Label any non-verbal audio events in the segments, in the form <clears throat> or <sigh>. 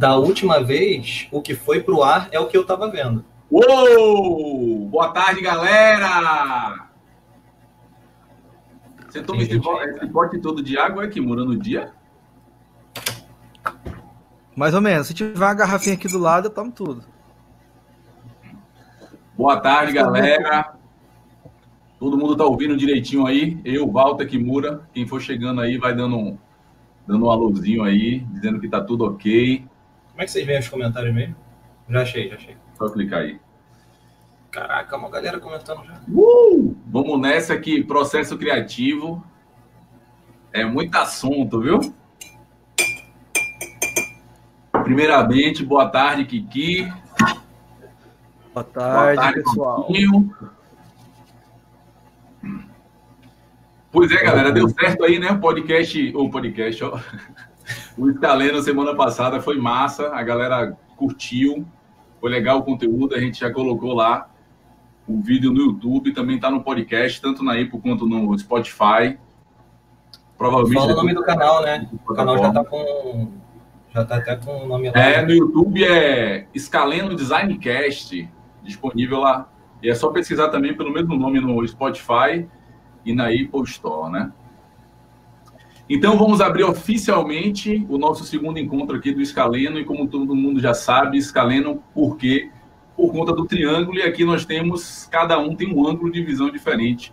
da última vez, o que foi pro ar é o que eu tava vendo. Uou! Boa tarde, galera! Você toma esse, esse pote todo de água aqui, mora no dia? Mais ou menos. Se tiver uma garrafinha aqui do lado, eu tomo tudo. Boa tarde, galera. Todo mundo tá ouvindo direitinho aí? Eu, Walter Kimura. Quem for chegando aí vai dando um, dando um alôzinho aí, dizendo que tá tudo ok. Como é que vocês veem os comentários mesmo? Já achei, já achei. Só clicar aí. Caraca, uma galera comentando já. Uh! Vamos nessa aqui, processo criativo. É muito assunto, viu? Primeiramente, boa tarde, Kiki. Boa tarde, boa tarde pessoal. Pois é, galera, deu certo aí, né? O podcast, o podcast, ó. O Escaleno semana passada foi massa, a galera curtiu, foi legal o conteúdo, a gente já colocou lá o vídeo no YouTube, também está no podcast, tanto na Apple quanto no Spotify. Provavelmente. Fala o nome do canal, né? O canal já está com. Já está até com o nome lá. É, no YouTube é Escaleno Designcast, disponível lá. E é só pesquisar também pelo mesmo nome no Spotify e na Apple Store, né? Então vamos abrir oficialmente o nosso segundo encontro aqui do Escaleno e como todo mundo já sabe, Escaleno porque por conta do triângulo, e aqui nós temos, cada um tem um ângulo de visão diferente,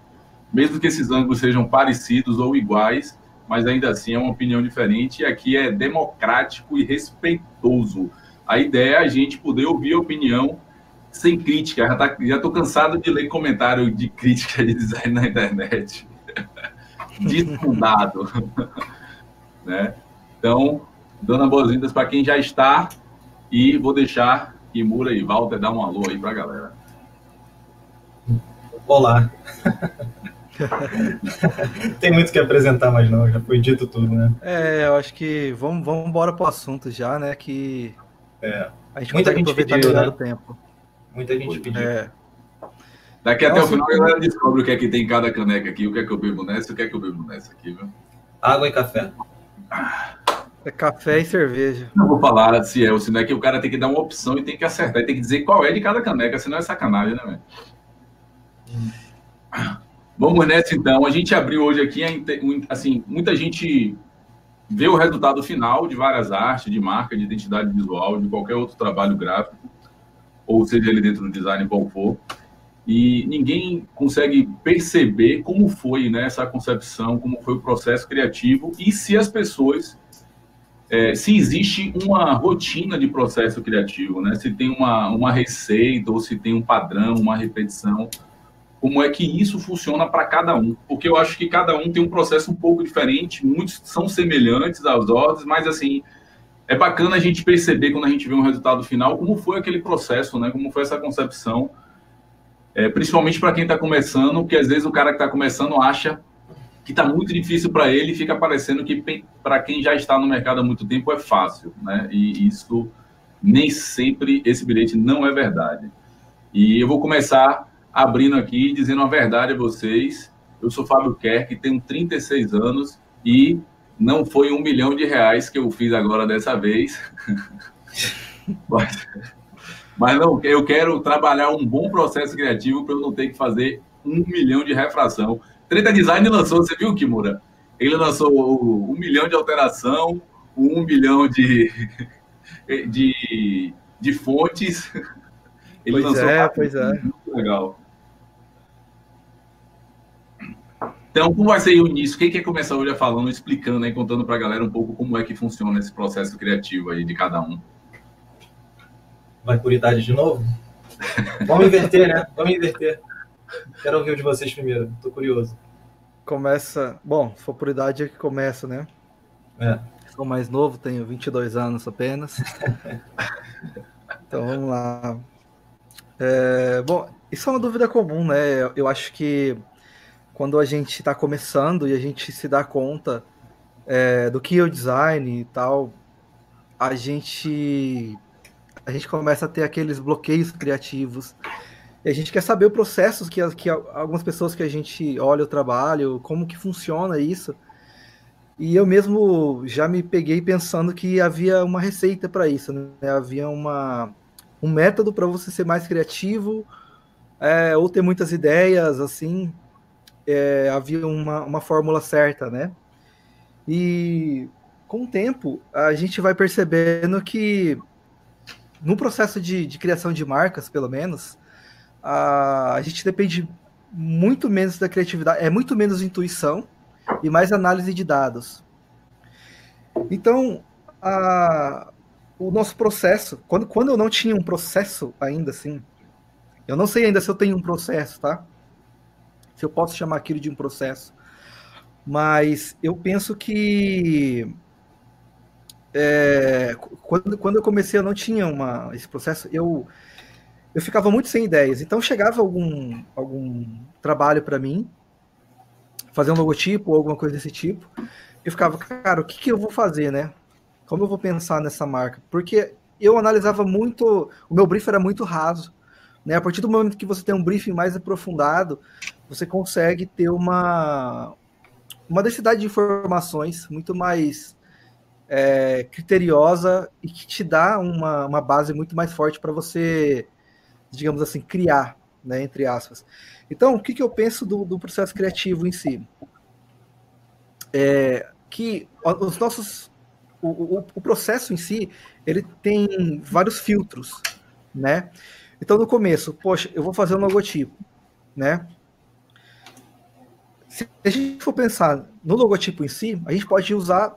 mesmo que esses ângulos sejam parecidos ou iguais, mas ainda assim é uma opinião diferente, e aqui é democrático e respeitoso. A ideia é a gente poder ouvir a opinião sem crítica. Já, tá, já tô cansado de ler comentário de crítica <laughs> de design na internet. Desfundado. <laughs> né? Então, dando boas-vindas para quem já está, e vou deixar Kimura e Walter, dá um alô aí pra galera. Olá. <laughs> Tem muito que apresentar, mas não, já foi dito tudo, né? É, eu acho que vamos, vamos embora pro assunto já, né? Que é. a gente Muita gente pediu, né? o tempo. Muita gente pediu. É. Daqui até o final a galera descobre o que é que tem em cada caneca aqui, o que é que eu bebo nessa, o que é que eu bebo nessa aqui, viu? Água e café. É café e cerveja. Não vou falar se é ou se não é que o cara tem que dar uma opção e tem que acertar. E tem que dizer qual é de cada caneca, senão é sacanagem, né, velho? Hum. Vamos nessa então. A gente abriu hoje aqui, assim, muita gente vê o resultado final de várias artes, de marca, de identidade visual, de qualquer outro trabalho gráfico, ou seja, ali dentro do design qual for, e ninguém consegue perceber como foi né, essa concepção, como foi o processo criativo e se as pessoas é, se existe uma rotina de processo criativo, né? Se tem uma, uma receita ou se tem um padrão, uma repetição, como é que isso funciona para cada um? Porque eu acho que cada um tem um processo um pouco diferente, muitos são semelhantes às ordens, mas assim é bacana a gente perceber quando a gente vê um resultado final como foi aquele processo, né? Como foi essa concepção, é, principalmente para quem está começando, que às vezes o cara que está começando acha que está muito difícil para ele, fica parecendo que para quem já está no mercado há muito tempo é fácil, né? E isso nem sempre esse bilhete não é verdade. E eu vou começar abrindo aqui dizendo a verdade a vocês. Eu sou Fábio Kerr, tenho 36 anos e não foi um milhão de reais que eu fiz agora dessa vez. <laughs> mas não, eu quero trabalhar um bom processo criativo para eu não ter que fazer um milhão de refração. Treta Design lançou, você viu, Kimura? Ele lançou um milhão de alteração, um milhão de, <laughs> de, de fontes. Ele pois lançou é, pois é. Muito legal. Então, como vai ser o início? Quem quer começar hoje falando, explicando aí, contando para a galera um pouco como é que funciona esse processo criativo aí de cada um? Vai por idade de novo? Vamos inverter, né? Vamos inverter. Quero ouvir o de vocês primeiro, tô curioso. Começa. Bom, se for por idade é que começa, né? É. Sou mais novo, tenho 22 anos apenas. <laughs> então vamos lá. É, bom, isso é uma dúvida comum, né? Eu acho que quando a gente está começando e a gente se dá conta é, do que é o design e tal, a gente a gente começa a ter aqueles bloqueios criativos e a gente quer saber o processo que, que algumas pessoas que a gente olha o trabalho, como que funciona isso. E eu mesmo já me peguei pensando que havia uma receita para isso, né? Havia uma, um método para você ser mais criativo, é, ou ter muitas ideias, assim. É, havia uma, uma fórmula certa, né? E com o tempo, a gente vai percebendo que no processo de, de criação de marcas, pelo menos, a, a gente depende muito menos da criatividade, é muito menos intuição e mais análise de dados. Então, a, o nosso processo, quando, quando eu não tinha um processo ainda assim, eu não sei ainda se eu tenho um processo, tá? Se eu posso chamar aquilo de um processo. Mas eu penso que é, quando, quando eu comecei eu não tinha uma, esse processo, eu, eu ficava muito sem ideias. Então chegava algum, algum trabalho para mim, fazer um logotipo ou alguma coisa desse tipo, eu ficava, cara, o que, que eu vou fazer, né? Como eu vou pensar nessa marca? Porque eu analisava muito, o meu brief era muito raso. Né? A partir do momento que você tem um briefing mais aprofundado, você consegue ter uma, uma densidade de informações muito mais é, criteriosa e que te dá uma, uma base muito mais forte para você, digamos assim, criar, né, entre aspas. Então, o que, que eu penso do, do processo criativo em si? É, que os nossos o, o, o, processo em si ele tem vários filtros, né? Então no começo, poxa, eu vou fazer um logotipo, né? Se a gente for pensar no logotipo em si, a gente pode usar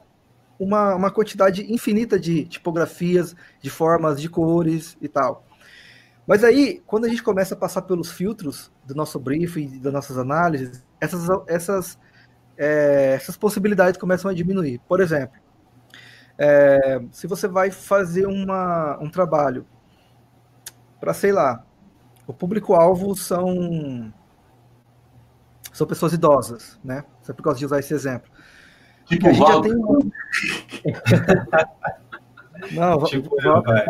uma, uma quantidade infinita de tipografias, de formas, de cores e tal. Mas aí, quando a gente começa a passar pelos filtros do nosso briefing, das nossas análises, essas, essas, é, essas possibilidades começam a diminuir. Por exemplo, é, se você vai fazer uma, um trabalho para, sei lá, o público-alvo são são pessoas idosas, né? Sempre gosto de usar esse exemplo. Tipo a gente já tem <laughs> Não, tipo Walter,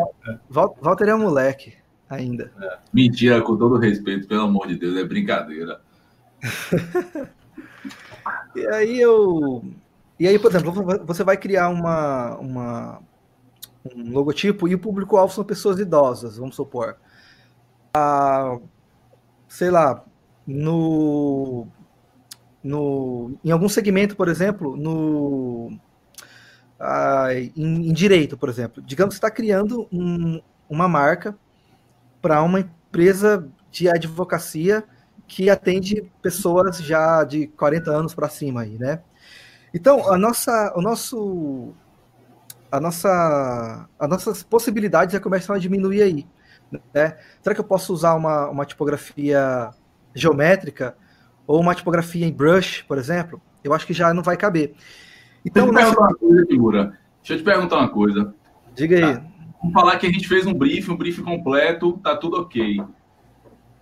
Walter, Walter é um moleque ainda. É. Mentira, com todo respeito, pelo amor de Deus, é brincadeira. <laughs> e aí eu. E aí, por exemplo, você vai criar uma, uma, um logotipo e o público-alvo são pessoas idosas, vamos supor. Ah, sei lá, no, no, em algum segmento, por exemplo, no, ah, em, em, direito, por exemplo. Digamos que está criando um, uma marca para uma empresa de advocacia que atende pessoas já de 40 anos para cima aí, né? Então, a nossa, o nosso, a nossa, as nossas possibilidades já começam a diminuir aí. Né? Será que eu posso usar uma, uma tipografia geométrica ou uma tipografia em brush, por exemplo? Eu acho que já não vai caber. Então, Deixa eu, nosso... uma coisa, figura. Deixa eu te perguntar uma coisa. Diga aí. Tá. Vamos falar que a gente fez um briefing, um briefing completo, tá tudo ok.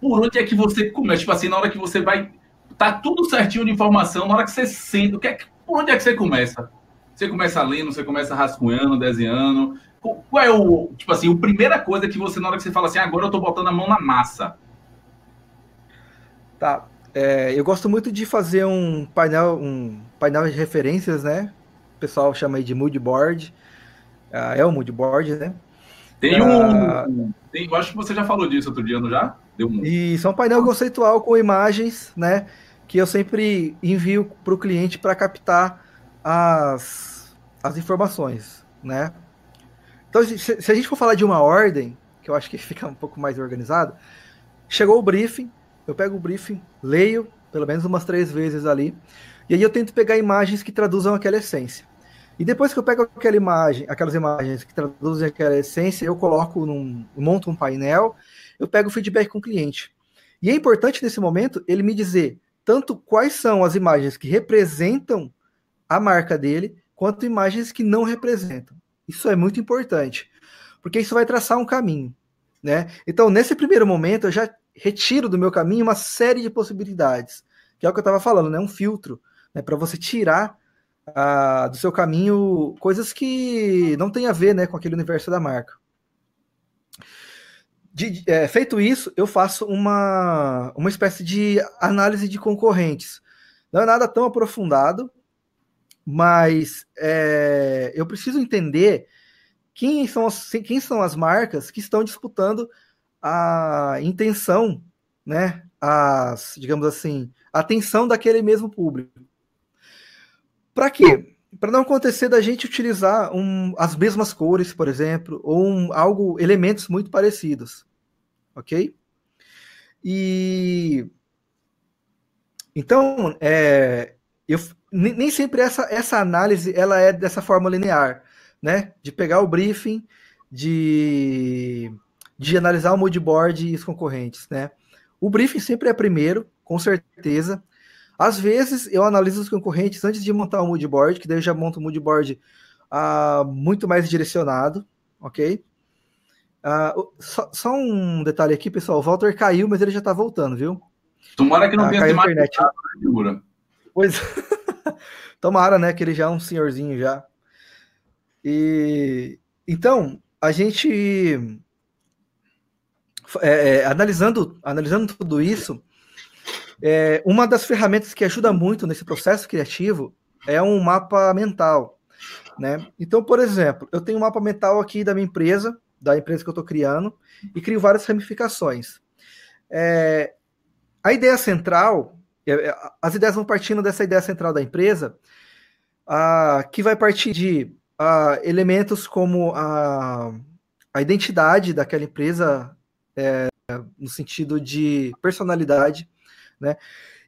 Por onde é que você começa? Tipo assim, na hora que você vai. Tá tudo certinho de informação, na hora que você senta, que é, por onde é que você começa? Você começa lendo, você começa rascunhando, desenhando. Qual é o, tipo assim, a primeira coisa que você, na hora que você fala assim, agora eu tô botando a mão na massa? Tá. É, eu gosto muito de fazer um painel, um painel de referências, né? O pessoal chama aí de mood board. Ah, é o mood board, né? Tem um. Ah, tem, eu acho que você já falou disso outro dia, não já? Deu um... Isso é um painel conceitual com imagens, né? Que eu sempre envio para o cliente para captar as, as informações, né? Então, se, se, a gente for falar de uma ordem, que eu acho que <laughs> fica um pouco mais organizado, chegou o briefing, eu pego o briefing, leio pelo menos umas três vezes ali, e aí eu tento pegar imagens que traduzam aquela essência. E depois que eu pego aquela imagem, aquelas imagens que traduzem aquela essência, eu coloco num, monto um painel, eu pego o feedback com o cliente. E é importante nesse momento ele me dizer tanto quais são as imagens que representam a marca dele, quanto imagens que não representam. Isso é muito importante, porque isso vai traçar um caminho, né? Então, nesse primeiro momento, eu já retiro do meu caminho uma série de possibilidades, que é o que eu estava falando, né? Um filtro, né? Para você tirar ah, do seu caminho coisas que não tem a ver, né, com aquele universo da marca. De, é, feito isso, eu faço uma, uma espécie de análise de concorrentes. Não é nada tão aprofundado, mas é, eu preciso entender quem são, as, quem são as marcas que estão disputando a intenção, né? As, digamos assim, a atenção daquele mesmo público. Para quê? Para não acontecer da gente utilizar um, as mesmas cores, por exemplo, ou um, algo, elementos muito parecidos, ok? E então, é, eu, nem sempre essa, essa análise ela é dessa forma linear, né? De pegar o briefing, de, de analisar o moodboard e os concorrentes, né? O briefing sempre é primeiro, com certeza. Às vezes eu analiso os concorrentes antes de montar o moodboard, que daí eu já monto o moodboard uh, muito mais direcionado, ok? Uh, só, só, um detalhe aqui, pessoal. O Walter caiu, mas ele já tá voltando, viu? Tomara que não uh, tenha mais internet. Né, pois. <laughs> Tomara, né? Que ele já é um senhorzinho já. E então a gente é, é, analisando, analisando tudo isso, é, uma das ferramentas que ajuda muito nesse processo criativo é um mapa mental, né? Então, por exemplo, eu tenho um mapa mental aqui da minha empresa, da empresa que eu estou criando, e crio várias ramificações. É, a ideia central, é, é, as ideias vão partindo dessa ideia central da empresa, a, que vai partir de a, elementos como a, a identidade daquela empresa, é, no sentido de personalidade, né?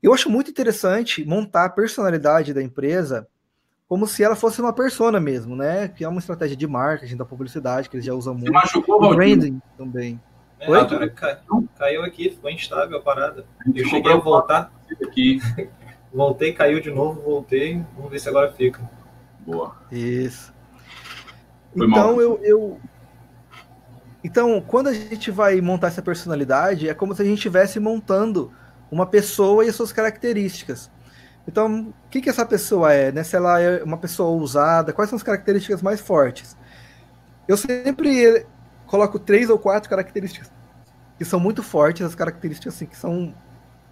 Eu acho muito interessante montar a personalidade da empresa como se ela fosse uma persona mesmo, né? Que é uma estratégia de marketing, da publicidade, que eles já usam muito. Machucou, o branding também. É, Oi? Agora caiu, caiu aqui, ficou instável a parada. Eu cheguei a voltar. Aqui. <laughs> Voltei, caiu de novo, voltei. Vamos ver se agora fica. Boa. Isso. Foi então mal. eu, eu. Então, quando a gente vai montar essa personalidade, é como se a gente estivesse montando uma pessoa e as suas características. Então, o que, que essa pessoa é? Né? Se ela é uma pessoa ousada, quais são as características mais fortes? Eu sempre coloco três ou quatro características que são muito fortes, as características assim, que são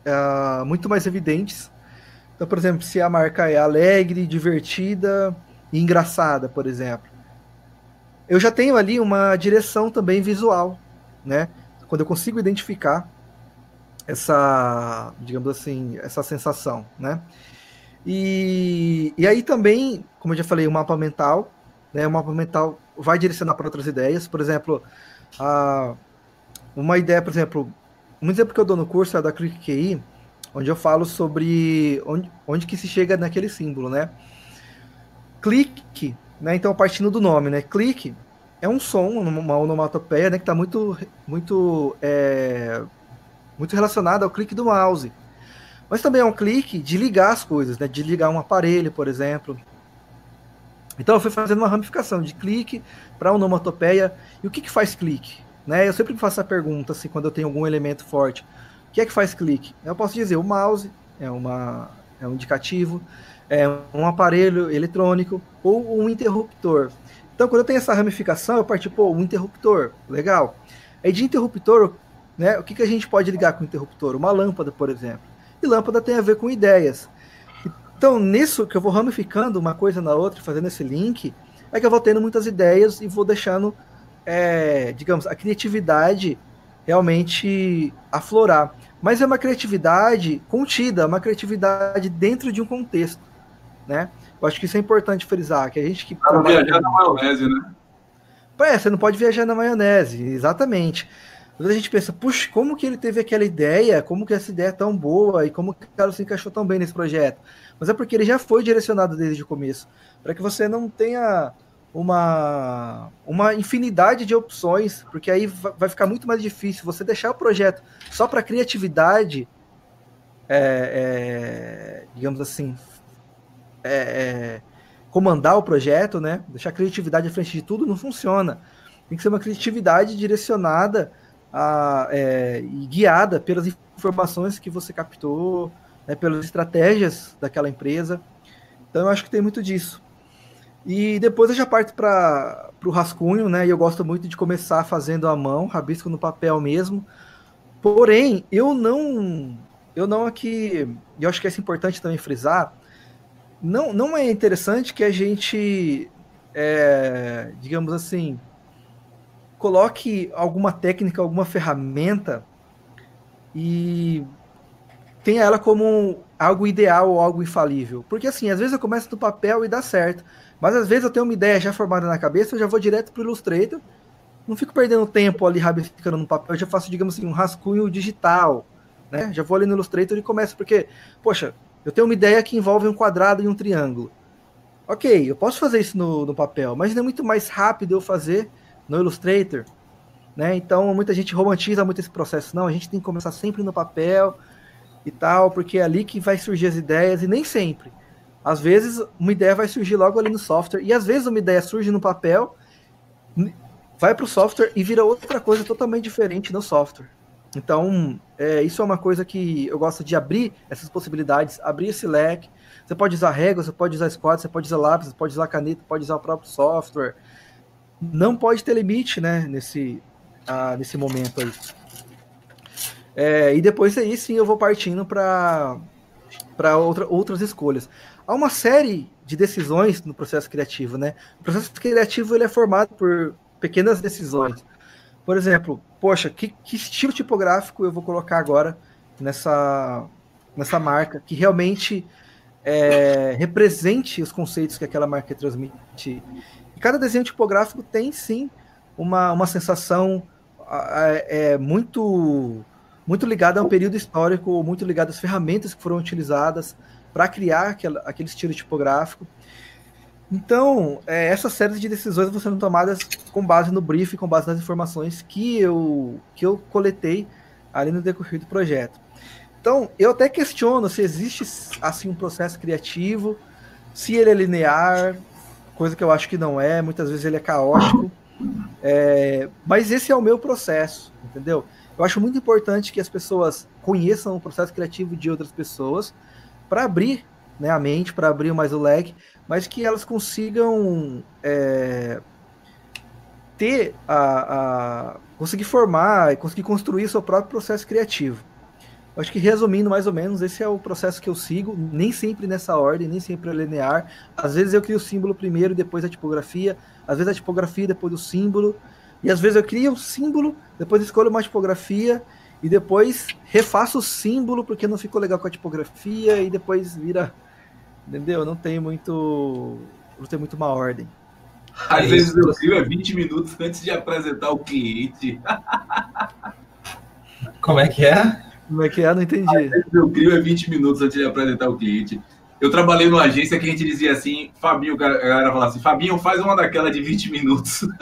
uh, muito mais evidentes. Então, por exemplo, se a marca é alegre, divertida e engraçada, por exemplo, eu já tenho ali uma direção também visual, né? Quando eu consigo identificar essa, digamos assim, essa sensação, né? E, e aí também, como eu já falei, o mapa mental, né? O mapa mental vai direcionar para outras ideias, por exemplo, a, uma ideia, por exemplo, um exemplo que eu dou no curso é da Click QI, onde eu falo sobre onde, onde que se chega naquele símbolo, né? Clique, né? Então, partindo do nome, né? Clique é um som, uma onomatopeia, né? Que está muito, muito é, muito relacionado ao clique do mouse. Mas também é um clique de ligar as coisas, né? de ligar um aparelho, por exemplo. Então eu fui fazendo uma ramificação de clique para onomatopeia. E o que, que faz clique? Né? Eu sempre faço a pergunta assim, quando eu tenho algum elemento forte. O que é que faz clique? Eu posso dizer o mouse é, uma, é um indicativo, é um aparelho eletrônico ou um interruptor. Então, quando eu tenho essa ramificação, eu parto, pô, um interruptor, legal. Aí de interruptor, né? O que, que a gente pode ligar com interruptor? Uma lâmpada, por exemplo. E lâmpada tem a ver com ideias. Então, nisso que eu vou ramificando uma coisa na outra, fazendo esse link, é que eu vou tendo muitas ideias e vou deixando, é, digamos, a criatividade realmente aflorar. Mas é uma criatividade contida, uma criatividade dentro de um contexto, né? Eu acho que isso é importante frisar, que a gente que... Para viajar na maionese, né? É, você não pode viajar na maionese, exatamente. Às vezes a gente pensa, puxa, como que ele teve aquela ideia? Como que essa ideia é tão boa? E como que o cara se encaixou tão bem nesse projeto? Mas é porque ele já foi direcionado desde o começo. Para que você não tenha uma, uma infinidade de opções, porque aí vai ficar muito mais difícil você deixar o projeto só para criatividade, é, é, digamos assim, é, é, comandar o projeto, né? Deixar a criatividade à frente de tudo não funciona. Tem que ser uma criatividade direcionada a, é, e guiada pelas informações que você captou, né, pelas estratégias daquela empresa. Então eu acho que tem muito disso. E depois eu já parto para o rascunho, né? E eu gosto muito de começar fazendo à mão, rabisco no papel mesmo. Porém, eu não, eu não aqui, eu acho que é importante também frisar, não, não é interessante que a gente, é, digamos assim, coloque alguma técnica, alguma ferramenta e tenha ela como algo ideal ou algo infalível. Porque assim, às vezes eu começo no papel e dá certo, mas às vezes eu tenho uma ideia já formada na cabeça, eu já vou direto para o Illustrator, não fico perdendo tempo ali rabiscando no papel, eu já faço, digamos assim, um rascunho digital, né? Já vou ali no Illustrator e começo, porque, poxa, eu tenho uma ideia que envolve um quadrado e um triângulo. Ok, eu posso fazer isso no, no papel, mas não é muito mais rápido eu fazer no Illustrator, né? Então muita gente romantiza muito esse processo. Não, a gente tem que começar sempre no papel e tal, porque é ali que vai surgir as ideias e nem sempre. Às vezes uma ideia vai surgir logo ali no software e às vezes uma ideia surge no papel, vai para o software e vira outra coisa totalmente diferente no software. Então, é, isso é uma coisa que eu gosto de abrir essas possibilidades, abrir esse leque. Você pode usar régua, você pode usar squad, você pode usar lápis, você pode usar caneta, pode usar o próprio software. Não pode ter limite, né, nesse, ah, nesse momento aí. É, e depois aí sim eu vou partindo para outra, outras escolhas. Há uma série de decisões no processo criativo, né? O processo criativo ele é formado por pequenas decisões. Por exemplo, poxa, que, que estilo tipográfico eu vou colocar agora nessa, nessa marca que realmente é, represente os conceitos que aquela marca transmite. E cada desenho tipográfico tem sim uma, uma sensação é, é, muito muito ligada a um período histórico, muito ligada às ferramentas que foram utilizadas para criar aquela, aquele estilo tipográfico. Então, é, essas séries de decisões vão sendo tomadas com base no briefing, com base nas informações que eu, que eu coletei ali no decorrer do projeto. Então, eu até questiono se existe assim um processo criativo, se ele é linear, coisa que eu acho que não é, muitas vezes ele é caótico. É, mas esse é o meu processo, entendeu? Eu acho muito importante que as pessoas conheçam o processo criativo de outras pessoas para abrir né, a mente, para abrir mais o leque, mas que elas consigam é, ter a, a, conseguir formar e conseguir construir seu próprio processo criativo. Eu acho que resumindo mais ou menos, esse é o processo que eu sigo, nem sempre nessa ordem, nem sempre é linear. Às vezes eu crio o símbolo primeiro, depois a tipografia, às vezes a tipografia depois o símbolo, e às vezes eu crio o símbolo, depois escolho uma tipografia e depois refaço o símbolo porque não ficou legal com a tipografia e depois vira Entendeu? Não tem muito. Não tem muito uma ordem. Às é vezes eu crio é 20 minutos antes de apresentar o cliente. <laughs> Como é que é? Como é que é? Não entendi. Às vezes eu crio é 20 minutos antes de apresentar o cliente. Eu trabalhei numa agência que a gente dizia assim, Fabinho, a galera falava assim, Fabinho, faz uma daquela de 20 minutos. <laughs>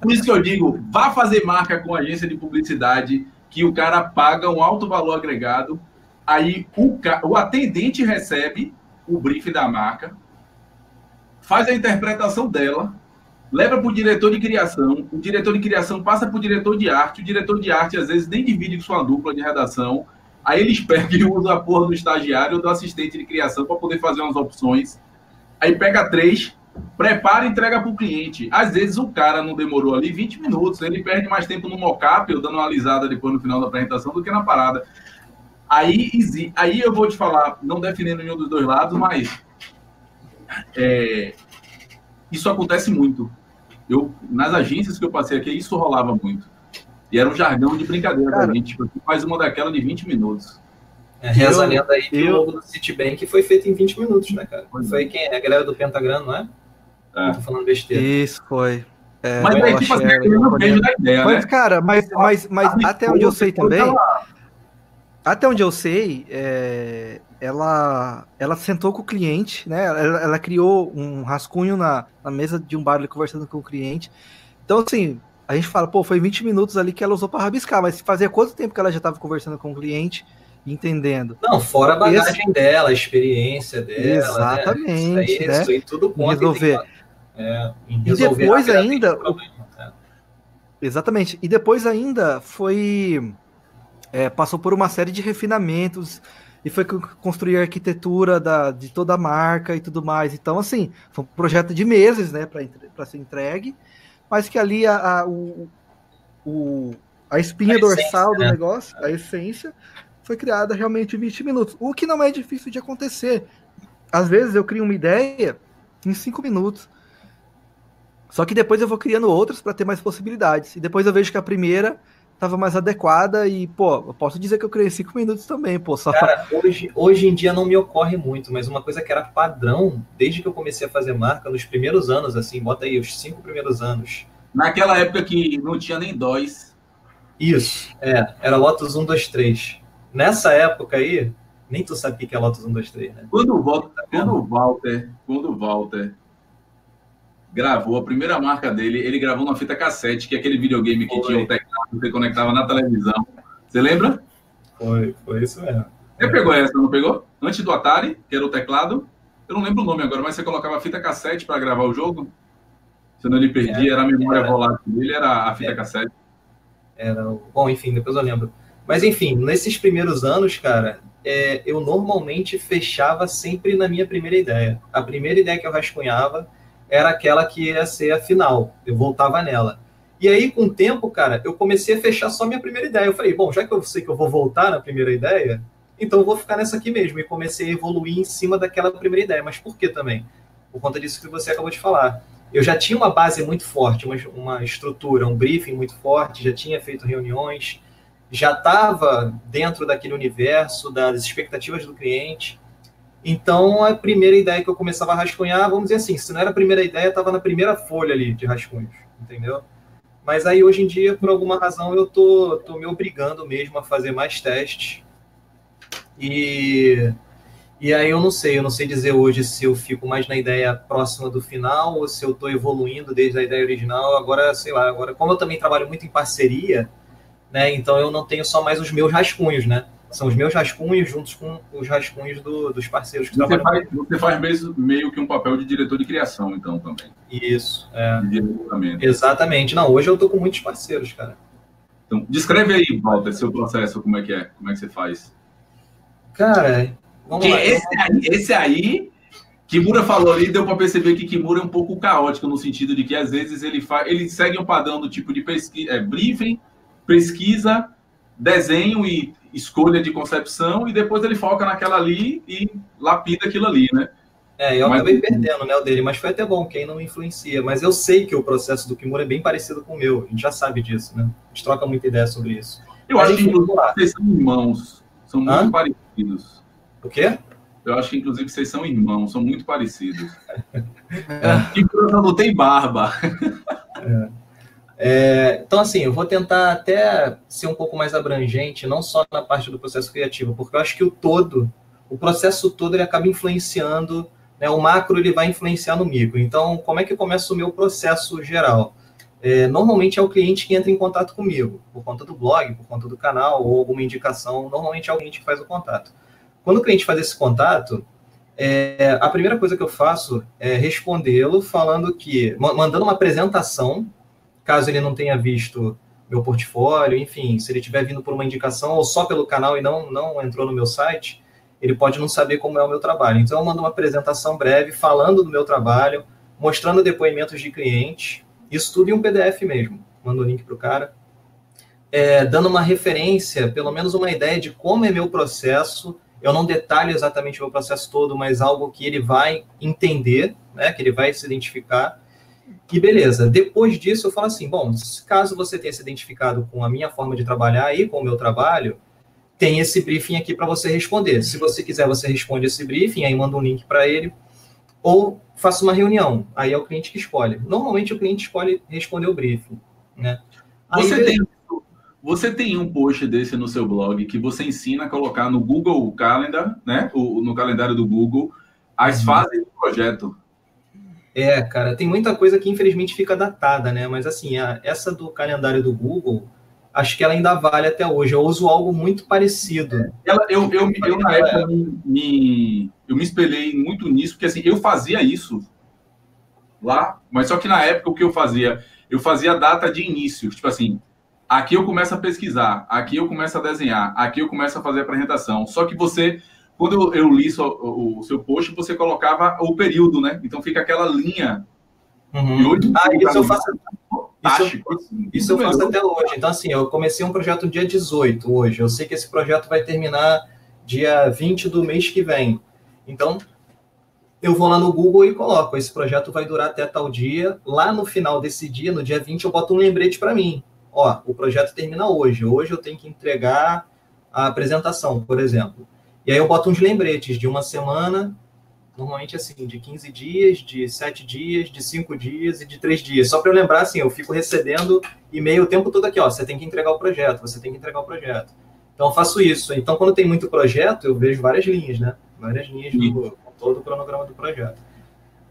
Por isso que eu digo, vá fazer marca com agência de publicidade, que o cara paga um alto valor agregado Aí o, o atendente recebe o briefing da marca, faz a interpretação dela, leva para o diretor de criação, o diretor de criação passa para o diretor de arte, o diretor de arte às vezes nem divide com sua dupla de redação, aí eles <laughs> pegam e usam a porra do estagiário ou do assistente de criação para poder fazer umas opções, aí pega três, prepara e entrega para o cliente. Às vezes o cara não demorou ali 20 minutos, ele perde mais tempo no mockup ou dando uma alisada depois no final da apresentação do que na parada. Aí, aí eu vou te falar, não defendendo nenhum dos dois lados, mas é, isso acontece muito. Eu, nas agências que eu passei aqui, isso rolava muito. E era um jargão de brincadeira Cara, gente. Tipo, faz uma daquela de 20 minutos. É, reza a lenda aí que eu... o logo do Citibank foi feito em 20 minutos, né, cara? Foi quem? A galera do Pentagram, não é? é. tô falando besteira. Isso, foi. É, mas aí, tipo assim, eu não vejo da ideia, mas, né? cara, mas, mas, mas até onde eu sei também, até onde eu sei, é, ela, ela sentou com o cliente, né? Ela, ela criou um rascunho na, na, mesa de um bar ali conversando com o cliente. Então, assim, a gente fala, pô, foi 20 minutos ali que ela usou para rabiscar, mas fazia quanto tempo que ela já estava conversando com o cliente, entendendo? Não, fora a bagagem Esse... dela, a experiência dela. Né? Exatamente. Né? Isso, aí, né? isso aí tudo conta resolver. É, e depois ainda. Problema, né? Exatamente. E depois ainda foi é, passou por uma série de refinamentos e foi construir a arquitetura da, de toda a marca e tudo mais. Então, assim, foi um projeto de meses, né, para ser entregue, mas que ali a, a, o, o, a espinha a dorsal essência, do né? negócio, a essência, foi criada realmente em 20 minutos, o que não é difícil de acontecer. Às vezes eu crio uma ideia em 5 minutos. Só que depois eu vou criando outras para ter mais possibilidades. E depois eu vejo que a primeira estava mais adequada e, pô, eu posso dizer que eu criei 5 minutos também, pô. Só... Cara, hoje, hoje em dia não me ocorre muito, mas uma coisa que era padrão, desde que eu comecei a fazer marca, nos primeiros anos, assim, bota aí, os cinco primeiros anos. Naquela época que não tinha nem dóis. Isso, é, era Lotus 1, 2, 3. Nessa época aí, nem tu sabe o que é Lotus 1, 2, 3, né? Quando o Walter, quando o Walter, quando o Walter gravou a primeira marca dele, ele gravou uma fita cassete, que é aquele videogame que Foi. tinha o você conectava na televisão. Você lembra? Foi, foi isso mesmo. Você pegou essa, não pegou? Antes do Atari, que era o teclado. Eu não lembro o nome agora, mas você colocava a fita cassete para gravar o jogo. Senão ele perdia, era a memória era. volátil dele, era a fita cassete. Era, o- bom, enfim, depois eu lembro. Mas enfim, nesses primeiros anos, cara, é, eu normalmente fechava sempre na minha primeira ideia. A primeira ideia que eu rascunhava era aquela que ia ser a final. Eu voltava nela. E aí, com o tempo, cara, eu comecei a fechar só minha primeira ideia. Eu falei, bom, já que eu sei que eu vou voltar na primeira ideia, então eu vou ficar nessa aqui mesmo. E comecei a evoluir em cima daquela primeira ideia. Mas por que também? Por conta disso que você acabou de falar. Eu já tinha uma base muito forte, uma, uma estrutura, um briefing muito forte, já tinha feito reuniões, já estava dentro daquele universo, das expectativas do cliente. Então, a primeira ideia que eu começava a rascunhar, vamos dizer assim, se não era a primeira ideia, estava na primeira folha ali de rascunhos, entendeu? Mas aí, hoje em dia, por alguma razão, eu tô, tô me obrigando mesmo a fazer mais testes. E, e aí eu não sei, eu não sei dizer hoje se eu fico mais na ideia próxima do final ou se eu estou evoluindo desde a ideia original. Agora, sei lá, agora, como eu também trabalho muito em parceria, né? Então eu não tenho só mais os meus rascunhos, né? São os meus rascunhos juntos com os rascunhos do- dos parceiros que Você trabalham faz, você faz mesmo, meio que um papel de diretor de criação, então, também. Isso, é. De. Exatamente. Não, hoje eu tô com muitos parceiros, cara. Então, descreve aí, Walter, seu processo, como é que é, como é que você faz. Cara, vamos Que lá. esse aí, esse aí, Kimura falou ali, deu para perceber que Kimura é um pouco caótico, no sentido de que às vezes ele faz, ele segue um padrão do tipo de pesquisa, é, briefing, pesquisa, desenho e escolha de concepção, e depois ele foca naquela ali e lapida aquilo ali, né? É, eu Mas- acabei perdendo né, o dele, mas foi até bom, que aí não influencia. Mas eu sei que o processo do Kimura é bem parecido com o meu. A gente já sabe disso, né? A gente troca muita ideia sobre isso. Eu Mas, acho que vocês são irmãos, são muito Hã? parecidos. O quê? Eu acho que inclusive vocês são irmãos, são muito parecidos. <laughs> É. Kimura não tem barba. É, então, assim, eu vou tentar até ser um pouco mais abrangente, não só na parte do processo criativo, porque eu acho que o todo, o processo todo, ele acaba influenciando, né, o macro ele vai influenciar no micro. Então, como é que começa o meu processo geral? É, normalmente é o cliente que entra em contato comigo, por conta do blog, por conta do canal ou alguma indicação. Normalmente é o cliente que faz o contato. Quando o cliente faz esse contato, é, a primeira coisa que eu faço é respondê-lo falando que, ma- mandando uma apresentação caso ele não tenha visto meu portfólio, enfim, se ele estiver vindo por uma indicação ou só pelo canal e não, não entrou no meu site, ele pode não saber como é o meu trabalho. Então, eu mando uma apresentação breve falando do meu trabalho, mostrando depoimentos de clientes, isso tudo em um PDF mesmo. Mando o link para o cara. É, dando uma referência, pelo menos uma ideia de como é meu processo. Eu não detalho exatamente o meu processo todo, mas algo que ele vai entender, né, que ele vai se identificar. E beleza, depois disso eu falo assim, bom, caso você tenha se identificado com a minha forma de trabalhar e com o meu trabalho, tem esse briefing aqui para você responder. Se você quiser, você responde esse briefing, aí manda um link para ele, ou faça uma reunião, aí é o cliente que escolhe. Normalmente o cliente escolhe responder o briefing, né? Aí, Você beleza. tem, você tem um post desse no seu blog que você ensina a colocar no Google Calendar, né? O, no calendário do Google, as Uhum. fases do projeto. É, cara, tem muita coisa que infelizmente fica datada, né? Mas assim, a- essa do calendário do Google, acho que ela ainda vale até hoje. Eu uso algo muito parecido. Ela, eu, eu, eu, na época, me, me- eu me espelhei muito nisso, porque assim, eu fazia isso lá, mas só que na época o que eu fazia? Eu fazia a data de início, tipo assim, aqui eu começo a pesquisar, aqui eu começo a desenhar, aqui eu começo a fazer a apresentação. Só que você, quando eu, li só, o, o seu post, você colocava o período, né? Então fica aquela linha. Uhum. E hoje- Ah, isso eu faço, fantástico. Isso, eu, isso eu faço até hoje. Então, assim, eu comecei um projeto dia 18 hoje. Eu sei que esse projeto vai terminar dia 20 do mês que vem. Então, eu vou lá no Google e coloco, esse projeto vai durar até tal dia. Lá no final desse dia, no dia 20, eu boto um lembrete para mim. Ó, o projeto termina hoje. Hoje eu tenho que entregar a apresentação, por exemplo. E aí eu boto uns lembretes de uma semana, normalmente assim, de 15 dias, de 7 dias, de 5 dias e de 3 dias. Só para eu lembrar, assim, eu fico recebendo e-mail o tempo todo aqui, ó, você tem que entregar o projeto, você tem que entregar o projeto. Então eu faço isso. Então quando tem muito projeto, eu vejo várias linhas, né? Várias linhas do todo o cronograma do projeto.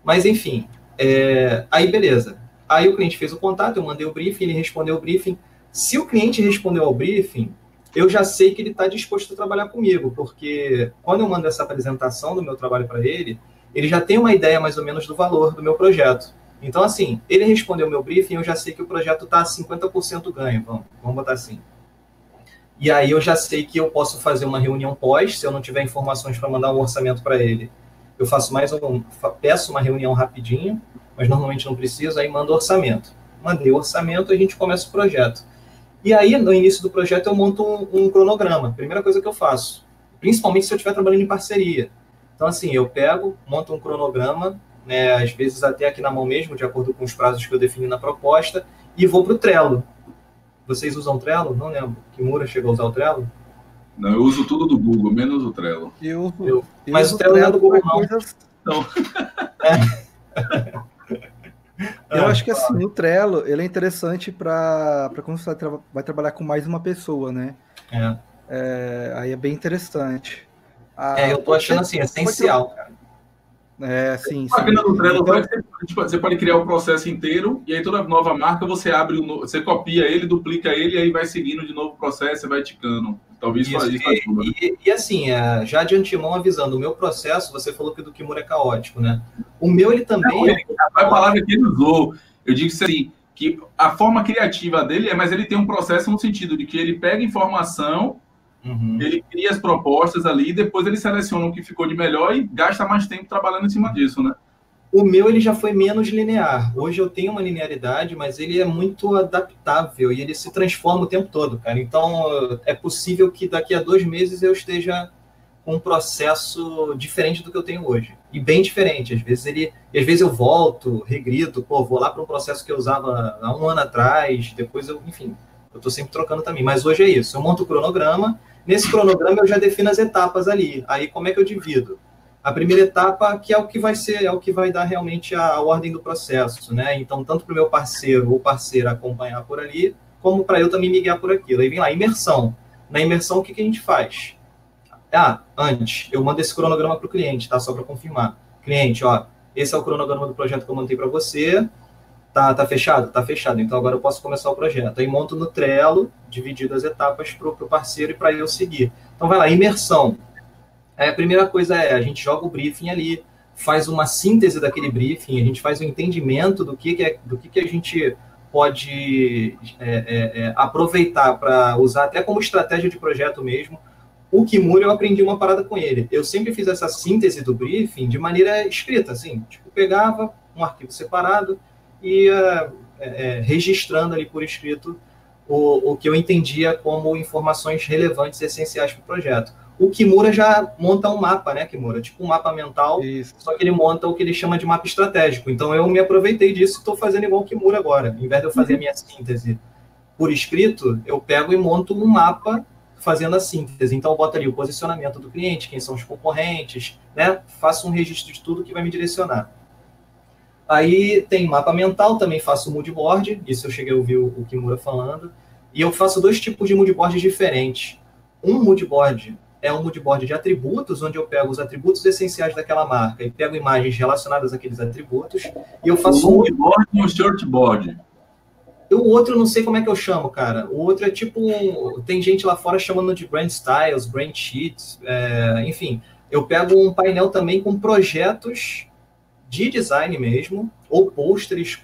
Mas enfim, é... aí beleza. Aí o cliente fez o contato, eu mandei o briefing, ele respondeu o briefing. Se o cliente respondeu ao briefing, eu já sei que ele está disposto a trabalhar comigo, porque quando eu mando essa apresentação do meu trabalho para ele, ele já tem uma ideia mais ou menos do valor do meu projeto. Então, assim, ele respondeu meu briefing, eu já sei que o projeto está a 50% ganho, vamos, vamos botar assim. E aí eu já sei que eu posso fazer uma reunião pós, se eu não tiver informações para mandar um orçamento para ele. Eu faço mais um, peço uma reunião rapidinho, mas normalmente não preciso, aí mando orçamento. Mandei o orçamento, a gente começa o projeto. E aí, no início do projeto, eu monto um, um cronograma. Primeira coisa que eu faço. Principalmente se eu estiver trabalhando em parceria. Então, assim, eu pego, monto um cronograma, né, às vezes até aqui na mão mesmo, de acordo com os prazos que eu defini na proposta, e vou para o Trello. Vocês usam Trello? Não lembro. Kimura chegou a usar o Trello? Não, eu uso tudo do Google, menos o Trello. Eu, eu, mas o Trello, Trello não é do Google, não. Coisas... não. <laughs> É. Eu acho que assim, o Trello, ele é interessante para quando você vai, tra vai, trabalhar com mais uma pessoa, né? É. é aí é bem interessante. A, é, eu tô achando assim, essencial, cara. É, sim, sim. no Trello, então, você pode criar o processo inteiro e aí toda nova marca você abre, você copia ele, duplica ele e aí vai seguindo de novo o processo e vai ticando. Talvez isso, isso e, ajuda. E, e, assim, é, já de antemão avisando, o meu processo, você falou que o do Kimura é caótico, né? O meu, ele também... Não, é... A palavra que ele usou, eu digo assim, que a forma criativa dele é, mas ele tem um processo no sentido de que ele pega informação Uhum. Ele cria as propostas ali, depois ele seleciona o que ficou de melhor e gasta mais tempo trabalhando em cima disso, né? O meu ele já foi menos linear. Hoje eu tenho uma linearidade, mas ele é muito adaptável e ele se transforma o tempo todo, cara. Então é possível que daqui a dois meses eu esteja com um processo diferente do que eu tenho hoje e bem diferente. Às vezes ele, às vezes eu volto, regrido, pô, vou lá para um processo que eu usava há um ano atrás, depois eu, enfim, eu estou sempre trocando também. Mas hoje é isso. Eu monto o cronograma Nesse cronograma eu já defino as etapas ali. Aí como é que eu divido? A primeira etapa, que é o que vai ser, é o que vai dar realmente a, a ordem do processo, né? Então, tanto para o meu parceiro ou parceira acompanhar por ali, como para eu também me guiar por aquilo. Aí vem lá, imersão. Na imersão, o que, que a gente faz? Ah, antes, eu mando esse cronograma para o cliente, tá? Só para confirmar. Cliente, ó, esse é o cronograma do projeto que eu montei para você. Tá, tá fechado? Tá fechado. Então agora eu posso começar o projeto. Aí monto no Trello, dividido as etapas para o parceiro e para eu seguir. Então vai lá, imersão. A primeira coisa é, a gente joga o briefing ali, faz uma síntese daquele briefing, a gente faz um entendimento do que, que, é, do que, que a gente pode é, é, é aproveitar para usar até como estratégia de projeto mesmo. O Kimura, eu aprendi uma parada com ele. Eu sempre fiz essa síntese do briefing de maneira escrita, assim, tipo, pegava um arquivo separado, ia é, é, registrando ali por escrito o, o que eu entendia como informações relevantes e essenciais para o projeto. O Kimura já monta um mapa, né, Kimura? Tipo um mapa mental, Isso. só que ele monta o que ele chama de mapa estratégico. Então eu me aproveitei disso e estou fazendo igual o Kimura agora. Em vez de eu fazer a minha síntese por escrito, eu pego e monto um mapa fazendo a síntese. Então eu boto ali o posicionamento do cliente, quem são os concorrentes, né? Faço um registro de tudo que vai me direcionar. Aí tem mapa mental, também faço moodboard, isso eu cheguei a ouvir o, Kimura falando. E eu faço dois tipos de moodboards diferentes. Um moodboard é um moodboard de atributos, onde eu pego os atributos essenciais daquela marca e pego imagens relacionadas àqueles atributos. E eu faço o moodboard um... e o shortboard. O outro não sei como é que eu chamo, cara. O outro é tipo. Tem gente lá fora chamando de brand styles, brand sheets, é... enfim. Eu pego um painel também com projetos de design mesmo, ou pôsteres,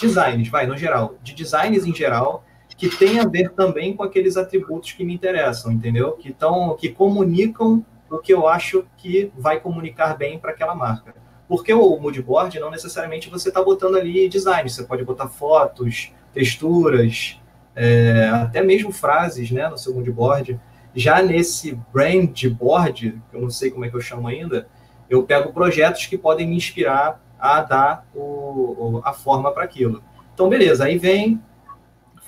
designs, vai, no geral, de designs em geral, que tem a ver também com aqueles atributos que me interessam, entendeu? Que, tão, que comunicam o que eu acho que vai comunicar bem para aquela marca. Porque o moodboard não necessariamente você está botando ali design, você pode botar fotos, texturas, é, até mesmo frases né, no seu moodboard. Já nesse brand board, eu não sei como é que eu chamo ainda, eu pego projetos que podem me inspirar a dar o, a forma para aquilo. Então, beleza, aí vem,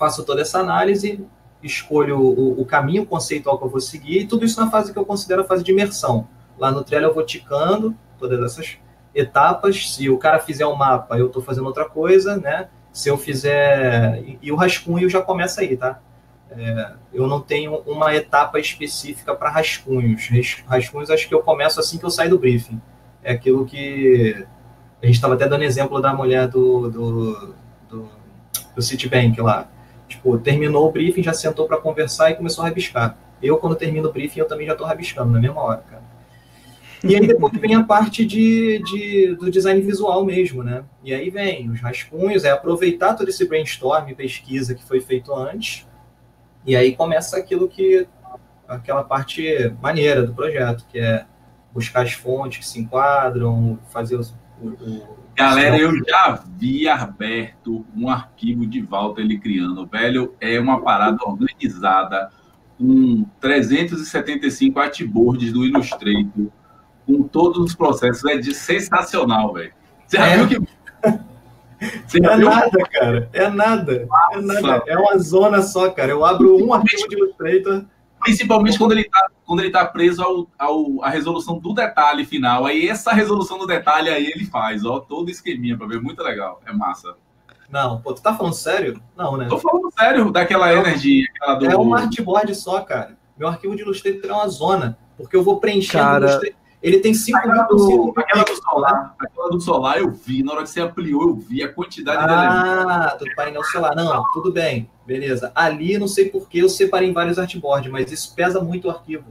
faço toda essa análise, escolho o, o, caminho conceitual que eu vou seguir, e tudo isso na fase que eu considero a fase de imersão. Lá no Trello eu vou ticando todas essas etapas. Se o cara fizer um mapa, eu estou fazendo outra coisa, né? Se eu fizer. E, e o rascunho já começa aí, tá? É, eu não tenho uma etapa específica para rascunhos. Rascunhos acho que eu começo assim que eu saio do briefing. É aquilo que. A gente estava até dando exemplo da mulher do, do, do, do Citibank lá. Tipo, terminou o briefing, já sentou para conversar e começou a rabiscar. Eu, quando termino o briefing, eu também já estou rabiscando na mesma hora, cara. E aí depois vem a parte de, de, do design visual mesmo, né? E aí vem os rascunhos, é aproveitar todo esse brainstorm, pesquisa que foi feito antes, e aí começa aquilo que aquela parte maneira do projeto, que é buscar as fontes que se enquadram, fazer os, o, Galera, eu já vi aberto um arquivo de Walter ele criando. Velho, é uma parada organizada com 375 artboards do Illustrator com todos os processos. É de sensacional, velho. Você já é. viu que. Você é viu? nada, cara. É nada. É nada. É uma zona só, cara. Eu abro um arquivo de Illustrator. Principalmente quando ele está quando ele tá preso ao, ao, à resolução do detalhe final. Aí essa resolução do detalhe aí ele faz, ó, todo esqueminha para ver. Muito legal. É massa. Não, pô, tu tá falando sério? Não, né? Tô falando sério daquela é, energia. Do... É um artboard só, cara. Meu arquivo de Illustrator é uma zona. Porque eu vou preenchendo cara... Illustrator ele tem 5 mil por 5 Aquela do solar, aquela do solar eu vi, na hora que você ampliou, eu vi a quantidade ah, de. Ah, do painel solar. Não, tudo bem, beleza. Ali, não sei por que eu separei em vários artboards, mas isso pesa muito o arquivo.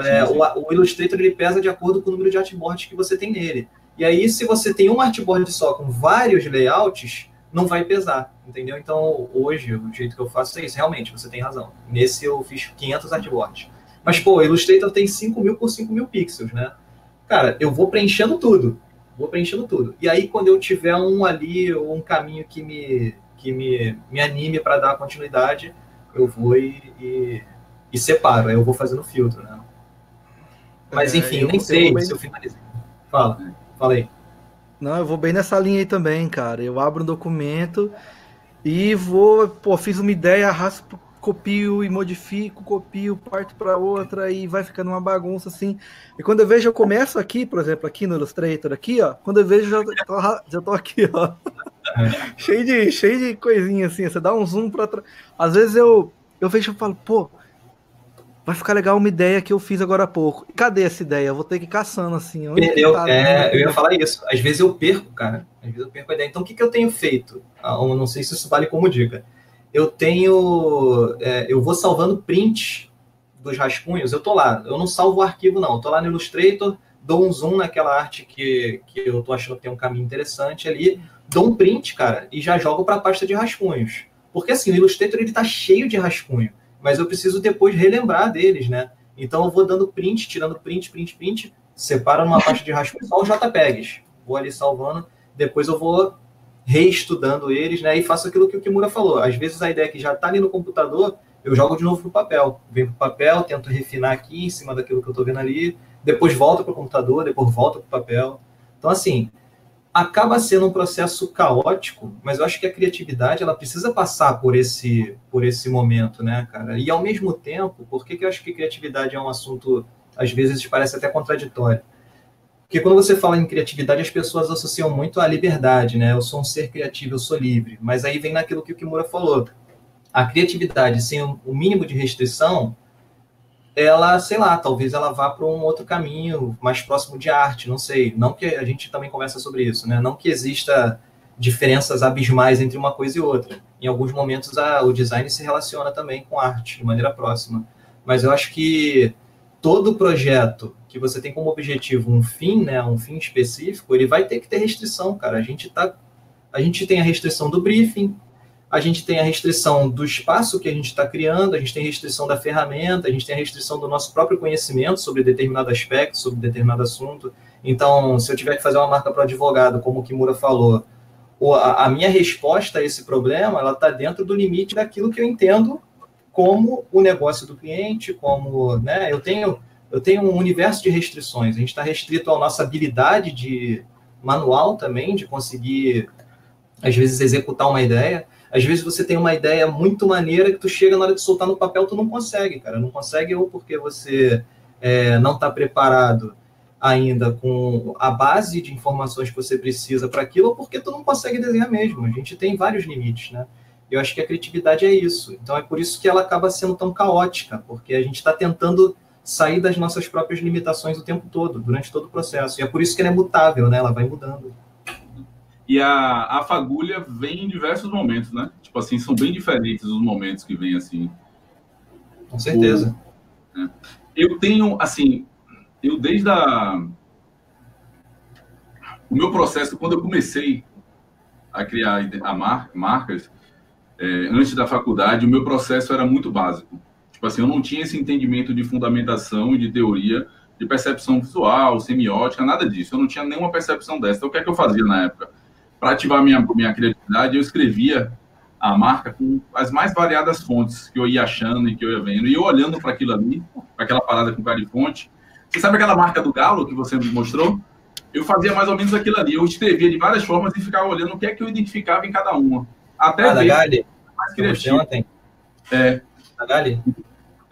É, o, o, Illustrator ele pesa de acordo com o número de artboards que você tem nele. E aí, se você tem um artboard só com vários layouts, não vai pesar, entendeu? Então, hoje, o jeito que eu faço é isso. Realmente, você tem razão. Nesse eu fiz 500 artboards. Mas, pô, o Illustrator tem 5 mil por 5 mil pixels, né? Cara, eu vou preenchendo tudo. Vou preenchendo tudo. E aí, quando eu tiver um ali, ou um caminho que me, que me, me anime para dar continuidade, eu vou e, e, e, separo. Aí eu vou fazendo filtro, né? Mas, é, enfim, eu, nem sei eu bem... se eu finalizei. Fala, fala aí. Não, eu vou bem nessa linha aí também, cara. Eu abro um documento e vou, pô, fiz uma ideia, raspo copio e modifico, copio, parto para outra e vai ficando uma bagunça assim. E quando eu vejo, eu começo aqui, por exemplo, aqui no Illustrator, aqui, ó. Quando eu vejo, já tô, já tô aqui, ó. É. <laughs> cheio, de, cheio de coisinha assim. Você dá um zoom para trás. Às vezes eu, eu vejo e falo, pô, vai ficar legal uma ideia que eu fiz agora há pouco. Cadê essa ideia? Eu vou ter que ir caçando assim. Perdeu. Tá é, eu ia falar isso. Às vezes eu perco, cara. Às vezes eu perco a ideia. Então o que, que eu tenho feito? Ah, eu não sei se isso vale como dica eu tenho. É, eu vou salvando prints dos rascunhos. Eu tô lá, eu não salvo o arquivo, não. Eu tô lá no Illustrator, dou um zoom naquela arte que, que eu tô achando que tem um caminho interessante ali, dou um print, cara, e já jogo para a pasta de rascunhos. Porque assim, o Illustrator ele tá cheio de rascunho, mas eu preciso depois relembrar deles, né? Então eu vou dando print, tirando print, print, print, separo numa pasta de rascunho só os JPEGs. Vou ali salvando, depois eu vou reestudando eles, né? E faço aquilo que o Kimura falou. Às vezes a ideia que já está ali no computador, eu jogo de novo para o papel. Venho para o papel, tento refinar aqui em cima daquilo que eu estou vendo ali, depois volto para o computador, depois volto para o papel. Então, assim, acaba sendo um processo caótico, mas eu acho que a criatividade ela precisa passar por esse, por esse momento, né, cara? E ao mesmo tempo, por que, que eu acho que criatividade é um assunto, às vezes, parece até contraditório? Porque quando você fala em criatividade, as pessoas associam muito à liberdade, né? Eu sou um ser criativo, eu sou livre. Mas aí vem naquilo que o Kimura falou. A criatividade sem o mínimo de restrição, ela, sei lá, talvez ela vá para um outro caminho mais próximo de arte, não sei. Não que a gente também conversa sobre isso, né? Não que exista diferenças abismais entre uma coisa e outra. Em alguns momentos a, o design se relaciona também com arte de maneira próxima. Mas eu acho que todo projeto que você tem como objetivo um fim, né, um fim específico, ele vai ter que ter restrição, cara. A gente tá, a gente tem a restrição do briefing, a gente tem a restrição do espaço que a gente está criando, a gente tem a restrição da ferramenta, a gente tem a restrição do nosso próprio conhecimento sobre determinado aspecto, sobre determinado assunto. Então, se eu tiver que fazer uma marca para advogado, como o Kimura falou, a, a minha resposta a esse problema ela está dentro do limite daquilo que eu entendo como o negócio do cliente, como né, eu tenho eu tenho um universo de restrições. A gente está restrito à nossa habilidade de manual também, de conseguir às vezes executar uma ideia. Às vezes você tem uma ideia muito maneira que tu chega na hora de soltar no papel, tu não consegue, cara. Não consegue ou porque você é, não está preparado ainda com a base de informações que você precisa para aquilo, ou porque tu não consegue desenhar mesmo. A gente tem vários limites, né? Eu acho que a criatividade é isso. Então é por isso que ela acaba sendo tão caótica, porque a gente está tentando sair das nossas próprias limitações o tempo todo, durante todo o processo. E é por isso que ela é mutável, né? Ela vai mudando. E a, a fagulha vem em diversos momentos, né? Tipo assim, são bem diferentes os momentos que vem assim. Com certeza. O, né? Eu tenho, assim, eu desde a... O meu processo, quando eu comecei a criar a mar, marcas, é, antes da faculdade, o meu processo era muito básico. Tipo assim, eu não tinha esse entendimento de fundamentação e de teoria, de percepção visual, semiótica, nada disso. Eu não tinha nenhuma percepção dessa. Então, o que é que eu fazia na época? Para ativar minha, minha criatividade, eu escrevia a marca com as mais variadas fontes que eu ia achando e que eu ia vendo. E eu olhando para aquilo ali, para aquela parada com cara de fonte, você sabe aquela marca do galo que você me mostrou? Eu fazia mais ou menos aquilo ali. Eu escrevia de várias formas e ficava olhando o que é que eu identificava em cada uma. Até ah, ver da mais criativo. Ontem. É. Da Gali?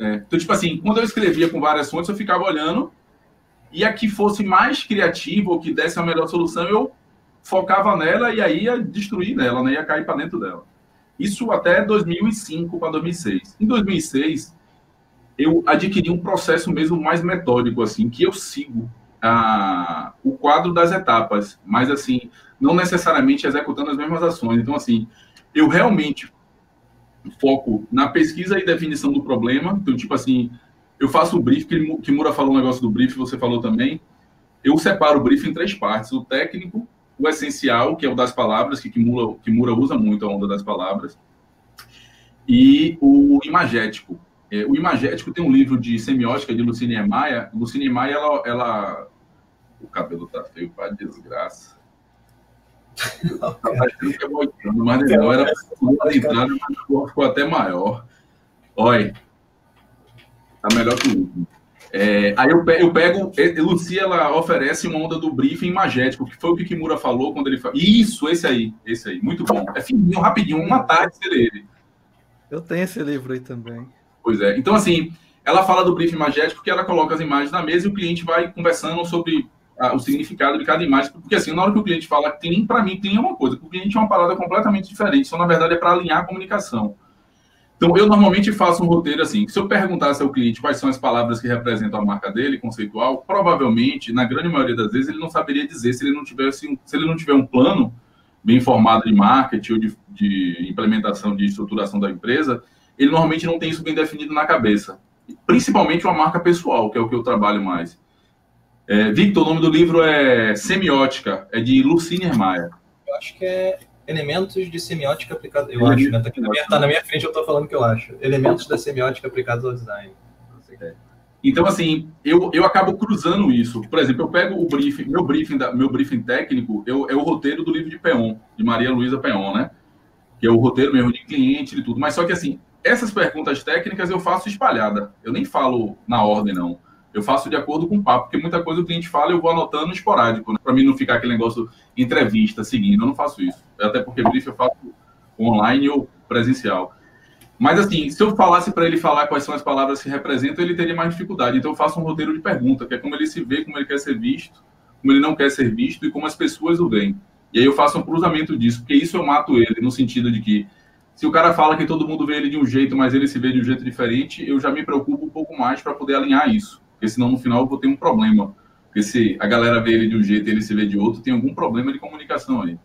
É. Então, tipo assim, quando eu escrevia com várias fontes, eu ficava olhando e a que fosse mais criativa ou que desse a melhor solução, eu focava nela e aí ia destruir nela, né? ia cair para dentro dela. Isso até 2005 para 2006. Em 2006, eu adquiri um processo mesmo mais metódico, assim, que eu sigo a, o quadro das etapas, mas assim, não necessariamente executando as mesmas ações. Então, assim, eu realmente foco na pesquisa e definição do problema. Então, tipo assim, eu faço o brief, que, Mura falou um negócio do brief, você falou também. Eu separo o brief em três partes: o técnico, o essencial, que é o das palavras, que Kimura, Kimura usa muito a onda das palavras, e o imagético, é, o Imagético tem um livro de semiótica de Lucine Maia. Lucine Maia, ela, ela... O cabelo tá feio para desgraça. Tá mas não, era a entrada, mas ficou até maior. Olha, tá melhor que o último. É, aí eu, eu pego, Lucia, ela oferece uma onda do briefing magético, que foi o que Kimura falou quando ele falou. Isso, esse aí, esse aí, muito bom. É fininho, rapidinho, uma tarde você lê ele. Eu tenho esse livro aí também. Pois é. Então, assim, ela fala do briefing magético que ela coloca as imagens na mesa e o cliente vai conversando sobre o significado de cada imagem. Porque, assim, na hora que o cliente fala tem, para mim, tem uma coisa. O cliente é uma parada completamente diferente. Então, na verdade, é para alinhar a comunicação. Então, eu normalmente faço um roteiro assim. Se eu perguntasse ao cliente quais são as palavras que representam a marca dele, conceitual, provavelmente, na grande maioria das vezes, ele não saberia dizer se ele não tivesse, se ele não tiver um plano bem informado de marketing ou de, de implementação de estruturação da empresa, ele normalmente não tem isso bem definido na cabeça. Principalmente uma marca pessoal, que é o que eu trabalho mais. É, Victor, o nome do livro é Semiótica, é de Lucine Maia. Eu acho que é Elementos de Semiótica Aplicados. Eu acho, né? Tá, na minha, tá na minha frente, eu estou falando que eu acho. Elementos da Semiótica Aplicados ao Design. Então, assim, eu, eu acabo cruzando isso. Por exemplo, eu pego o briefing, meu briefing, da, meu briefing técnico eu, é o roteiro do livro de Peon, de Maria Luísa Peon, né? Que é o roteiro mesmo de cliente e tudo. Mas só que, assim, essas perguntas técnicas eu faço espalhada. Eu nem falo na ordem, não. Eu faço de acordo com o papo, porque muita coisa o cliente fala eu vou anotando esporádico, né? para mim não ficar aquele negócio entrevista seguindo. Eu não faço isso. Até porque brief eu faço online ou presencial. Mas assim, se eu falasse para ele falar quais são as palavras que representam, ele teria mais dificuldade. Então eu faço um roteiro de pergunta, que é como ele se vê, como ele quer ser visto, como ele não quer ser visto e como as pessoas o veem. E aí eu faço um cruzamento disso, porque isso eu mato ele, no sentido de que se o cara fala que todo mundo vê ele de um jeito, mas ele se vê de um jeito diferente, eu já me preocupo um pouco mais para poder alinhar isso. Porque senão no final eu vou ter um problema. Porque se a galera vê ele de um jeito e ele se vê de outro, tem algum problema de comunicação aí.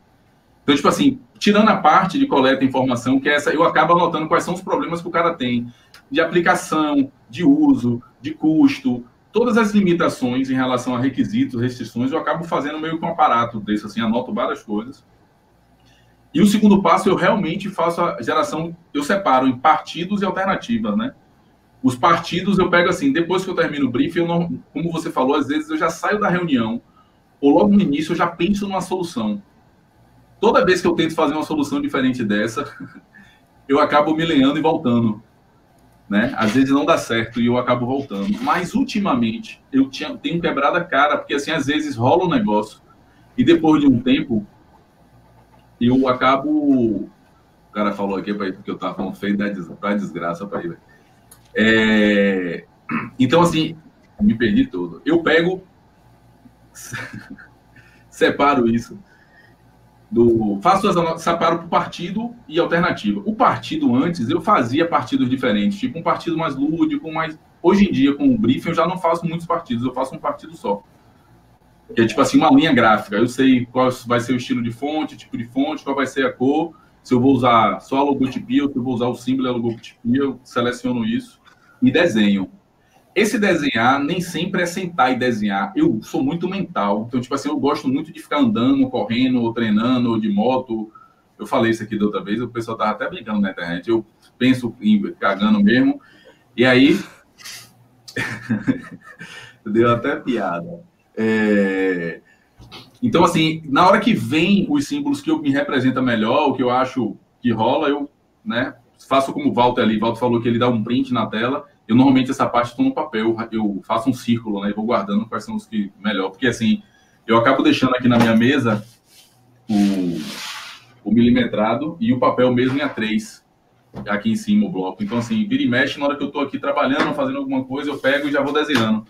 Então, tipo assim, tirando a parte de coleta de informação, que é essa, eu acabo anotando quais são os problemas que o cara tem de aplicação, de uso, de custo, todas as limitações em relação a requisitos, restrições, eu acabo fazendo meio que um aparato desse, assim, anoto várias coisas e o segundo passo, eu realmente faço a geração, eu separo em partidos e alternativas, né? Os partidos eu pego assim, depois que eu termino o briefing, eu não, como você falou, às vezes eu já saio da reunião, ou logo no início eu já penso numa solução. toda vez que eu tento fazer uma solução diferente dessa, <laughs> eu acabo me lenhando e voltando. Né? Às vezes não dá certo e eu acabo voltando. Mas ultimamente eu tinha, tenho quebrado a cara, porque assim, às vezes rola um negócio e depois de um tempo eu acabo. O cara falou aqui porque eu tava falando feio da desgraça para ele. É... Então, assim, me perdi todo. Eu pego, <laughs> separo isso. Do, faço as separo por partido e alternativa. O partido antes eu fazia partidos diferentes, tipo um partido mais lúdico, mais. Hoje em dia, com o briefing, eu já não faço muitos partidos, eu faço um partido só. Que é tipo assim, uma linha gráfica. Eu sei qual vai ser o estilo de fonte, tipo de fonte, qual vai ser a cor. Se eu vou usar só a logotipia, ou se eu vou usar o símbolo e a logotipia, eu seleciono isso e desenho. Esse desenhar nem sempre é sentar e desenhar. Eu sou muito mental. Então, tipo assim, eu gosto muito de ficar andando, correndo, ou treinando, ou de moto. Eu falei isso aqui da outra vez, o pessoal tava até brincando na internet. Eu penso em cagando mesmo. E aí. <laughs> Deu até piada. É... Então, assim, na hora que vem os símbolos que eu me representa melhor, o que eu acho que rola, eu né, faço como o Walter ali. O Walter falou que ele dá um print na tela. Eu normalmente essa parte estou no papel, eu faço um círculo, né? E vou guardando quais são os que melhor. Porque assim, eu acabo deixando aqui na minha mesa o, o milimetrado e o papel mesmo em A3 aqui em cima o bloco. Então, assim, vira e mexe, na hora que eu estou aqui trabalhando, fazendo alguma coisa, eu pego e já vou desenhando.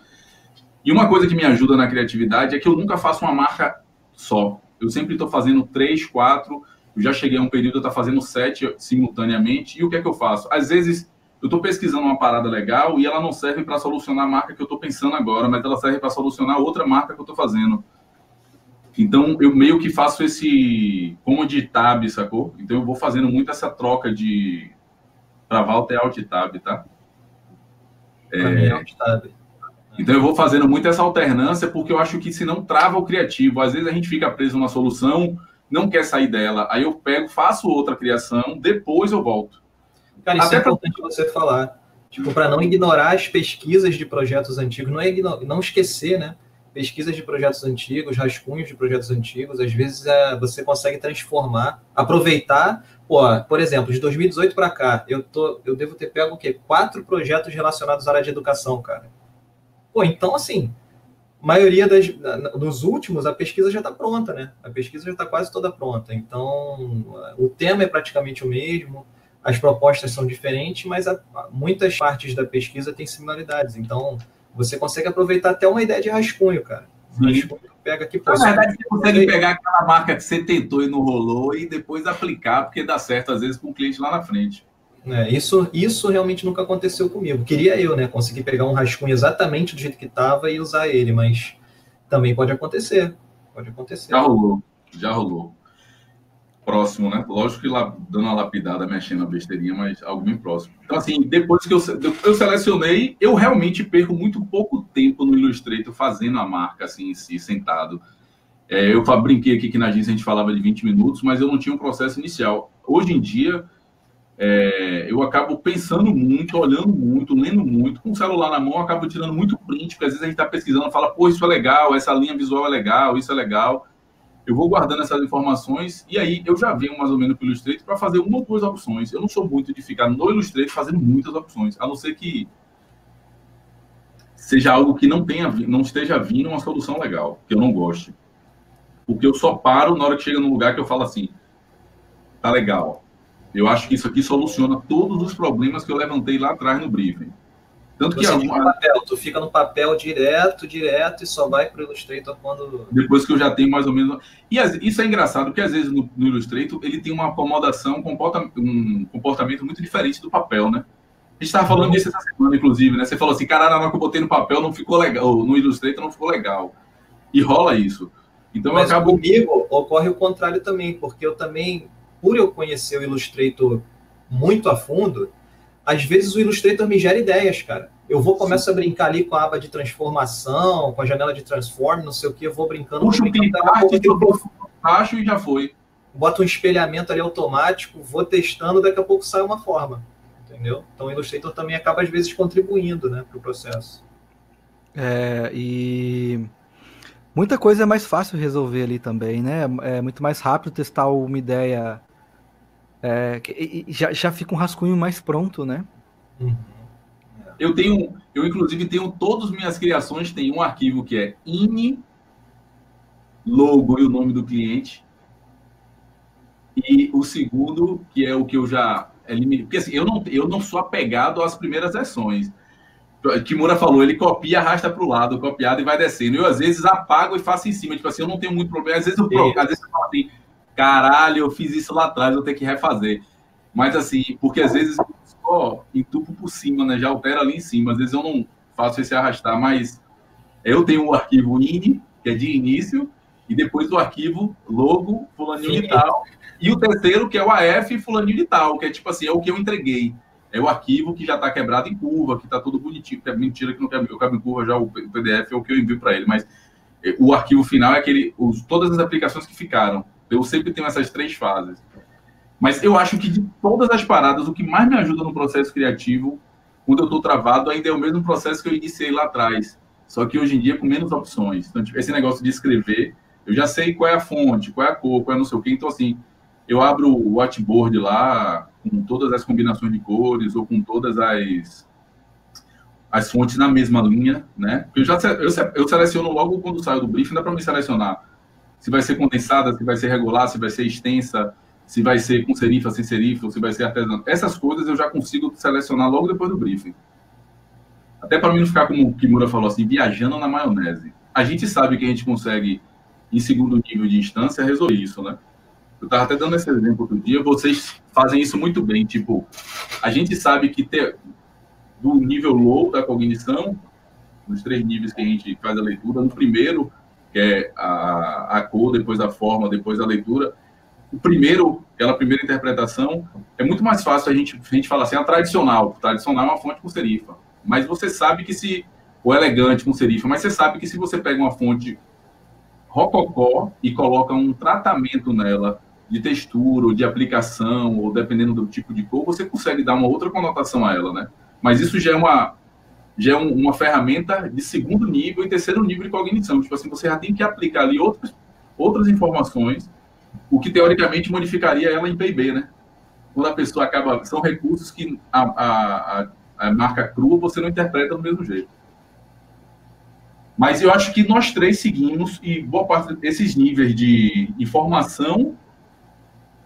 E uma coisa que me ajuda na criatividade é que eu nunca faço uma marca só. Eu sempre estou fazendo três, quatro. Eu já cheguei a um período, eu estou fazendo sete simultaneamente. E o que é que eu faço? Às vezes, eu estou pesquisando uma parada legal e ela não serve para solucionar a marca que eu estou pensando agora, mas ela serve para solucionar outra marca que eu estou fazendo. Então, eu meio que faço esse como de tab, sacou? Então, eu vou fazendo muito essa troca de. Para Walter é Alt Tab, tá? É... É Alt Tab. Então eu vou fazendo muito essa alternância porque eu acho que se não trava o criativo. Às vezes a gente fica preso numa solução, não quer sair dela. Aí eu pego, faço outra criação, depois eu volto. Cara, isso Até é importante pra... você falar. Tipo, para não ignorar as pesquisas de projetos antigos, não, é não esquecer, né? Pesquisas de projetos antigos, rascunhos de projetos antigos, às vezes é, você consegue transformar, aproveitar. Pô, por exemplo, de 2018 para cá, eu, tô, eu devo ter pego o quê? Quatro projetos relacionados à área de educação, cara Pô, então, assim, maioria das, dos últimos, a pesquisa já está pronta, né? A pesquisa já está quase toda pronta. Então, o tema é praticamente o mesmo, as propostas são diferentes, mas a, muitas partes da pesquisa têm similaridades. Então, você consegue aproveitar até uma ideia de rascunho, cara. Rascunho pega aqui, pô, Na verdade, você consegue pegar aquela marca que você tentou e não rolou e depois aplicar, porque dá certo, às vezes, com o cliente lá na frente. É, isso, isso realmente nunca aconteceu comigo. Queria eu, né? Conseguir pegar um rascunho exatamente do jeito que estava e usar ele, mas também pode acontecer. Pode acontecer. Já rolou, já rolou. Próximo, né? Lógico que lá, dando uma lapidada, mexendo na besteirinha, mas algo bem próximo. Então, assim, depois que eu, eu selecionei, eu realmente perco muito pouco tempo no Illustrator fazendo a marca, assim, em si, sentado. É, eu brinquei aqui que na agência a gente falava de 20 minutos, mas eu não tinha um processo inicial. Hoje em dia, é, eu acabo pensando muito, olhando muito, lendo muito, com o celular na mão, acabo tirando muito print, porque às vezes a gente está pesquisando, fala, pô, isso é legal, essa linha visual é legal, isso é legal. Eu vou guardando essas informações e aí eu já venho mais ou menos para o Illustrator para fazer uma ou duas opções. Eu não sou muito de ficar no Illustrator fazendo muitas opções, a não ser que seja algo que não tenha, não esteja vindo uma solução legal, que eu não goste. Porque eu só paro na hora que chega num lugar que eu falo assim, tá legal, eu acho que isso aqui soluciona todos os problemas que eu levantei lá atrás no briefing. Tanto Você que no papel, tu fica no papel direto, direto e só vai para o Illustrator quando. Depois que eu já tenho mais ou menos. E isso é engraçado, porque às vezes no, no Illustrator ele tem uma acomodação, um comportamento muito diferente do papel, né? A gente estava falando disso essa semana, inclusive, né? Você falou assim, cara, na hora que eu botei no papel não ficou legal, no Illustrator não ficou legal. E rola isso. Então Mas eu acabo... comigo ocorre o contrário também, porque eu também por eu conhecer o Illustrator muito a fundo, às vezes o Illustrator me gera ideias, cara. Eu vou começar a brincar ali com a aba de transformação, com a janela de transform, não sei o que, eu vou brincando. Puxa brincando, um pouco, baixo e já foi. Boto um espelhamento ali automático, vou testando, daqui a pouco sai uma forma. Entendeu? Então o Illustrator também acaba, às vezes, contribuindo né, para o processo. É, e muita coisa é mais fácil resolver ali também, né? É muito mais rápido testar uma ideia. É, já, já fica um rascunho mais pronto, né? Uhum. Eu tenho, eu inclusive tenho todas as minhas criações, tem um arquivo que é INI, logo e o nome do cliente. E o segundo, que é o que eu já eliminei. Porque assim, eu não, eu não sou apegado às primeiras versões. Kimura falou, ele copia, arrasta para o lado, copiado e vai descendo. Eu, às vezes, apago e faço em cima. Tipo assim, eu não tenho muito problema. Às vezes eu, às vezes eu falo assim, caralho, eu fiz isso lá atrás, eu tenho que refazer. Mas assim, porque às vezes só entupo por cima, né? Já altera ali em cima. Às vezes eu não faço esse arrastar, mas eu tenho o arquivo INI, que é de início, e depois o arquivo logo, fulaninho Sim. e tal. E o terceiro, que é o AF fulaninho e tal, que é tipo assim, é o que eu entreguei. É o arquivo que já está quebrado em curva, que está tudo bonitinho. É mentira que não eu cabe em curva já o PDF é o que eu envio para ele, mas é, o arquivo final é aquele, os, todas as aplicações que ficaram. Eu sempre tenho essas três fases. Mas eu acho que de todas as paradas, o que mais me ajuda no processo criativo, quando eu estou travado, ainda é o mesmo processo que eu iniciei lá atrás. Só que hoje em dia com menos opções. Então, tipo, esse negócio de escrever, eu já sei qual é a fonte, qual é a cor, qual é não sei o quê. Então, assim, eu abro o whiteboard lá com todas as combinações de cores ou com todas as as fontes na mesma linha, né? Eu já eu, eu seleciono logo quando saio do briefing, dá para me selecionar se vai ser condensada, se vai ser regular, se vai ser extensa, se vai ser com serifa, sem serifa, se vai ser artesanal. Essas coisas eu já consigo selecionar logo depois do briefing. Até para mim não ficar como o Kimura falou assim, viajando na maionese. A gente sabe que a gente consegue, em segundo nível de instância, resolver isso, né? Eu estava até dando esse exemplo outro dia, vocês fazem isso muito bem. Tipo, a gente sabe que ter, do nível low da cognição, nos três níveis que a gente faz a leitura, no primeiro, que é a, a cor, depois a forma, depois a leitura, o primeiro, aquela primeira interpretação, é muito mais fácil a gente, a gente falar assim, a tradicional. Tradicional é uma fonte com serifa. Mas você sabe que se. Ou elegante com serifa, mas você sabe que se você pega uma fonte rococó e coloca um tratamento nela de textura ou de aplicação, ou dependendo do tipo de cor, você consegue dar uma outra conotação a ela, né? Mas isso já é uma, já é uma ferramenta de segundo nível e terceiro nível de cognição. Tipo assim, você já tem que aplicar ali outras, outras informações, o que teoricamente modificaria ela em PIB, né? Quando a pessoa acaba. São recursos que a, a, a, marca crua você não interpreta do mesmo jeito. Mas eu acho que nós três seguimos, e boa parte desses níveis de informação,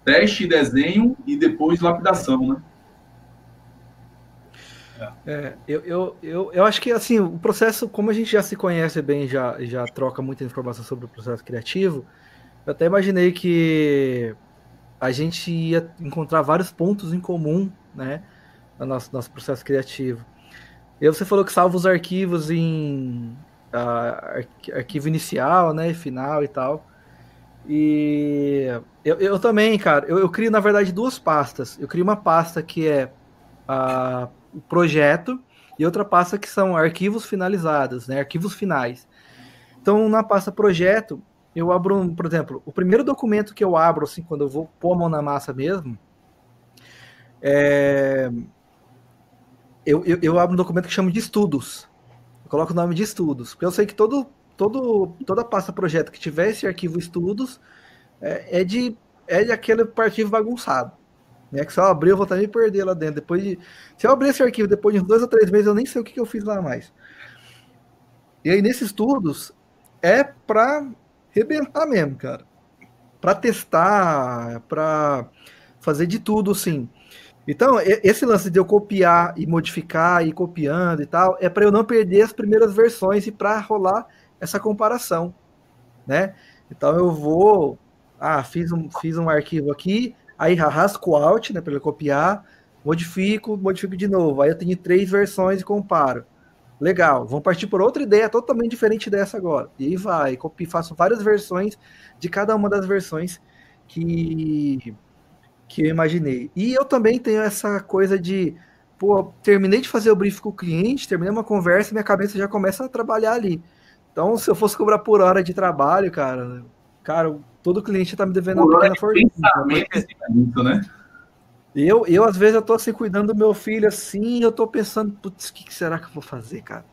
teste, desenho e depois lapidação, né? É, eu, eu, eu, eu acho que assim, o processo, como a gente já se conhece bem, já, já troca muita informação sobre o processo criativo, eu até imaginei que a gente ia encontrar vários pontos em comum, né, no nosso, nosso processo criativo. E você falou que salva os arquivos em uh, arquivo inicial, né, final e tal. E eu, eu também, cara, eu, eu crio, na verdade, duas pastas. Eu crio uma pasta que é a projeto e outra pasta que são arquivos finalizados, né, arquivos finais. Então, na pasta projeto, eu abro, por exemplo, o primeiro documento que eu abro, assim, quando eu vou pôr a mão na massa mesmo, é... eu, eu, eu abro um documento que chamo de estudos. Eu coloco o nome de estudos, porque eu sei que todo, todo, toda pasta projeto que tiver esse arquivo estudos é, é de, é aquele arquivo bagunçado. Né? Que se eu vou também perder lá dentro. Depois de. Se eu abrir esse arquivo depois de uns dois ou três meses, eu nem sei o que, que eu fiz lá mais. E aí, nesses estudos, é para rebentar mesmo, cara. Para testar, para fazer de tudo, sim. Então, esse lance de eu copiar e modificar e copiando e tal, é para eu não perder as primeiras versões e para rolar essa comparação, né? Então eu vou, ah, fiz um, fiz um arquivo aqui, aí rasco o Alt, né, para ele copiar, modifico, modifico de novo. Aí eu tenho três versões e comparo. Legal, vamos partir por outra ideia totalmente diferente dessa agora. E aí vai, copio, faço várias versões de cada uma das versões que, que eu imaginei. E eu também tenho essa coisa de, pô, terminei de fazer o brief com o cliente, terminei uma conversa e minha cabeça já começa a trabalhar ali. Então, se eu fosse cobrar por hora de trabalho, cara, cara, todo cliente está me devendo uma pequena fortuna. Né? Eu, eu, às vezes, eu tô assim, cuidando do meu filho assim, eu tô pensando, putz, o que será que eu vou fazer, cara?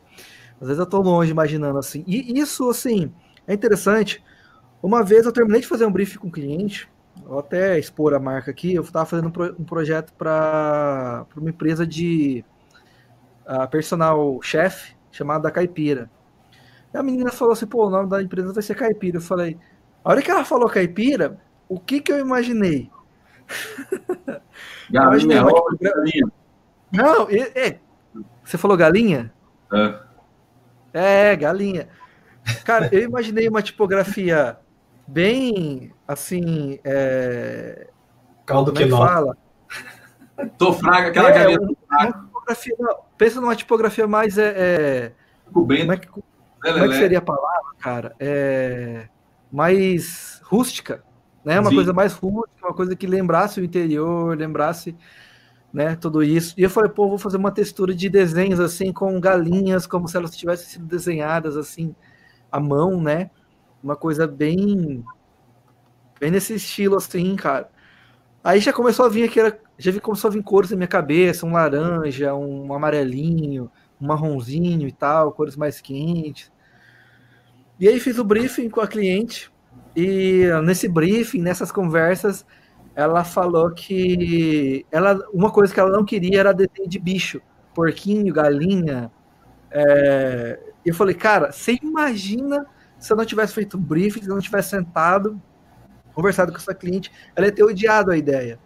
Às vezes eu tô longe imaginando assim. E isso, assim, É interessante. Uma vez eu terminei de fazer um briefing com o cliente, vou até expor a marca aqui, eu estava fazendo um, pro, um projeto para uma empresa de uh, personal chef chamada Caipira. E a menina falou assim, pô, o nome da empresa vai ser Caipira. Eu falei, a hora que ela falou Caipira, o que que eu imaginei? Galinha, imaginei, tipo, galinha. Não, é, é, você falou galinha? É. É, galinha. Cara, eu imaginei uma tipografia bem assim. É... Caldo que é fala. Tô fraga, aquela é, galinha. Pensa numa tipografia mais. É, é... Como é, que, como é que seria a palavra, cara? É, mais rústica, né? Uma Sim. coisa mais rústica, uma coisa que lembrasse o interior, lembrasse né, tudo isso. E eu falei, pô, vou fazer uma textura de desenhos assim com galinhas, como se elas tivessem sido desenhadas assim à mão, né? Uma coisa bem bem nesse estilo assim, cara. Aí já começou a vir aqui, já vi começou a vir cores na minha cabeça, um laranja, um amarelinho, um marronzinho e tal, cores mais quentes. E aí fiz o briefing com a cliente e nesse briefing, nessas conversas, ela falou que ela, uma coisa que ela não queria era desenho de bicho, porquinho, galinha. É... Eu falei, cara, você imagina se eu não tivesse feito um briefing, se eu não tivesse sentado, conversado com essa cliente, ela ia ter odiado a ideia.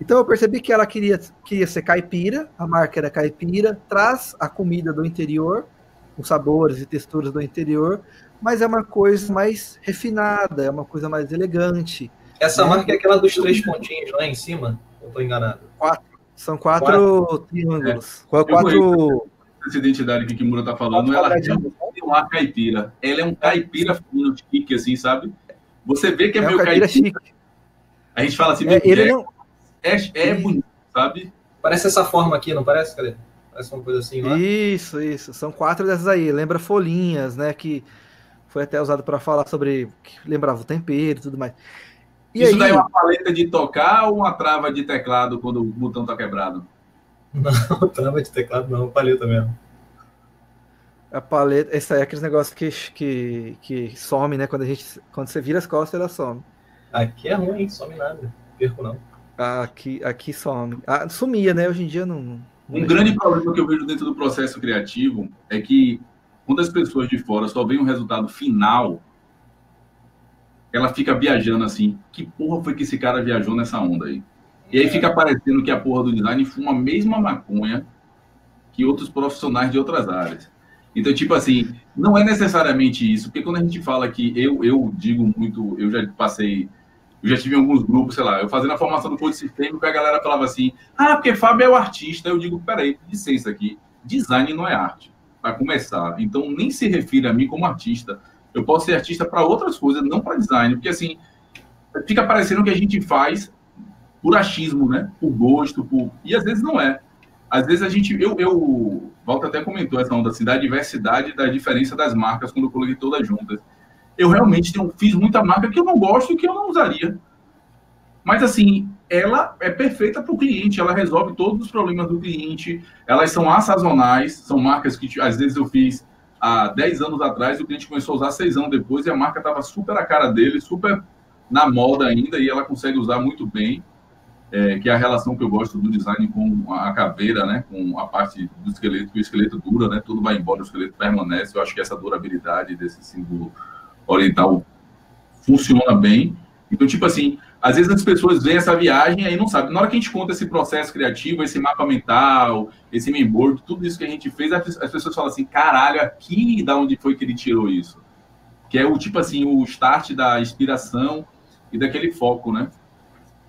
Então eu percebi que ela queria, queria ser caipira, a marca era caipira, traz a comida do interior, os sabores e texturas do interior, mas é uma coisa mais refinada, é uma coisa mais elegante. Essa né? marca é aquela dos três pontinhos lá em cima? Ou estou enganado? Quatro. São quatro, quatro. triângulos. É. Quatro. Essa identidade que o Kimura está falando, ela é uma caipira. Ela é um caipira fino, chique, assim, sabe? Você vê que é, é meio caipira. Chique. A gente fala assim, é, ele não... é, é bonito, sabe? Parece essa forma aqui, não parece? Cadê? Parece uma coisa assim, lá. Isso, isso. São quatro dessas aí. Lembra folhinhas, né? Que foi até usado para falar sobre. que lembrava o tempero e tudo mais. E Isso aí... daí é uma paleta de tocar ou uma trava de teclado quando o botão tá quebrado? <laughs> Não, trava de teclado não, paleta mesmo. A paleta, esse aí é aqueles negócios que, que, que some, né? Quando, a gente, quando você vira as costas, ela some. Aqui é ruim, some nada. Perco não. Aqui, aqui some. Ah, sumia, né? Hoje em dia não. não um grande problema que eu vejo dentro do processo criativo é que quando as pessoas de fora só veem o resultado final, ela fica viajando assim. Que porra foi que esse cara viajou nessa onda aí? E aí fica parecendo que a porra do design fuma a mesma maconha que outros profissionais de outras áreas. Então, tipo assim, não é necessariamente isso, porque quando a gente fala que eu, eu digo muito, eu já passei, eu já tive em alguns grupos, sei lá, eu fazendo a formação do código sistêmico, a galera falava assim, ah, porque Fábio é o artista. Eu digo, peraí, licença aqui, design não é arte, para começar. Então, nem se refira a mim como artista. Eu posso ser artista para outras coisas, não para design, porque assim, fica parecendo que a gente faz por achismo, né? Por gosto, por... e às vezes não é. Às vezes a gente, eu, eu Walter até comentou essa onda assim, da diversidade, da diferença das marcas quando eu coloquei todas juntas. Eu realmente tenho, fiz muita marca que eu não gosto e que eu não usaria. Mas assim, ela é perfeita para o cliente, ela resolve todos os problemas do cliente, elas são assazonais, são marcas que às vezes eu fiz há 10 anos atrás, o cliente começou a usar 6 anos depois e a marca estava super a cara dele, super na moda ainda e ela consegue usar muito bem, é, que é a relação que eu gosto do design com a caveira, né, com a parte do esqueleto, que o esqueleto dura, né, tudo vai embora, o esqueleto permanece. Eu acho que essa durabilidade desse símbolo oriental funciona bem. Então, tipo assim, às vezes as pessoas veem essa viagem e aí não sabem. Na hora que a gente conta esse processo criativo, esse mapa mental, esse memboard, tudo isso que a gente fez, as pessoas falam assim, caralho, aqui da onde foi que ele tirou isso? Que é o tipo assim, o start da inspiração e daquele foco, né?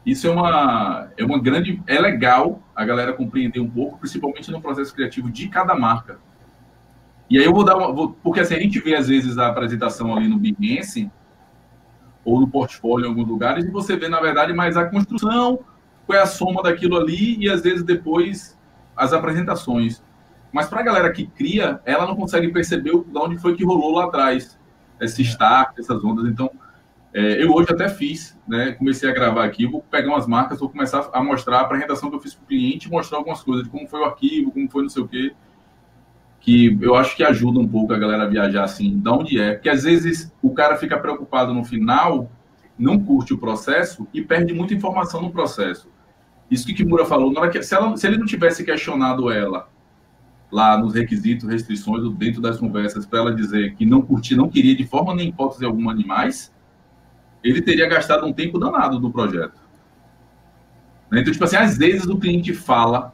Isso é uma, é uma grande. É legal a galera compreender um pouco, principalmente no processo criativo de cada marca. E aí eu vou dar uma. Vou, porque assim, a gente vê às vezes a apresentação ali no Behance, ou no portfólio em alguns lugares, e você vê, na verdade, mais a construção, qual é a soma daquilo ali, e às vezes depois as apresentações. Mas para a galera que cria, ela não consegue perceber de onde foi que rolou lá atrás, esse start, essas ondas. Então, é, eu hoje até fiz, né? Comecei a gravar aqui, vou pegar umas marcas, vou começar a mostrar a apresentação que eu fiz para o cliente, mostrar algumas coisas de como foi o arquivo, como foi não sei o quê. Que eu acho que ajuda um pouco a galera a viajar assim, de onde é. Porque às vezes o cara fica preocupado no final, não curte o processo e perde muita informação no processo. Isso que Kimura falou, na hora que, se, ela, se ele não tivesse questionado ela lá nos requisitos, restrições, dentro das conversas, para ela dizer que não curtia, não queria de forma nem hipótese alguma animais, ele teria gastado um tempo danado do projeto. Né? Então, tipo assim, às vezes o cliente fala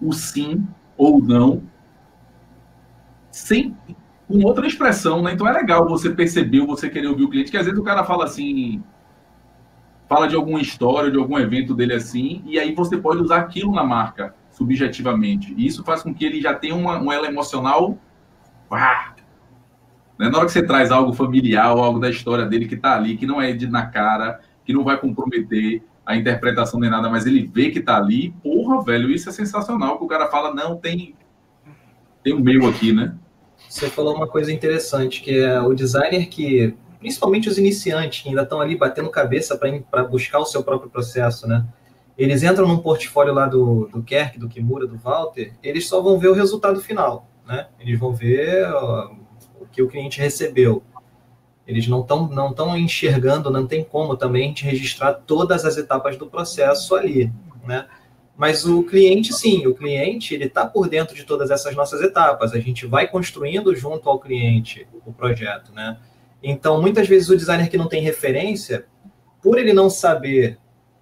o sim ou não sem com outra expressão, né? Então é legal você perceber, você querer ouvir o cliente, que às vezes o cara fala assim, fala de alguma história, de algum evento dele assim, e aí você pode usar aquilo na marca, subjetivamente. E isso faz com que ele já tenha uma, um ela emocional. Né? Na hora que você traz algo familiar algo da história dele que está ali, que não é de na cara, que não vai comprometer a interpretação nem nada, mas ele vê que está ali, porra, velho, isso é sensacional. Que o cara fala, não, tem, tem o meu aqui, né? Você falou uma coisa interessante, que é o designer que, principalmente os iniciantes, que ainda estão ali batendo cabeça para buscar o seu próprio processo, né? Eles entram num portfólio lá do, do Kerk, do Kimura, do Walter, eles só vão ver o resultado final, né? Eles vão ver ó, o que o cliente recebeu. Eles não estão não tão enxergando, não tem como também a gente registrar todas as etapas do processo ali, né? Mas o cliente, sim, o cliente ele está por dentro de todas essas nossas etapas. A gente vai construindo junto ao cliente o projeto, né? Então, muitas vezes o designer que não tem referência, por ele não saber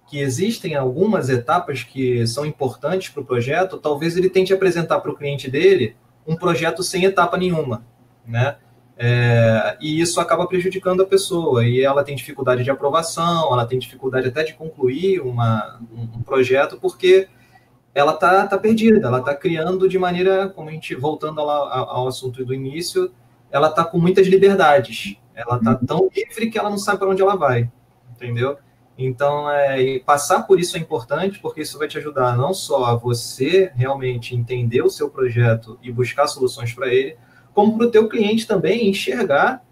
que existem algumas etapas que são importantes para o projeto, talvez ele tente apresentar para o cliente dele um projeto sem etapa nenhuma, né? É, e isso acaba prejudicando a pessoa, e ela tem dificuldade de aprovação, ela tem dificuldade até de concluir uma, um projeto, porque ela está tá perdida, ela está criando de maneira, como a gente, voltando lá ao assunto do início, ela está com muitas liberdades, ela está tão livre que ela não sabe para onde ela vai, entendeu? Então, é, passar por isso é importante, porque isso vai te ajudar não só a você realmente entender o seu projeto e buscar soluções para ele, como para o teu cliente também enxergar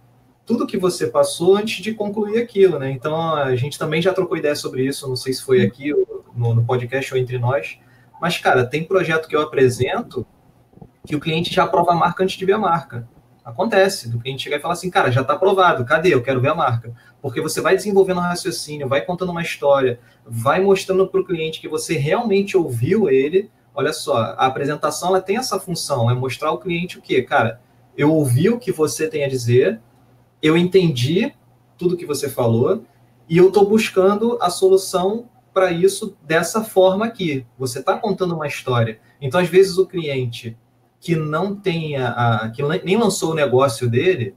tudo que você passou antes de concluir aquilo, né? Então a gente também já trocou ideia sobre isso, não sei se foi aqui no, no podcast ou entre nós, mas cara, tem projeto que eu apresento que o cliente já aprova a marca antes de ver a marca. Acontece, do cliente chegar e falar assim, cara, já está aprovado, cadê? Eu quero ver a marca. Porque você vai desenvolvendo um raciocínio, vai contando uma história, vai mostrando para o cliente que você realmente ouviu ele. Olha só, a apresentação ela tem essa função, é mostrar ao cliente o quê? Cara, eu ouvi o que você tem a dizer, eu entendi tudo que você falou e eu estou buscando a solução para isso dessa forma aqui. Você está contando uma história. Então, às vezes, o cliente que não tenha, a, que nem lançou o negócio dele,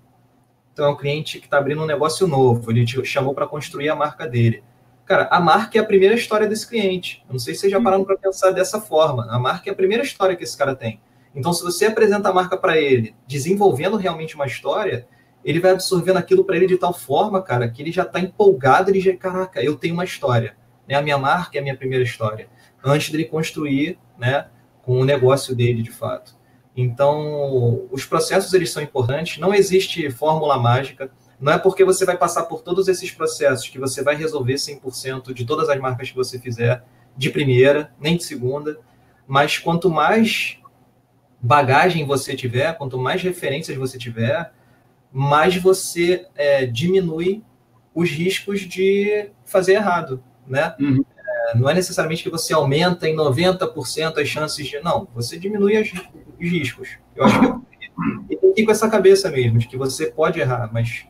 então é um cliente que está abrindo um negócio novo, ele te chamou para construir a marca dele. Cara, a marca é a primeira história desse cliente. Eu não sei se vocês já pararam para pensar dessa forma. A marca é a primeira história que esse cara tem. Então, se você apresenta a marca para ele, desenvolvendo realmente uma história, ele vai absorvendo aquilo para ele de tal forma, cara, que ele já está empolgado, ele já, caraca, eu tenho uma história. Né? A minha marca é a minha primeira história. Antes dele construir, né, com o negócio dele, de fato. Então, os processos, eles são importantes. Não existe fórmula mágica. Não é porque você vai passar por todos esses processos que você vai resolver 100% de todas as marcas que você fizer de primeira, nem de segunda. Mas quanto mais bagagem você tiver, quanto mais referências você tiver, mais você é, diminui os riscos de fazer errado, né? Uhum. É, não é necessariamente que você aumenta em 90% as chances de... Não, você diminui as, os riscos. Eu acho que e tem que ir com essa cabeça mesmo, de que você pode errar, mas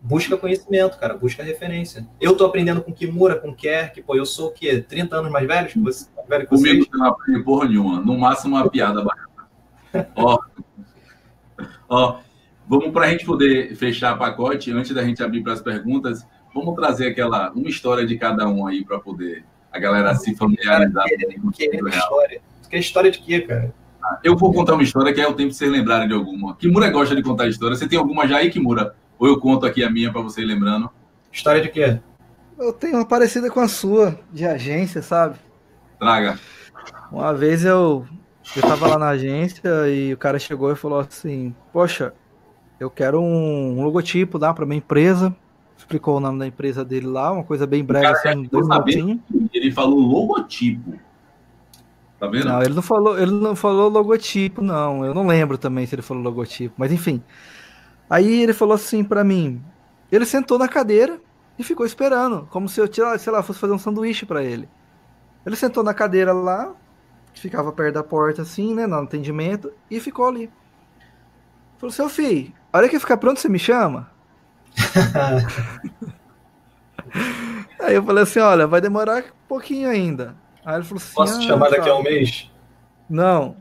busca conhecimento, cara, busca referência. Eu tô aprendendo com Kimura, com Kerr, pô, eu sou o quê? 30 anos mais velho que você? Velho que Comigo você não aprende porra nenhuma, no máximo uma piada bacana ó, ó, vamos para a gente poder fechar o pacote, antes da gente abrir para as perguntas, vamos trazer aquela uma história de cada um aí para poder a galera se familiarizar. com que, história? Tu quer história de quê, cara? Eu vou contar uma história que é o tempo de vocês lembrarem de alguma. Kimura gosta de contar história. Você tem alguma já aí, Kimura? Ou eu conto aqui a minha para você ir lembrando? História de quê? Eu tenho uma parecida com a sua, de agência, sabe? Traga. Uma vez eu eu tava lá na agência e o cara chegou e falou assim: Poxa, eu quero um, logotipo, dá pra minha empresa. Explicou o nome da empresa dele lá, uma coisa bem breve, assim, dois minutinhos. Ele falou logotipo. Tá vendo? Não, ele não falou, ele não falou logotipo, não. Eu não lembro também se ele falou logotipo, mas enfim. Aí ele falou assim para mim. Ele sentou na cadeira e ficou esperando, como se eu, sei lá, fosse fazer um sanduíche para ele. Ele sentou na cadeira lá, ficava perto da porta, assim, né, no atendimento, e ficou ali. Falou, seu filho, a hora que ficar pronto, você me chama? <laughs> Aí eu falei assim, olha, vai demorar um pouquinho ainda. Aí ele falou assim, Posso te ah, chamar daqui tá. a um mês? Não.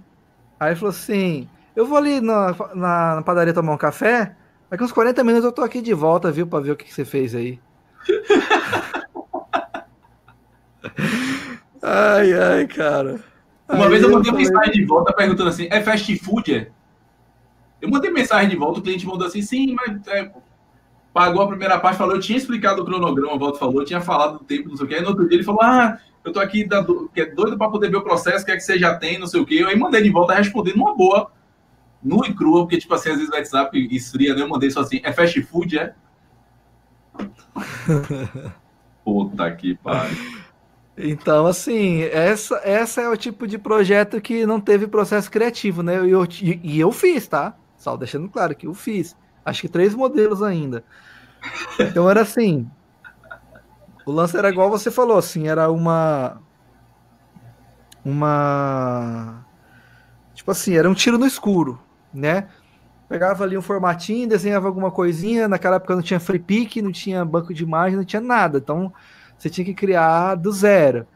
Aí ele falou assim, eu vou ali na, na, na padaria tomar um café, daqui uns 40 minutos eu tô aqui de volta, viu, pra ver o que, que você fez aí. <laughs> ai, ai, cara. Uma Aí vez eu mandei falei, mensagem de volta perguntando assim: é fast food? É? Eu mandei mensagem de volta, o cliente mandou assim: sim, mas é, pagou a primeira parte, falou, eu tinha explicado o cronograma, o Volta falou, eu tinha falado do tempo, não sei o que. Aí no outro dia ele falou: ah, eu tô aqui que é doido para poder ver o processo, quer que você já tem, não sei o que. Eu aí mandei de volta respondendo numa boa, nua e crua, porque, tipo assim, às vezes o WhatsApp esfria, né? Eu mandei só assim: é fast food? É? <laughs> Puta que pariu. Então, assim, essa, essa é o tipo de projeto que não teve processo criativo, né? E eu, e, eu fiz, tá? Só deixando claro que eu fiz. Acho que três modelos ainda. Então era assim. O lance era igual você falou, assim, era uma. Uma. Tipo assim, era um tiro no escuro, né? Pegava ali um formatinho, desenhava alguma coisinha. Naquela época não tinha free pick, não tinha banco de imagem, não tinha nada. Então você tinha que criar do zero.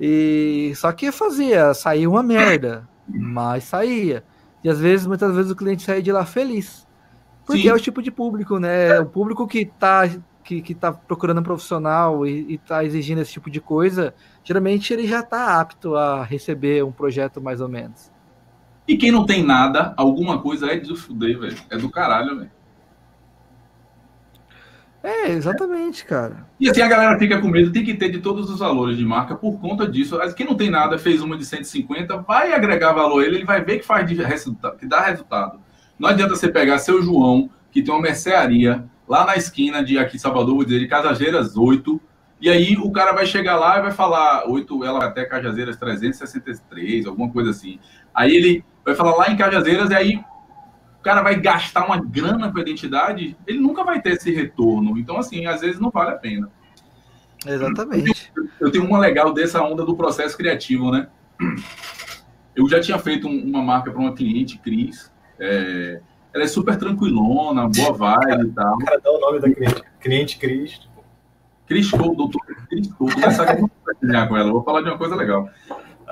E só que fazia, saía uma merda, mas saía. E às vezes, muitas vezes o cliente saía de lá feliz. Porque Sim. é o tipo de público, né? O público que tá, que, que tá procurando um profissional e, e tá exigindo esse tipo de coisa, geralmente ele já tá apto a receber um projeto mais ou menos. E quem não tem nada, alguma coisa é de fuder, velho. É do caralho, velho. É, exatamente, cara. E assim a galera fica com medo, tem que ter de todos os valores de marca por conta disso. Quem não tem nada, fez uma de 150, vai agregar valor ele, ele vai ver que faz resultado, que dá resultado. Não adianta você pegar seu João, que tem uma mercearia lá na esquina de aqui Salvador, vou dizer, de Cajazeiras 8, e aí o cara vai chegar lá e vai falar 8, ela até Cajazeiras 363, alguma coisa assim. Aí ele vai falar lá em Cajazeiras, e aí cara vai gastar uma grana com a identidade, ele nunca vai ter esse retorno. Então, assim, às vezes não vale a pena. Exatamente. Eu tenho uma legal dessa onda do processo criativo, né? Eu já tinha feito um- uma marca para uma cliente, Cris. É, ela é super tranquilona, boa vibe e tal. O cara dá o nome da cliente. Cliente Cris. Cris Couto, doutor Cris vou sacanear com ela, eu vou falar de uma coisa legal.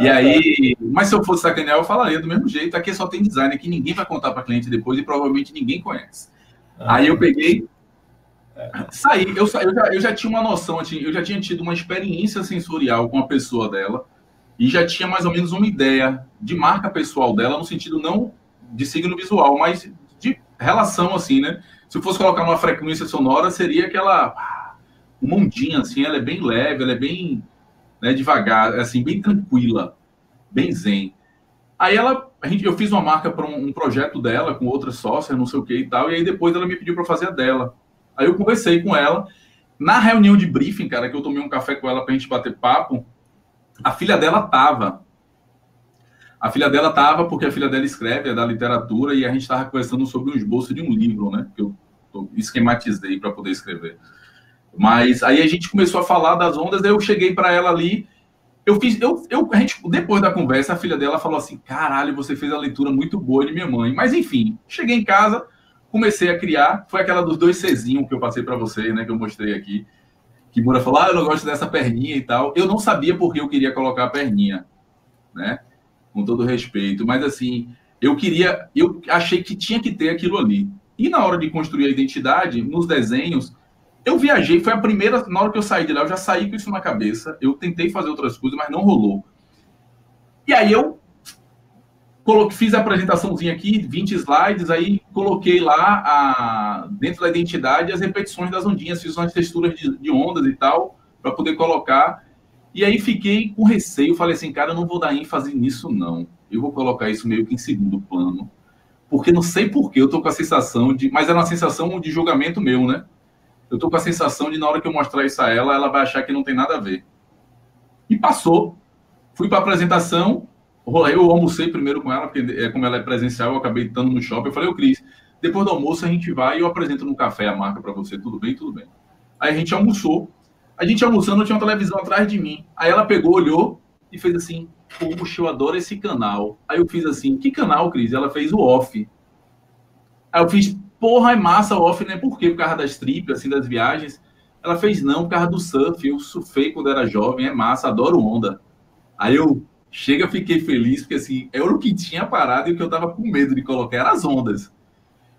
E aí, mas se eu fosse sacanear, eu falaria do mesmo jeito. Aqui só tem design, aqui ninguém vai contar para cliente depois e provavelmente ninguém conhece. Aí eu peguei, saí, eu, eu, já, eu já tinha uma noção, eu tinha- eu já tinha tido uma experiência sensorial com a pessoa dela e já tinha mais ou menos uma ideia de marca pessoal dela, no sentido não de signo visual, mas de relação, assim, né? Se eu fosse colocar uma frequência sonora, seria aquela uma ondinha, assim, ela é bem leve, ela é bem né, devagar, assim, bem tranquila, bem zen. Aí ela, a gente, eu fiz uma marca para um, um projeto dela com outra sócia, não sei o que e tal, e aí depois ela me pediu para fazer a dela. Aí eu conversei com ela. Na reunião de briefing, cara, que eu tomei um café com ela pra gente bater papo, a filha dela tava. A filha dela tava porque a filha dela escreve, é da literatura, e a gente tava conversando sobre um esboço de um livro, né? Que eu, eu esquematizei para poder escrever. Mas aí a gente começou a falar das ondas, daí eu cheguei para ela ali, eu fiz, eu, eu, a gente, depois da conversa, a filha dela falou assim: caralho, você fez a leitura muito boa de minha mãe. Mas enfim, cheguei em casa, comecei a criar. Foi aquela dos dois Czinho que eu passei para você, né? Que eu mostrei aqui. Que Mura falou: ah, eu não gosto dessa perninha e tal. Eu não sabia por que eu queria colocar a perninha, né? Com todo respeito. Mas assim, eu queria, eu achei que tinha que ter aquilo ali. E na hora de construir a identidade, nos desenhos, eu viajei, foi a primeira, na hora que eu saí de lá, eu já saí com isso na cabeça. Eu tentei fazer outras coisas, mas não rolou. E aí eu coloquei, fiz a apresentaçãozinha aqui, 20 slides, aí coloquei lá a, dentro da identidade as repetições das ondinhas, fiz umas texturas de, de ondas e tal, para poder colocar. E aí fiquei com receio, falei assim, cara, eu não vou dar ênfase nisso, não. Eu vou colocar isso meio que em segundo plano. Porque não sei porquê, eu tô com a sensação de. Mas era uma sensação de julgamento meu, né? Eu tô com a sensação de na hora que eu mostrar isso a ela, ela vai achar que não tem nada a ver. E passou. Fui para a apresentação, eu almocei primeiro com ela, porque é, como ela é presencial, eu acabei estando no shopping. Eu falei, ô Cris, depois do almoço a gente vai e eu apresento no café a marca para você. Tudo bem? Tudo bem. Aí a gente almoçou. A gente almoçando, tinha uma televisão atrás de mim. Aí ela pegou, olhou e fez assim: Poxa, eu adoro esse canal. Aí eu fiz assim: Que canal, Cris? Ela fez o off. Aí eu fiz: Porra, é massa off, né? Por quê? Por causa das tripas, assim, das viagens. Ela fez: Não, por causa do surf. Eu surfei quando era jovem, é massa, adoro onda. Aí eu chega, fiquei feliz, porque assim, era o que tinha parado e o que eu tava com medo de colocar eram as ondas.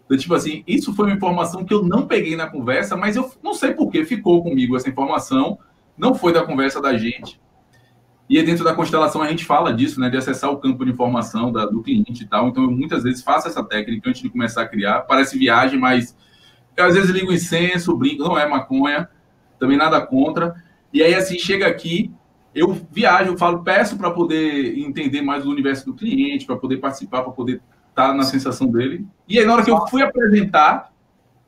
Então, tipo assim, isso foi uma informação que eu não peguei na conversa, mas eu não sei por que ficou comigo essa informação, não foi da conversa da gente. E dentro da constelação a gente fala disso, né, de acessar o campo de informação da, do cliente e tal. Então, eu muitas vezes faço essa técnica antes de começar a criar. Parece viagem, mas eu às vezes ligo incenso, brinco, não é maconha, também nada contra. E aí, assim, chega aqui, eu viajo, eu falo, peço para poder entender mais o universo do cliente, para poder participar, para poder tá na sensação dele. E aí, na hora que eu fui apresentar,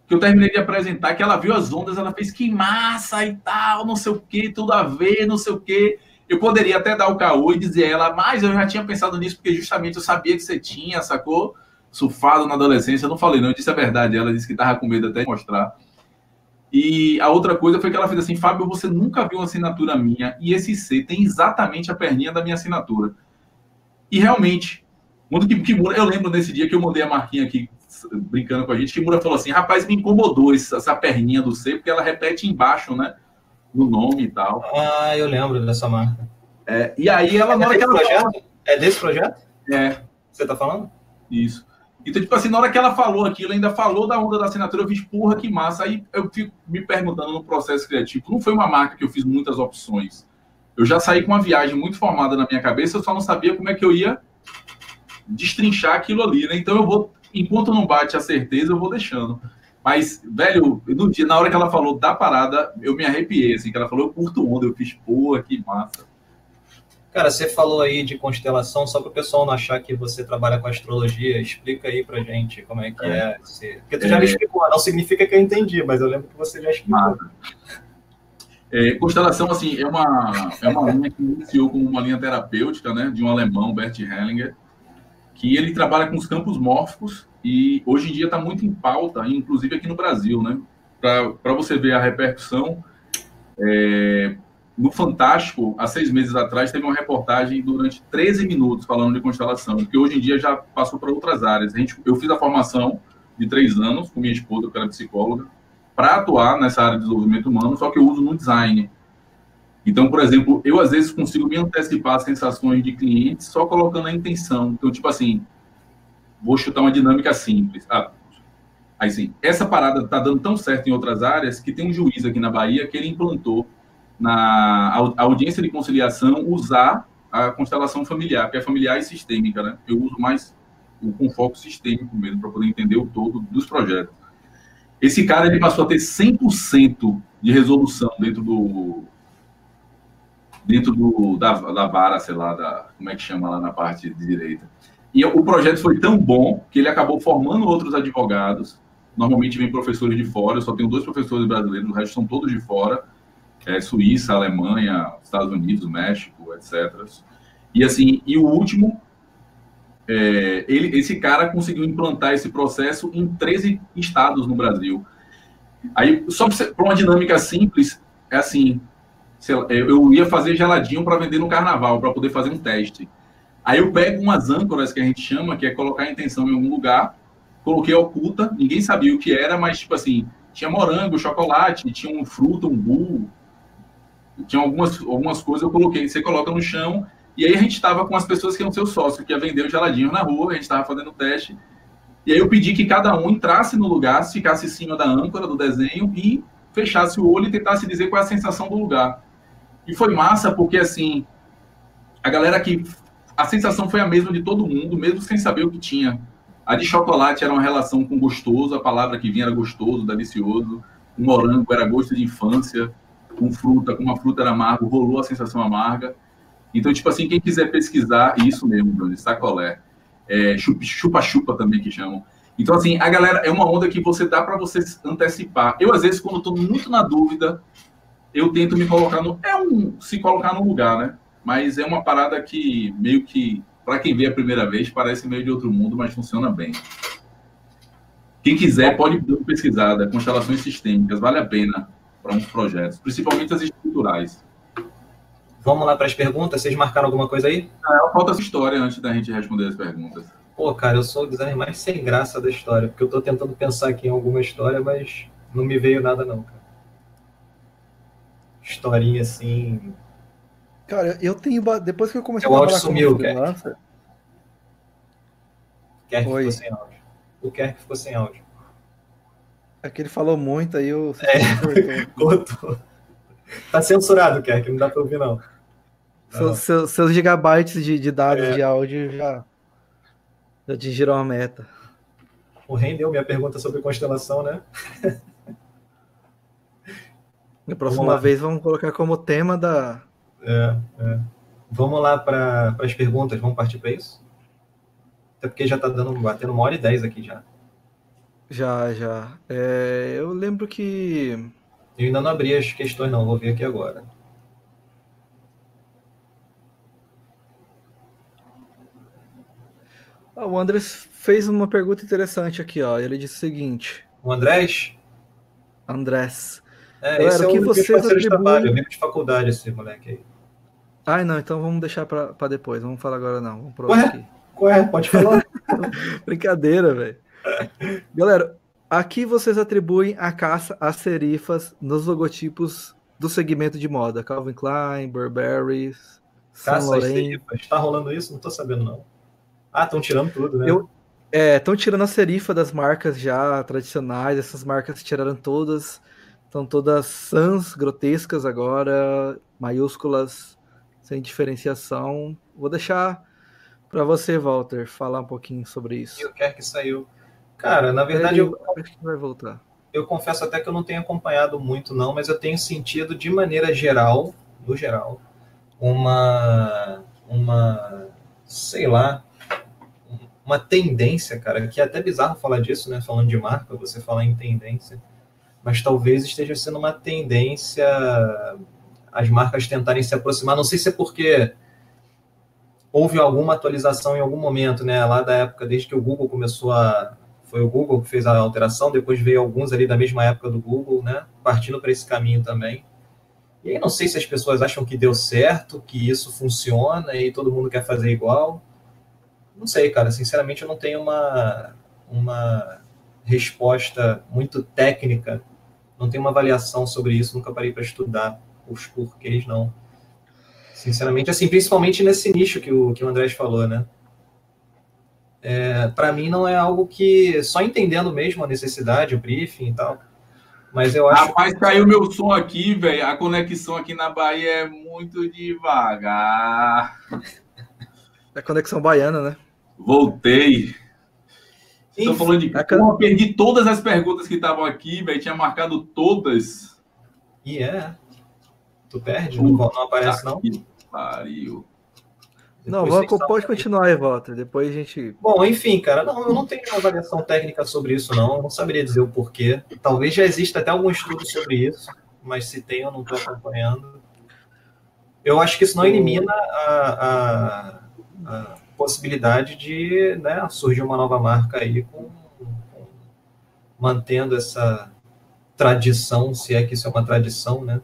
que eu terminei de apresentar, que ela viu as ondas, ela fez que massa e tal, não sei o que, tudo a ver, não sei o que. Eu poderia até dar o caô e dizer a ela, mas eu já tinha pensado nisso, porque justamente eu sabia que você tinha, sacou? Surfado na adolescência. Eu não falei, não, eu disse a verdade. Ela disse que tava com medo até de mostrar. E a outra coisa foi que ela fez assim: Fábio, você nunca viu uma assinatura minha, e esse C tem exatamente a perninha da minha assinatura. E realmente, quando que Kimura, eu lembro nesse dia que eu mandei a marquinha aqui brincando com a gente, Kimura falou assim: rapaz, me incomodou essa perninha do C, porque ela repete embaixo, né? No nome e tal. Ah, eu lembro dessa marca. É, e aí ela, é na hora que ela. Projeto? É desse projeto? É. Você tá falando? Isso. Então, tipo assim, na hora que ela falou aquilo, ainda falou da onda da assinatura, eu fiz, porra, que massa. Aí eu fico me perguntando no processo criativo. Não foi uma marca que eu fiz muitas opções. Eu já saí com uma viagem muito formada na minha cabeça, eu só não sabia como é que eu ia destrinchar aquilo ali, né? Então eu vou, enquanto não bate a certeza, eu vou deixando. Mas, velho, no dia, na hora que ela falou da parada, eu me arrepiei, assim, que ela falou, eu curto onda, eu fiz, pô, que massa. Cara, você falou aí de constelação, só para o pessoal não achar que você trabalha com astrologia, explica aí pra gente como é que é. é esse... Porque tu já me é. explicou, não significa que eu entendi, mas eu lembro que você já explicou. É, constelação, assim, é uma, é uma linha que iniciou como uma linha terapêutica, né, de um alemão, Bert Hellinger, que ele trabalha com os campos mórficos e hoje em dia está muito em pauta, inclusive aqui no Brasil, né? Para você ver a repercussão, é, no Fantástico, há seis meses atrás, teve uma reportagem durante 13 minutos falando de constelação, que hoje em dia já passou para outras áreas. A gente, eu fiz a formação de três anos com minha esposa, que era psicóloga, para atuar nessa área de desenvolvimento humano, só que eu uso no design. Então, por exemplo, eu às vezes consigo me antecipar sensações de clientes só colocando a intenção. Então, tipo assim, vou chutar uma dinâmica simples. Ah, aí sim, essa parada está dando tão certo em outras áreas que tem um juiz aqui na Bahia que ele implantou na audiência de conciliação usar a constelação familiar, que é familiar e sistêmica, né? Eu uso mais com foco sistêmico mesmo, para poder entender o todo dos projetos. Esse cara, ele passou a ter 100% de resolução dentro do, dentro do, da, da vara, sei lá, da, como é que chama lá na parte de direita. E o projeto foi tão bom que ele acabou formando outros advogados. Normalmente vem professores de fora, eu só tenho dois professores brasileiros, o resto são todos de fora. É, Suíça, Alemanha, Estados Unidos, México, etc. E assim, e o último, é, ele, esse cara conseguiu implantar esse processo em 13 estados no Brasil. Aí, só para uma dinâmica simples, é assim, eu ia fazer geladinho para vender no carnaval, para poder fazer um teste. Aí eu pego umas âncoras que a gente chama, que é colocar a intenção em algum lugar, coloquei oculta, ninguém sabia o que era, mas tipo assim, tinha morango, chocolate, tinha um fruto, um burro, tinha algumas, algumas coisas eu coloquei. Você coloca no chão, e aí a gente estava com as pessoas que ser o sócio, que ia vender o geladinho na rua, a gente estava fazendo o teste. E aí eu pedi que cada um entrasse no lugar, ficasse em cima da âncora do desenho e fechasse o olho e tentasse dizer qual é a sensação do lugar. E foi massa porque, assim, a galera que. A sensação foi a mesma de todo mundo, mesmo sem saber o que tinha. A de chocolate era uma relação com gostoso, a palavra que vinha era gostoso, delicioso. O morango era gosto de infância, com fruta, com uma fruta era amargo, rolou a sensação amarga. Então, tipo assim, quem quiser pesquisar, isso mesmo, Bruno, sacolé. É, chupa-chupa também que chamam. Então, assim, a galera é uma onda que você dá para você antecipar. Eu, às vezes, quando estou muito na dúvida, eu tento me colocar no. É um se colocar no lugar, né? Mas é uma parada que meio que para quem vê a primeira vez, parece meio de outro mundo, mas funciona bem. Quem quiser pode dar uma pesquisada, constelações sistêmicas, vale a pena para uns projetos, principalmente as estruturais. Vamos lá para as perguntas. Vocês marcaram alguma coisa aí? Ah, falta essa história antes da gente responder as perguntas. Pô, cara, eu sou o designer mais sem graça da história, porque eu estou tentando pensar aqui em alguma história, mas não me veio nada não, cara. Historinha assim. Cara, eu tenho. Depois que eu comecei o a trabalhar sumiu, freelancer... Kerk ficou sem áudio. O Kerk ficou sem áudio. É que ele falou muito, aí eu. É, <laughs> cortou. Tá censurado, Kerk, não dá pra ouvir, não. Seu, seu, seus gigabytes de, de dados é. de áudio já, já atingiram a meta. O rendeu minha pergunta sobre constelação, né? <laughs> Na próxima vez vamos colocar como tema da. É, é. Vamos lá para as perguntas, vamos partir para isso? Até porque já está dando, batendo uma hora e dez aqui já. Já, já. É, eu lembro que. Eu ainda não abri as questões, não, vou ver aqui agora. Ah, o Andrés fez uma pergunta interessante aqui, ó. Ele disse o seguinte: O Andrés? Andrés. É, Galera, esse é o que vocês atribuem... de trabalho, é de faculdade esse moleque aí. Ah, não, então vamos deixar para depois. Vamos falar agora não. Vamos pro Ué? aqui. Ué, pode falar. <laughs> Brincadeira, velho. Galera, aqui vocês atribuem a caça às serifas nos logotipos do segmento de moda. Calvin Klein, Burberry, Saint Laurent. Está rolando isso? Não tô sabendo não. Ah, estão tirando tudo, né? Eu, é, estão tirando a serifa das marcas já tradicionais. Essas marcas tiraram todas Estão todas sans, grotescas agora, maiúsculas, sem diferenciação. Vou deixar para você, Walter, falar um pouquinho sobre isso. Eu quero que saiu. Cara, na verdade, eu. Eu confesso até que eu não tenho acompanhado muito, não, mas eu tenho sentido de maneira geral, no geral, uma, uma, sei lá, uma tendência, cara, que é até bizarro falar disso, né? Falando de marca, você falar em tendência mas talvez esteja sendo uma tendência as marcas tentarem se aproximar. Não sei se é porque houve alguma atualização em algum momento, né? Lá da época, desde que o Google começou a. Foi o Google que fez a alteração, depois veio alguns ali da mesma época do Google, né? Partindo para esse caminho também. E aí não sei se as pessoas acham que deu certo, que isso funciona e todo mundo quer fazer igual. Não sei, cara. Sinceramente, eu não tenho uma, uma resposta muito técnica não tenho uma avaliação sobre isso, nunca parei para estudar os porquês, não. Sinceramente, assim, principalmente nesse nicho que o, que o Andrés falou, né? É, para mim não é algo que só entendendo mesmo a necessidade, o briefing e tal. Mas eu acho. Rapaz, que... caiu meu som aqui, velho. A conexão aqui na Bahia é muito devagar. É conexão baiana, né? Voltei. Estou falando de eu perdi todas as perguntas que estavam aqui, velho. Tinha marcado todas. E é. Tu perde? Não, não aparece, não? Pariu. Não, vamos, pode continuar aí, Walter. Depois a gente. Bom, enfim, cara, não, eu não tenho uma avaliação técnica sobre isso, não. Eu não saberia dizer o porquê. Talvez já exista até algum estudo sobre isso, mas se tem, eu não estou acompanhando. Eu acho que isso não elimina a, a, a possibilidade de né, surgir uma nova marca aí com, com, mantendo essa tradição, se é que isso é uma tradição, né?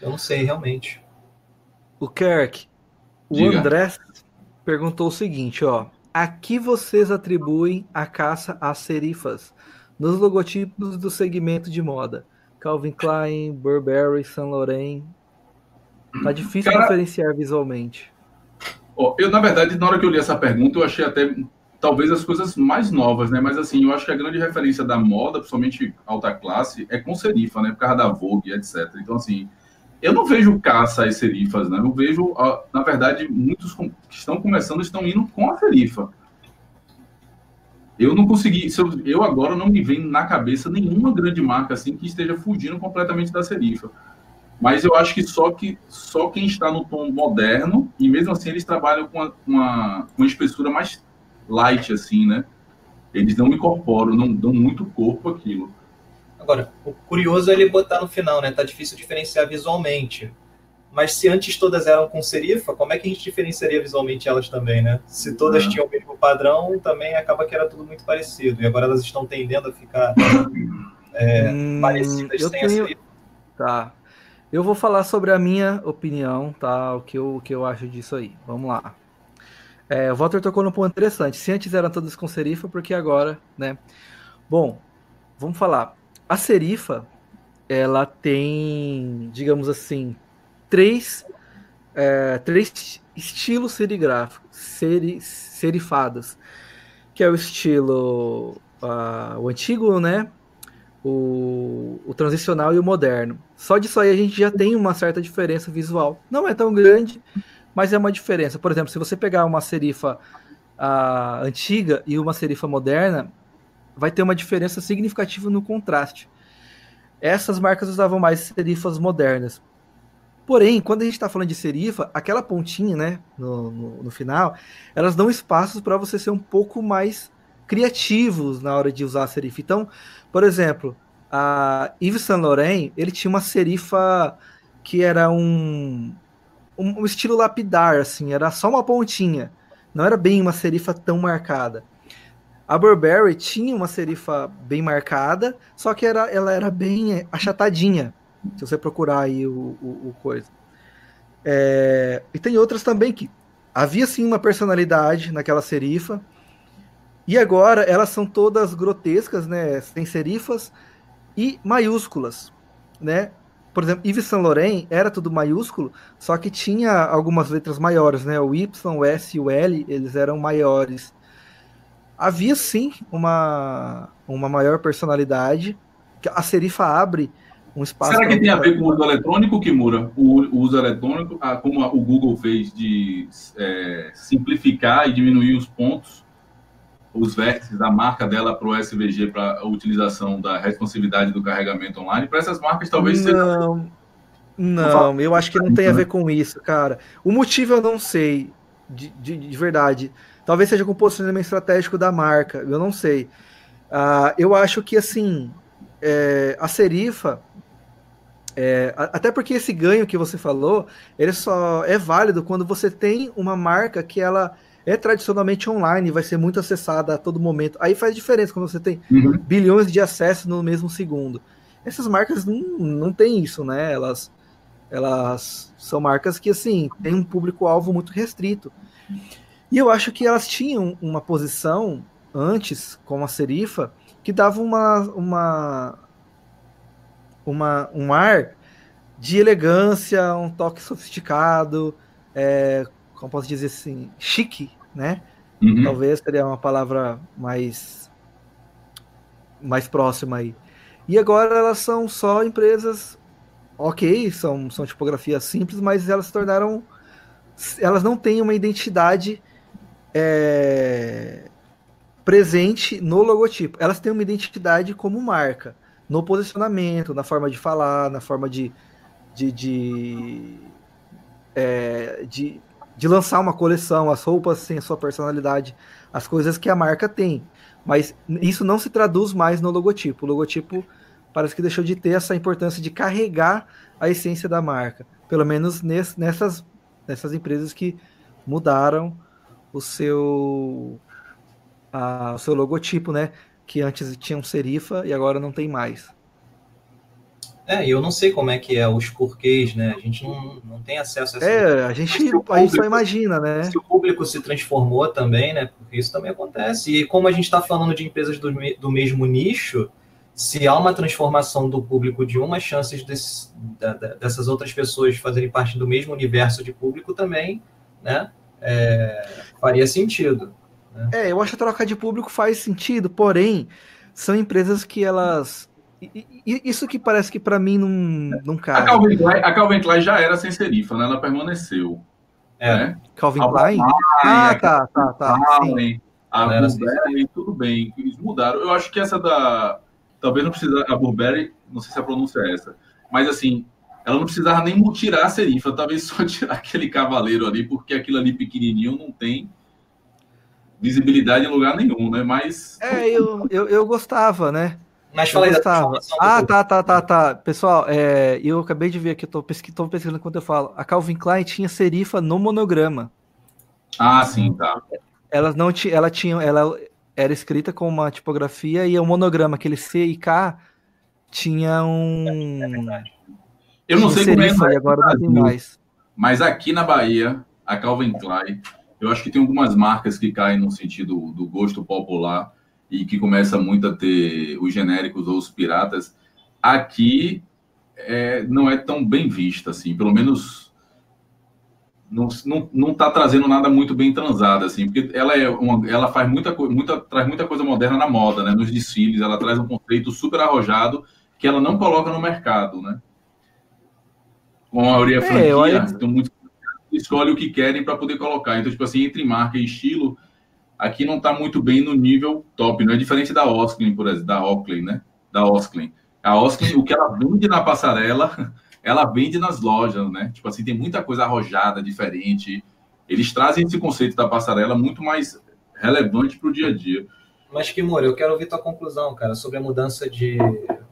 Eu não sei realmente. O Kirk, o Diga. André perguntou o seguinte, ó. A que vocês atribuem a caça às serifas nos logotipos do segmento de moda? Calvin Klein, Burberry, Saint Laurent. Tá difícil Cara, diferenciar visualmente. Oh, eu, na verdade, na hora que eu li essa pergunta, eu achei até talvez as coisas mais novas, né? Mas assim, eu acho que a grande referência da moda, principalmente alta classe, é com serifa, né? Por causa da Vogue, etc. Então, assim, eu não vejo caça às serifas, né? Eu vejo, na verdade, muitos que estão começando estão indo com a serifa. Eu não consegui, eu agora não me vem na cabeça nenhuma grande marca assim que esteja fugindo completamente da serifa. Mas eu acho que só, que só quem está no tom moderno, e mesmo assim eles trabalham com uma, uma, uma espessura mais light, assim, né? Eles não incorporam, não dão muito corpo aquilo. Agora, o curioso é ele botar no final, né? Tá difícil diferenciar visualmente. mas se antes todas eram com serifa, como é que a gente diferenciaria visualmente elas também, né? Se todas tinham o mesmo padrão, também acaba que era tudo muito parecido. E agora elas estão tendendo a ficar é, hum, parecidas sem tenho... a serifa. Tá. Eu vou falar sobre a minha opinião, tá? O que eu, o que eu acho disso aí. Vamos lá. É, o Walter tocou num ponto interessante. Se antes eram todas com serifa, porque agora, né? Bom, vamos falar. A serifa, ela tem, digamos assim, três, é, três estilos serigráficos, seri, serifados, que é o estilo uh, o antigo, né? O, o transicional e o moderno. Só disso aí a gente já tem uma certa diferença visual. Não é tão grande, mas é uma diferença. Por exemplo, se você pegar uma serifa uh, antiga e uma serifa moderna, vai ter uma diferença significativa no contraste. Essas marcas usavam mais serifas modernas. Porém, quando a gente está falando de serifa, aquela pontinha, né, no, no, no final, elas dão espaços para você ser um pouco mais criativos na hora de usar a serifa. Então, por exemplo, a Yves Saint Laurent, ele tinha uma serifa que era um, um, um estilo lapidar, assim, era só uma pontinha. Não era bem uma serifa tão marcada. A Burberry tinha uma serifa bem marcada, só que era, ela era bem achatadinha. Se você procurar aí o, o, o coisa. É, e tem outras também que havia sim uma personalidade naquela serifa. E agora elas são todas grotescas, né? Tem serifas e maiúsculas, né? Por exemplo, Yves Saint Laurent era tudo maiúsculo, só que tinha algumas letras maiores, né? O Y, o S e o L, eles eram maiores. Havia sim uma, uma maior personalidade. A serifa abre um espaço. Será que tem a ver com o uso eletrônico, Kimura? O, o uso eletrônico, ah, como o Google fez de é, simplificar e diminuir os pontos, os vértices da marca dela para o SVG, para a utilização da responsividade do carregamento online, para essas marcas talvez não, seja. Não, eu acho que não tem a ver com isso, cara. O motivo eu não sei, de, de, de verdade. Talvez seja com o posicionamento estratégico da marca, eu não sei. Uh, eu acho que, assim, é, a Serifa é, até porque esse ganho que você falou, ele só é válido quando você tem uma marca que ela é tradicionalmente online, vai ser muito acessada a todo momento. Aí faz diferença quando você tem uhum. bilhões de acessos no mesmo segundo. Essas marcas não, não tem isso, né? Elas, elas são marcas que, assim, têm um público-alvo muito restrito. E eu acho que elas tinham uma posição antes, com a Serifa, que dava uma, uma uma, um ar de elegância, um toque sofisticado, é, como posso dizer assim, chique, né? Uhum. Talvez seria uma palavra mais mais próxima aí. E agora elas são só empresas, ok, são, são tipografias simples, mas elas se tornaram, elas não têm uma identidade é, presente no logotipo. Elas têm uma identidade como marca no posicionamento, na forma de falar, na forma de, de, de, é, de, de lançar uma coleção, as roupas têm a sua personalidade, as coisas que a marca tem. Mas isso não se traduz mais no logotipo. O logotipo parece que deixou de ter essa importância de carregar a essência da marca. Pelo menos nessas, nessas empresas que mudaram o seu, a, o seu logotipo, né? que antes tinha um serifa e agora não tem mais. É, e eu não sei como é que é os porquês, né? A gente não, não tem acesso a essa. É, a gente, público, a gente só imagina, né? Se o público se transformou também, né? Porque isso também acontece. E como a gente está falando de empresas do, do mesmo nicho, se há uma transformação do público de uma, chances desse, da, dessas outras pessoas fazerem parte do mesmo universo de público também, né? É, faria sentido. Né? É, eu acho que a troca de público faz sentido, porém, são empresas que elas. Isso que parece que para mim não, não cabe. A Calvin, Klein, a Calvin Klein já era sem serifa, né? Ela permaneceu. É. Né? Calvin Klein? Ah, tá, tá, tá. Sim. A Burberry, tudo bem, eles mudaram. Eu acho que essa da. Talvez não precisa. A Burberry, não sei se a pronúncia é essa, mas assim, ela não precisava nem tirar a serifa, talvez só <laughs> tirar aquele cavaleiro ali, porque aquilo ali pequenininho não tem visibilidade em lugar nenhum, né? Mas. É, eu, eu, eu gostava, né? Mas aí da Ah, tá, tá, tá, tá. Pessoal, é, eu acabei de ver aqui, tô, pesqui, tô pesquisando enquanto eu falo. A Calvin Klein tinha serifa no monograma. Ah, sim, tá. Elas não tinha, ela tinha, ela era escrita com uma tipografia e o monograma, aquele C e K, tinha um. É eu não sei como é. Agora não tem mais. Mas aqui na Bahia, a Calvin Klein, eu acho que tem algumas marcas que caem no sentido do gosto popular e que começa muito a ter os genéricos ou os piratas, aqui é, não é tão bem vista, assim, pelo menos não, não, não tá trazendo nada muito bem transado, assim, porque ela é uma, ela faz muita coisa, muita, traz muita coisa moderna na moda, né, nos desfiles, ela traz um conceito super arrojado que ela não coloca no mercado, né? Com a maioria é, franquia, olha... então muito escolhe o que querem para poder colocar. Então, tipo assim, entre marca e estilo, aqui não está muito bem no nível top, não é diferente da Osklin, por exemplo, da Oakley, né? Da Osklin. A Osklin, o que ela vende na passarela, <laughs> ela vende nas lojas, né? Tipo assim, tem muita coisa arrojada, diferente. Eles trazem esse conceito da passarela muito mais relevante para o dia a dia. Mas, Kimura, eu quero ouvir tua conclusão, cara, sobre a mudança de.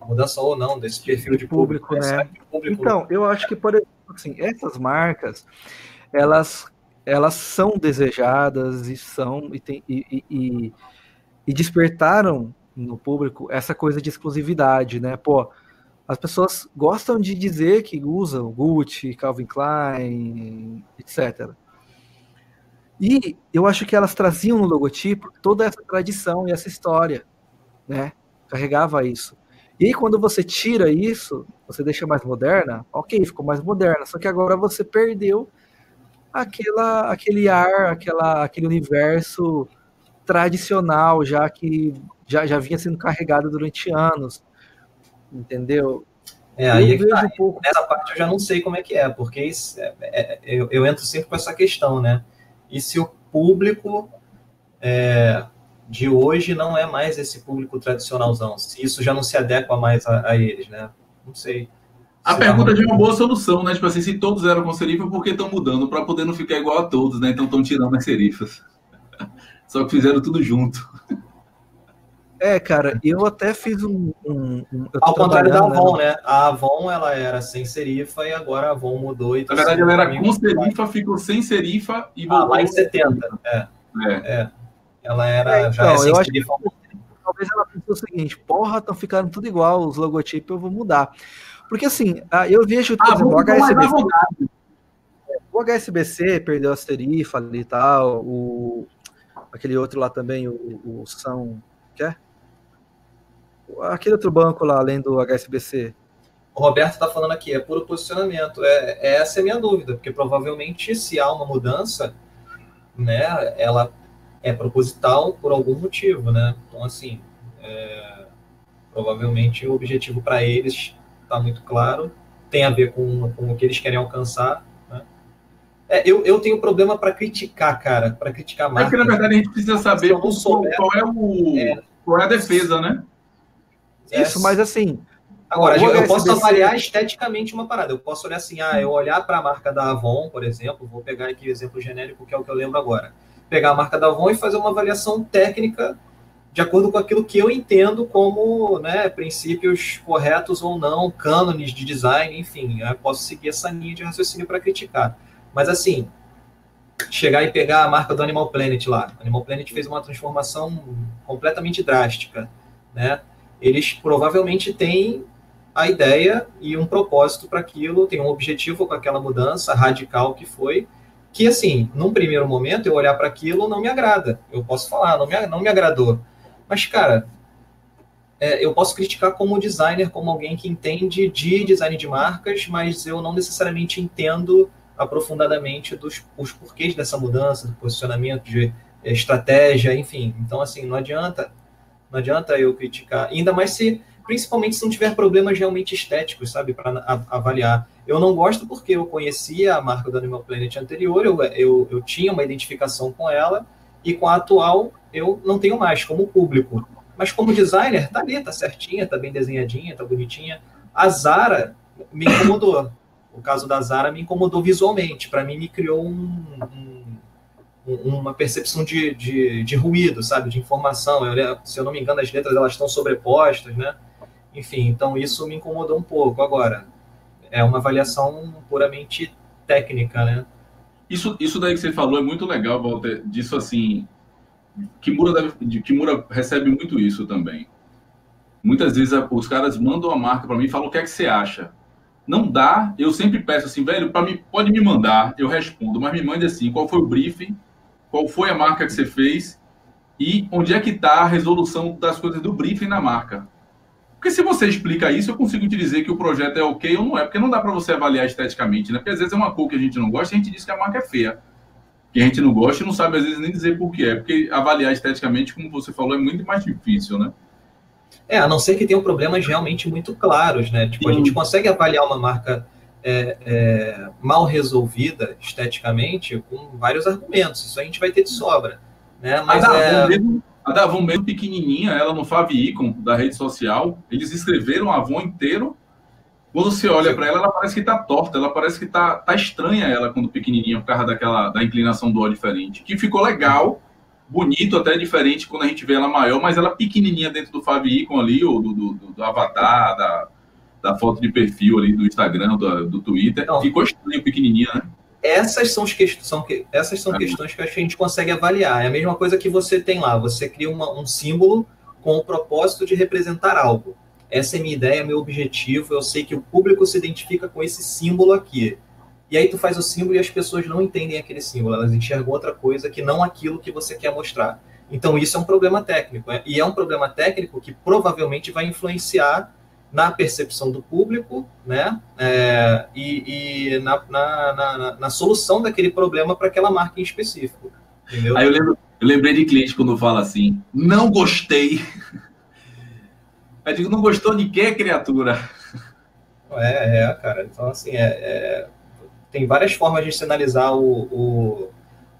Mudança ou não desse perfil de público, público né? Público... Então, eu acho que, por exemplo, assim, essas marcas, elas elas são desejadas e são e, tem, e, e, e, despertaram no público essa coisa de exclusividade, né? Pô, as pessoas gostam de dizer que usam Gucci, Calvin Klein, etc. E eu acho que elas traziam no logotipo toda essa tradição e essa história, né? Carregava isso. E quando você tira isso, você deixa mais moderna, ok, ficou mais moderna. Só que agora você perdeu aquela, aquele ar, aquela, aquele universo tradicional, já que já, já vinha sendo carregado durante anos, entendeu? É, aí é tá. um pouco... Nessa parte eu já não sei como é que é, porque isso, é, é, eu, eu, entro sempre com essa questão, né? E se o público é, de hoje não é mais esse público tradicionalzão, se isso já não se adequa mais a, a eles, né? Não sei. A pergunta de uma boa solução, né? Tipo assim, se todos eram com serifa, por que estão mudando? Para poder não ficar igual a todos, né? Então estão tirando as serifas. <laughs> Só que fizeram tudo junto. É, cara, eu até fiz um. um, um Ao contrário da Avon, né? né? A Avon ela era sem serifa e agora a Avon mudou. E tá Na verdade, ela era com serifa, ficou sem serifa e voltou. Ah, lá em 70. É. é. é. Ela era é, então, já sem serifa. Que, talvez ela pensou o seguinte: porra, estão ficando tudo igual, os logotipos eu vou mudar. Porque assim, ah, eu vejo, ah, exemplo, o HSBC. O HSBC perdeu a serifa ali e tal, o, aquele outro lá também, o, o São. Quer? Aquele outro banco lá, além do HSBC. O Roberto está falando aqui, é puro posicionamento. É, é, essa é a minha dúvida, porque provavelmente se há uma mudança, né, ela é proposital por algum motivo, né? Então, assim, é, provavelmente o objetivo para eles está muito claro, tem a ver com, com o que eles querem alcançar. Né? É, eu, eu tenho problema para criticar, cara, para criticar mais. É que, na verdade, a gente precisa saber qual, qual, é o, é, qual é a defesa, né? Isso, mas assim. Agora, eu, eu posso avaliar esteticamente uma parada. Eu posso olhar assim, ah, eu olhar para a marca da Avon, por exemplo, vou pegar aqui o exemplo genérico, que é o que eu lembro agora. Pegar a marca da Avon e fazer uma avaliação técnica de acordo com aquilo que eu entendo como né, princípios corretos ou não, cânones de design, enfim, eu posso seguir essa linha de raciocínio para criticar. Mas assim, chegar e pegar a marca do Animal Planet lá, Animal Planet fez uma transformação completamente drástica, né? Eles provavelmente têm a ideia e um propósito para aquilo, tem um objetivo com aquela mudança radical que foi, que assim, num primeiro momento eu olhar para aquilo não me agrada. Eu posso falar, não me, não me agradou mas, cara, é, eu posso criticar como designer, como alguém que entende de design de marcas, mas eu não necessariamente entendo aprofundadamente dos os porquês dessa mudança, do posicionamento, de é, estratégia, enfim. Então, assim, não adianta, não adianta eu criticar, ainda mais se, principalmente se não tiver problemas realmente estéticos, sabe, para avaliar. Eu não gosto porque eu conhecia a marca do Animal Planet anterior, eu, eu, eu tinha uma identificação com ela, e com a atual eu não tenho mais como público. Mas como designer, tá ali, tá certinha, tá bem desenhadinha, tá bonitinha. A Zara me incomodou. O caso da Zara me incomodou visualmente. Para mim, me criou um, um, uma percepção de, de, de, ruído, sabe? De informação. Eu, se eu não me engano, as letras elas estão sobrepostas, né? Enfim, então isso me incomodou um pouco. Agora, é uma avaliação puramente técnica, né? Isso, isso daí que você falou é muito legal, Walter, disso assim, Kimura, deve, Kimura recebe muito isso também. Muitas vezes os caras mandam a marca para mim e falam o que é que você acha. Não dá, eu sempre peço assim, velho, para mim pode me mandar, eu respondo, mas me mande assim, qual foi o briefing, qual foi a marca que você fez e onde é que está a resolução das coisas do briefing na marca. Porque se você explica isso, eu consigo te dizer que o projeto é ok ou não é, porque não dá para você avaliar esteticamente, né? Porque às vezes é uma cor que a gente não gosta e a gente diz que a marca é feia. Que a gente não gosta e não sabe às vezes nem dizer por que é, porque avaliar esteticamente, como você falou, é muito mais difícil, né? É, a não ser que tenham problemas realmente muito claros, né? Tipo, Sim. a gente consegue avaliar uma marca é, é, mal resolvida esteticamente com vários argumentos. Isso a gente vai ter de sobra. Né? Mas a é... a Davon mesmo pequenininha, ela no Favicon da rede social, eles escreveram a Avon inteiro. Quando você olha para ela, ela parece que está torta, ela parece que está tá estranha ela quando pequenininha por causa daquela da inclinação do ó diferente, que ficou legal bonito, até diferente quando a gente vê ela maior, mas ela pequenininha dentro do Favicon ali, ou do, do, do, avatar, da, da foto de perfil ali do Instagram, do, do Twitter. Não. Ficou estranho, pequenininha, né? Essas são, que, são, essas são questões que a gente consegue avaliar. É a mesma coisa que você tem lá. Você cria uma, um símbolo com o propósito de representar algo. Essa é minha ideia, meu objetivo. Eu sei que o público se identifica com esse símbolo aqui. E aí tu faz o símbolo e as pessoas não entendem aquele símbolo, elas enxergam outra coisa que não aquilo que você quer mostrar. Então isso é um problema técnico, né? e é um problema técnico que provavelmente vai influenciar na percepção do público, né, é, e, e na, na, na, na, solução daquele problema para aquela marca em específico. Entendeu? Aí eu, lembro, eu lembrei de cliente quando fala assim, não gostei. <laughs> Eu digo, não gostou de quê, criatura? É, é, cara. Então, assim, é, é tem várias formas de se analisar o, o,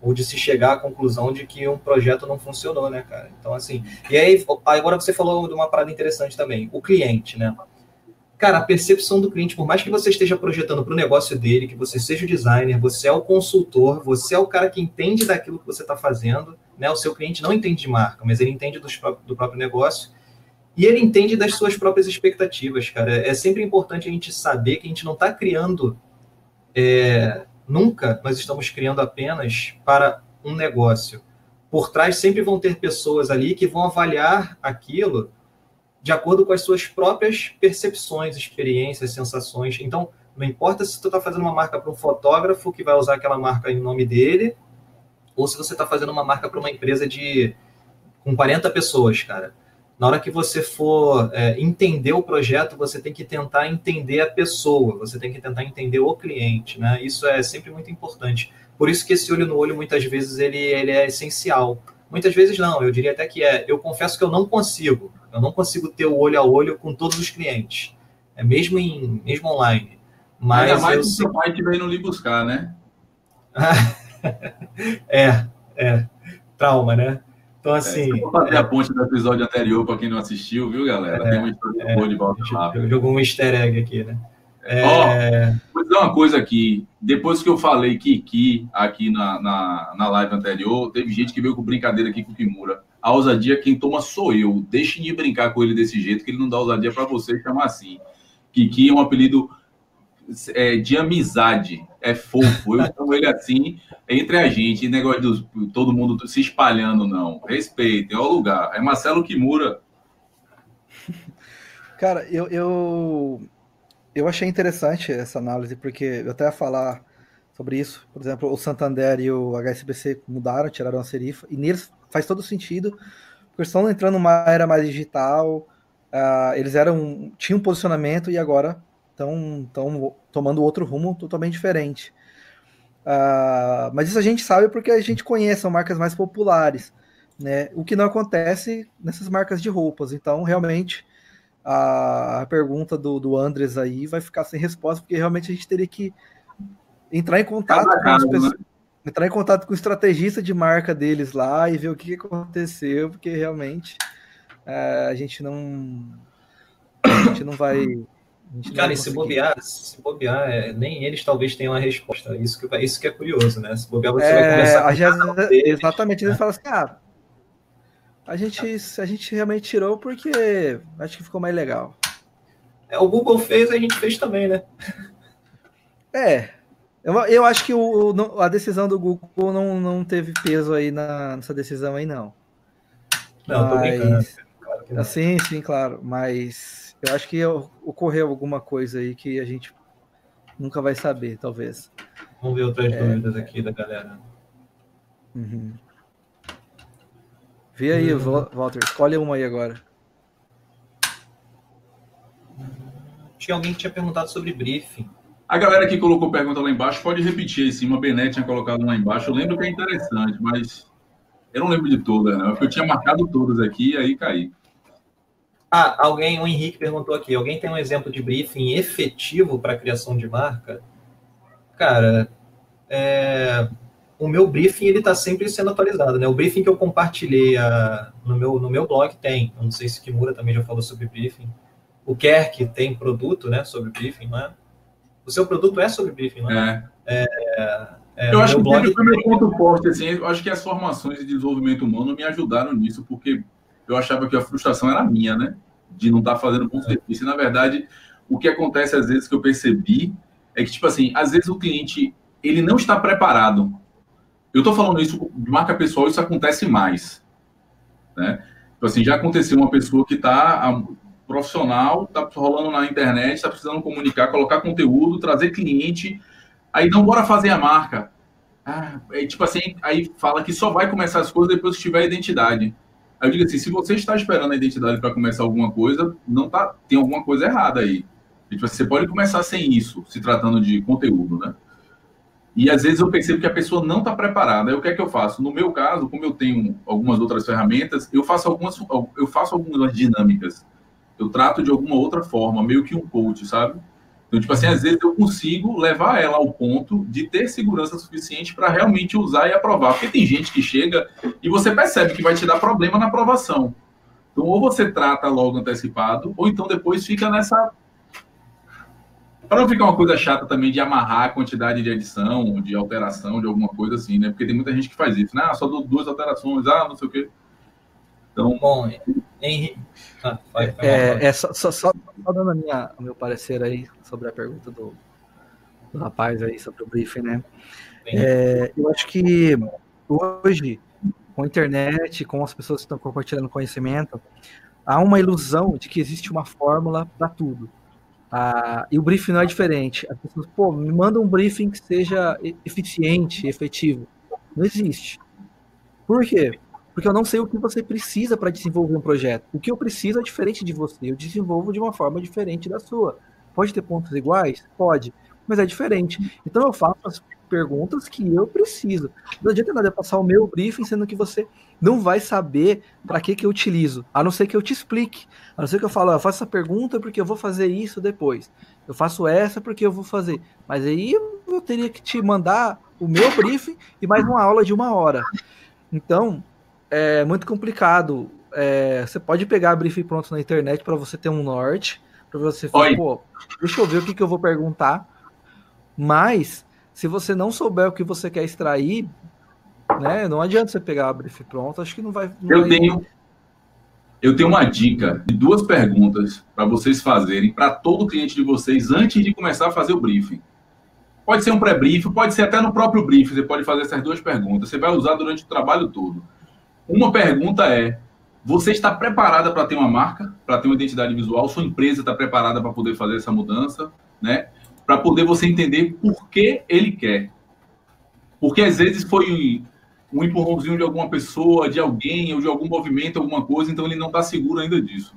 ou de se chegar à conclusão de que um projeto não funcionou, né, cara? Então, assim, e aí, agora você falou de uma parada interessante também, o cliente, né? Cara, a percepção do cliente, por mais que você esteja projetando para o negócio dele, que você seja o designer, você é o consultor, você é o cara que entende daquilo que você está fazendo, né? O seu cliente não entende de marca, mas ele entende dos, do próprio negócio e ele entende das suas próprias expectativas, cara. É sempre importante a gente saber que a gente não está criando é, nunca nós estamos criando apenas para um negócio. Por trás sempre vão ter pessoas ali que vão avaliar aquilo de acordo com as suas próprias percepções, experiências, sensações. Então, não importa se tu está fazendo uma marca para um fotógrafo que vai usar aquela marca em nome dele, ou se você está fazendo uma marca para uma empresa de com 40 pessoas, cara na hora que você for é, entender o projeto, você tem que tentar entender a pessoa, você tem que tentar entender o cliente, né? Isso é sempre muito importante. Por isso que esse olho no olho, muitas vezes, ele, ele é essencial. Muitas vezes não, eu diria até que é. Eu confesso que eu não consigo. Eu não consigo ter o olho a olho com todos os clientes. É mesmo em mesmo online. Mas Ainda mais eu... seu pai que veio no lhe buscar, né? <laughs> é, é. Trauma, né? Então, é, assim. É, vou fazer a ponte do episódio anterior para quem não assistiu, viu, galera? É, Tem uma história é, boa de volta lá. Jogou um easter egg aqui, né? É... vou dizer uma coisa aqui. Depois que eu falei Kiki aqui na, na, na live anterior, teve gente que veio com brincadeira aqui com o Kimura. A ousadia, quem toma sou eu. Deixem de brincar com ele desse jeito, que ele não dá ousadia para você chamar assim. Kiki é um apelido é, de amizade. É fofo. Eu chamo ele assim entre a gente. Negócio de todo mundo se espalhando, não. Respeitem, é o lugar. É Marcelo Kimura. <laughs> Cara, eu, eu, eu achei interessante essa análise, porque eu até ia falar sobre isso. Por exemplo, o Santander e o HSBC mudaram, tiraram a serifa, e neles faz todo sentido, porque estão entrando numa era mais digital, uh, eles eram tinham um posicionamento e agora estão tomando outro rumo totalmente diferente. Uh, mas isso a gente sabe porque a gente conhece, são marcas mais populares, né? O que não acontece nessas marcas de roupas. Então, realmente, a, a pergunta do, do Andres aí vai ficar sem resposta, porque realmente a gente teria que entrar em contato com as pessoas, né? entrar em contato com o estrategista de marca deles lá e ver o que aconteceu, porque realmente uh, a gente não a gente não vai Cara, e se bobear, se bobear, é, nem eles talvez tenham a resposta. Isso que, isso que é curioso, né? Se bobear, você é, vai começar a com deles, Exatamente, né? eles falam assim, ah, a gente, a gente realmente tirou porque acho que ficou mais legal. É, o Google fez, a gente fez também, né? É. Eu, eu acho que o, a decisão do Google não, não teve peso aí na, nessa decisão aí, não. Não, Mas, tô brincando. Claro sim, sim, claro. Mas eu acho que ocorreu alguma coisa aí que a gente nunca vai saber, talvez. Vamos ver outras é, dúvidas aqui da galera. Uhum. Vê aí, uhum. Walter, escolhe uma aí agora. Tinha alguém que tinha perguntado sobre briefing. A galera que colocou pergunta lá embaixo pode repetir em cima. A Benet tinha colocado lá embaixo. Eu lembro que é interessante, mas eu não lembro de todas, né? Porque eu tinha marcado todas aqui e aí caí. Ah, alguém, o Henrique perguntou aqui: alguém tem um exemplo de briefing efetivo para criação de marca? Cara, é, o meu briefing ele está sempre sendo atualizado, né? O briefing que eu compartilhei a, no, meu, no meu blog tem. Eu não sei se Kimura também já falou sobre briefing. O Kerk tem produto, né? Sobre briefing, não é? O seu produto é sobre briefing, não é? é. é, é eu acho que foi meu ponto forte, assim, eu acho que as formações de desenvolvimento humano me ajudaram nisso, porque eu achava que a frustração era minha, né? De não estar tá fazendo bom serviço. E, na verdade, o que acontece às vezes que eu percebi é que, tipo assim, às vezes o cliente, ele não está preparado. Eu estou falando isso de marca pessoal, isso acontece mais, né? Tipo assim, já aconteceu uma pessoa que está profissional, tá rolando na internet, está precisando comunicar, colocar conteúdo, trazer cliente, aí não bora fazer a marca. Ah, é, tipo assim, aí fala que só vai começar as coisas depois que tiver a identidade. Aí eu digo assim, se você está esperando a identidade para começar alguma coisa, não tá, tem alguma coisa errada aí. Tipo, assim, você pode começar sem isso, se tratando de conteúdo, né? E às vezes eu percebo que a pessoa não está preparada. Aí o que é que eu faço? No meu caso, como eu tenho algumas outras ferramentas, eu faço algumas, eu faço algumas dinâmicas eu trato de alguma outra forma, meio que um coach, sabe? Então, tipo assim, às vezes eu consigo levar ela ao ponto de ter segurança suficiente para realmente usar e aprovar. Porque tem gente que chega e você percebe que vai te dar problema na aprovação. Então, ou você trata logo antecipado, ou então depois fica nessa. Para não ficar uma coisa chata também de amarrar a quantidade de edição, de alteração, de alguma coisa assim, né? Porque tem muita gente que faz isso, né? Ah, só duas alterações, ah, não sei o quê. Então, bom, Henrique. Ah, vai, vai, é, vai. é só, só, só, dando a minha, o meu parecer aí sobre a pergunta do, do rapaz aí sobre o briefing, né? É, eu acho que hoje, com a internet, com as pessoas que estão compartilhando conhecimento, há uma ilusão de que existe uma fórmula para tudo. Ah, e o briefing não é diferente. As pessoas, pô, me manda um briefing que seja eficiente, efetivo. Não existe. Por quê? Porque eu não sei o que você precisa para desenvolver um projeto. O que eu preciso é diferente de você, eu desenvolvo de uma forma diferente da sua. Pode ter pontos iguais? Pode, mas é diferente. Então eu faço as perguntas que eu preciso. Não adianta nada passar o meu briefing, sendo que você não vai saber para que, que eu utilizo, a não ser que eu te explique. A não ser que eu falo, eu faço essa pergunta porque eu vou fazer isso depois. Eu faço essa porque eu vou fazer. Mas aí eu teria que te mandar o meu briefing e mais uma aula de uma hora. Então, é muito complicado. É, você pode pegar a briefing pronto na internet para você ter um norte, para você falar, pô, deixa eu ver o que, que eu vou perguntar. Mas, se você não souber o que você quer extrair, né, não adianta você pegar a briefing pronta, acho que não vai. Não eu vai... tenho. Eu tenho uma dica de duas perguntas para vocês fazerem para todo cliente de vocês antes de começar a fazer o briefing. Pode ser um pré-briefing, pode ser até no próprio briefing, você pode fazer essas duas perguntas. Você vai usar durante o trabalho todo. Uma pergunta é: você está preparada para ter uma marca, para ter uma identidade visual? Sua empresa está preparada para poder fazer essa mudança, né? Para poder você entender por que ele quer. Porque às vezes foi um empurrãozinho de alguma pessoa, de alguém, ou de algum movimento, alguma coisa, então ele não está seguro ainda disso.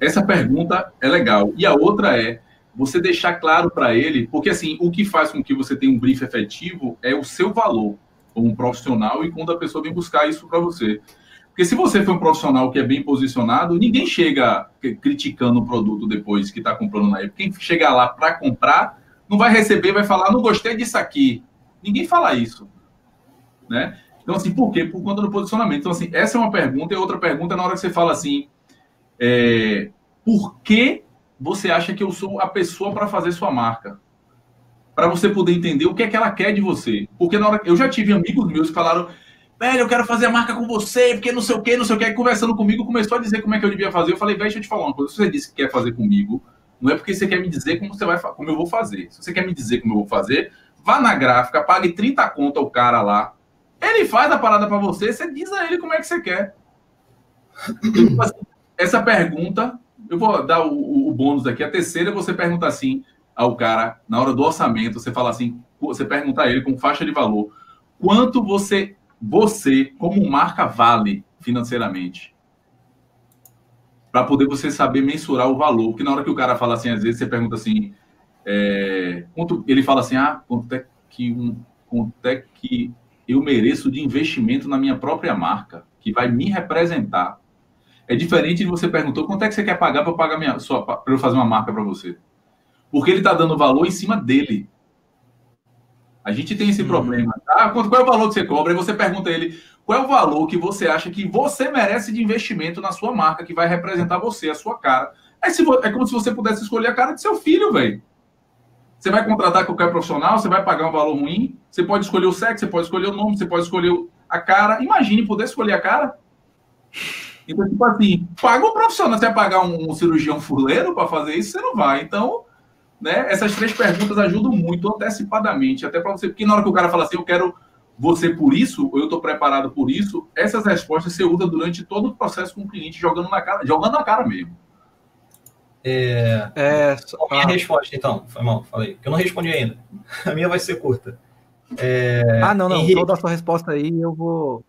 Essa pergunta é legal. E a outra é você deixar claro para ele, porque assim, o que faz com que você tenha um brief efetivo é o seu valor como um profissional e quando a pessoa vem buscar isso para você. Porque se você for um profissional que é bem posicionado, ninguém chega criticando o produto depois que está comprando na época. Quem chegar lá para comprar não vai receber, vai falar, não gostei disso aqui. Ninguém fala isso. Né? Então, assim, por quê? Por conta do posicionamento. Então, assim, essa é uma pergunta. E outra pergunta é na hora que você fala assim, é, por que você acha que eu sou a pessoa para fazer sua marca? Para você poder entender o que é que ela quer de você. Porque na hora eu já tive amigos meus que falaram, velho, eu quero fazer a marca com você, porque não sei o que, não sei o que. conversando comigo, começou a dizer como é que eu devia fazer. Eu falei, velho, deixa eu te falar uma coisa. Se você disse que quer fazer comigo, Não é porque você quer me dizer como você vai como eu vou fazer. Se você quer me dizer como eu vou fazer, vá na gráfica, pague 30 conta o cara lá. Ele faz a parada para você, você diz a ele como é que você quer. Tipo assim, essa pergunta, eu vou dar o, o, bônus aqui. A terceira, você pergunta assim ao cara, na hora do orçamento, você fala assim, você pergunta a ele com faixa de valor, quanto você, você como marca, vale financeiramente? Para poder você saber mensurar o valor. Porque na hora que o cara fala assim, às vezes você pergunta assim, é, quanto, ele fala assim, ah, quanto é que um, quanto é que eu mereço de investimento na minha própria marca, que vai me representar. É diferente de você perguntou quanto é que você quer pagar para pagar minha para eu fazer uma marca para você. Porque ele está dando valor em cima dele. A gente tem esse uhum. problema. Ah, qual é o valor que você cobra? E você pergunta a ele qual é o valor que você acha que você merece de investimento na sua marca, que vai representar você, a sua cara. É, se, é como se você pudesse escolher a cara de seu filho, velho. Você vai contratar qualquer profissional, você vai pagar um valor ruim, você pode escolher o sexo, você pode escolher o nome, você pode escolher a cara. Imagine poder escolher a cara. Então, tipo assim, paga um profissional. Você vai pagar um, um cirurgião fuleiro para fazer isso, você não vai. Então, né, essas três perguntas ajudam muito antecipadamente, até para você, porque na hora que o cara fala assim, eu quero você por isso, ou eu estou preparado por isso, essas respostas você usa durante todo o processo com o cliente, jogando na cara, jogando na cara mesmo. É, é a minha resposta, então, foi mal, falei, que eu não respondi ainda. <laughs> A minha vai ser curta. É, ah, não, não, Henrique, toda a sua resposta aí eu vou.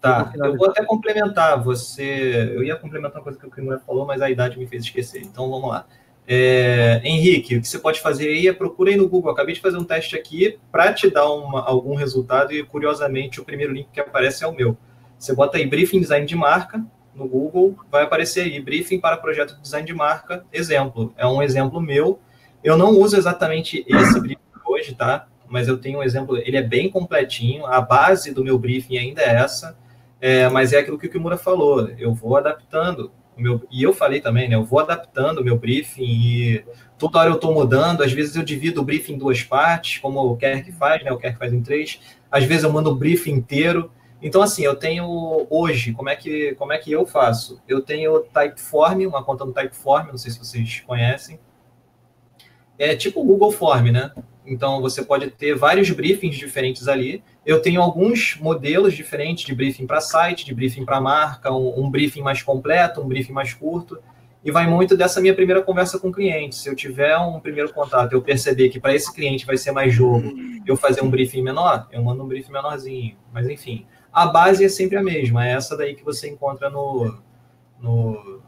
Tá, eu vou, eu vou até complementar. Você, eu ia complementar uma coisa que o Kimura falou, mas a idade me fez esquecer. Então vamos lá. É, Henrique, o que você pode fazer aí é procura aí no Google. acabei de fazer um teste aqui para te dar uma, algum resultado e, curiosamente, o primeiro link que aparece é o meu. Você bota aí Briefing Design de Marca, no Google, vai aparecer aí, briefing para projeto de design de marca, exemplo. É um exemplo meu. Eu não uso exatamente esse briefing hoje, tá? Mas eu tenho um exemplo, ele é bem completinho, a base do meu briefing ainda é essa, é, mas é aquilo que o Kimura falou, eu vou adaptando. Meu, e eu falei também, né? Eu vou adaptando o meu briefing e toda hora eu estou mudando. Às vezes eu divido o briefing em duas partes, como o Kerk faz, né? O Kerk faz em três. Às vezes eu mando o briefing inteiro. Então, assim, eu tenho hoje, como é que, como é que eu faço? Eu tenho Typeform, uma conta no Typeform, não sei se vocês conhecem. É tipo o Google Form, né? Então, você pode ter vários briefings diferentes ali. Eu tenho alguns modelos diferentes de briefing para site, de briefing para marca, um, um, briefing mais completo, um briefing mais curto. E vai muito dessa minha primeira conversa com o cliente. Se eu tiver um primeiro contato, eu perceber que para esse cliente vai ser mais jogo, eu fazer um briefing menor, eu mando um briefing menorzinho. Mas, enfim, a base é sempre a mesma, é essa daí que você encontra no, no,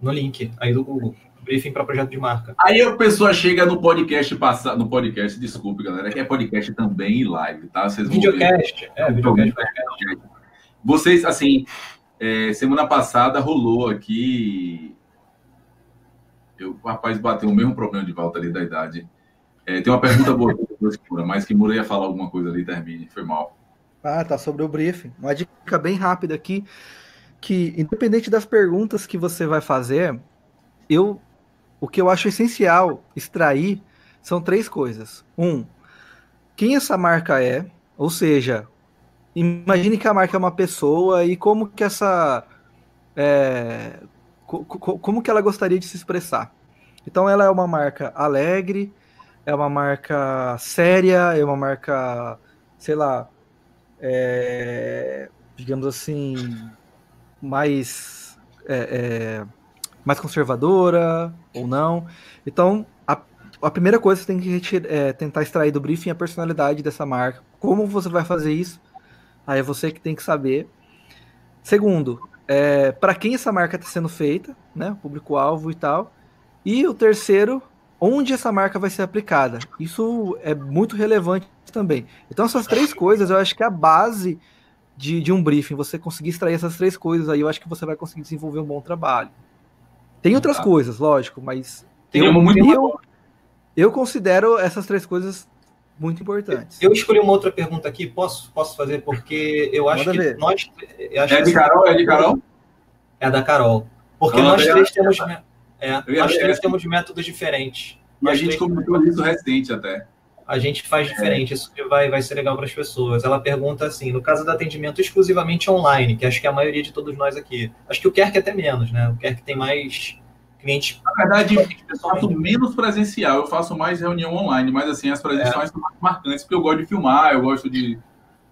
no link aí do Google. Briefing para projeto de marca. Aí a pessoa chega no podcast passado, no podcast, desculpe, galera, que é podcast também e live, tá? Vocês videocast, é, videocast, podcast. Vocês, assim, é, semana passada rolou aqui. Eu, o rapaz bateu o mesmo problema de volta ali da idade. É, tem uma pergunta boa, mas que Mura ia falar alguma coisa ali, termine. Foi mal. Ah, tá sobre o briefing. Uma dica bem rápida aqui, que independente das perguntas que você vai fazer, eu o que eu acho essencial extrair são três coisas. Um, quem essa marca é, ou seja, imagine que a marca é uma pessoa e como que essa é, como que ela gostaria de se expressar. Então ela é uma marca alegre, é uma marca séria, é uma marca, sei lá, é, digamos assim, mais, é, é, mais conservadora ou não. Então, a, a primeira coisa que você tem que é, tentar extrair do briefing é a personalidade dessa marca. Como você vai fazer isso? Aí é você que tem que saber. Segundo, é, para quem essa marca está sendo feita, né? Público-alvo e tal. E o terceiro, onde essa marca vai ser aplicada. Isso é muito relevante também. Então, essas três coisas eu acho que é a base de, de um briefing. Você conseguir extrair essas três coisas aí, eu acho que você vai conseguir desenvolver um bom trabalho. Tem outras ah. coisas, lógico, mas Tem eu, muito eu, eu considero essas três coisas muito importantes. Eu escolhi uma outra pergunta aqui, posso, posso fazer? Porque eu acho Manda que ver. nós. Acho é de Carol? É de Carol? É da Carol. Porque ah, nós três temos. É, nós três temos métodos diferentes. E a gente comentou isso recente até. A gente faz diferente, isso vai, vai ser legal para as pessoas. Ela pergunta assim: no caso do atendimento exclusivamente online, que acho que é a maioria de todos nós aqui, acho que o Kerk até menos, né? O Kerk tem mais cliente. Na verdade, eu faço menos presencial, eu faço mais reunião online, mas assim, as presenciais é. são mais marcantes, porque eu gosto de filmar, eu gosto de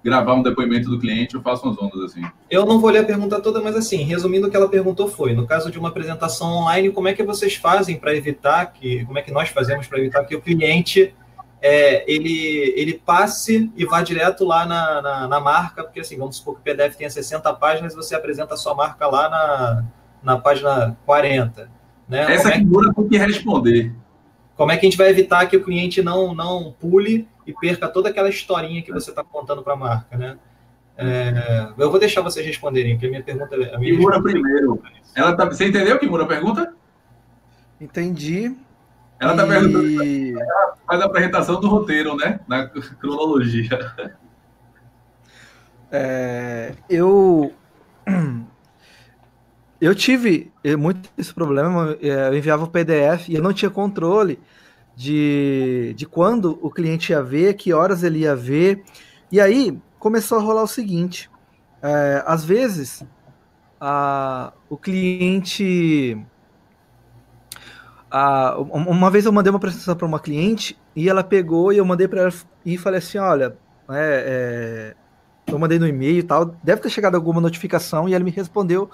gravar um depoimento do cliente, eu faço umas ondas assim. Eu não vou ler a pergunta toda, mas assim, resumindo o que ela perguntou foi, no caso de uma apresentação online, como é que vocês fazem para evitar que, como é que nós fazemos para evitar que o cliente é, ele, ele passe e vá direto lá na, na, na, marca, porque assim, vamos supor que o PDF tenha 60 páginas e você apresenta a sua marca lá na, na página 40. Né? Essa como é que... tem que responder. Como é que a gente vai evitar que o cliente não, não pule e perca toda aquela historinha que você está contando para a marca, né? É, eu vou deixar vocês responderem, porque a minha pergunta... Minha Kimura primeiro. Ela tá, você entendeu, Kimura, a pergunta? Entendi. Ela está e... perguntando. Ela faz a apresentação do roteiro, né? Na cronologia. É, eu. <clears throat> Eu tive muito esse problema. Eu enviava o PDF e eu não tinha controle de, de quando o cliente ia ver, que horas ele ia ver. E aí começou a rolar o seguinte: é, às vezes a, o cliente a, uma vez eu mandei uma apresentação para uma cliente e ela pegou e eu mandei para ela e falei assim, olha, é, é, eu mandei no e-mail e tal, deve ter chegado alguma notificação e ela me respondeu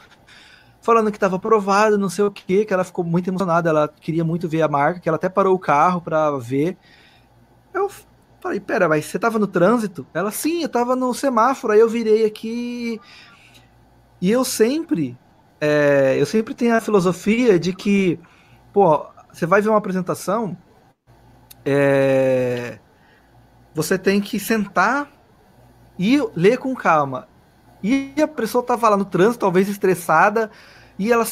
falando que estava aprovado, não sei o que, que ela ficou muito emocionada, ela queria muito ver a marca, que ela até parou o carro para ver. Eu falei, pera, mas você estava no trânsito? Ela, sim, eu estava no semáforo, aí eu virei aqui e eu sempre, é, eu sempre tenho a filosofia de que pô, você vai ver uma apresentação, é, você tem que sentar e ler com calma. E a pessoa estava lá no trânsito, talvez estressada, e ela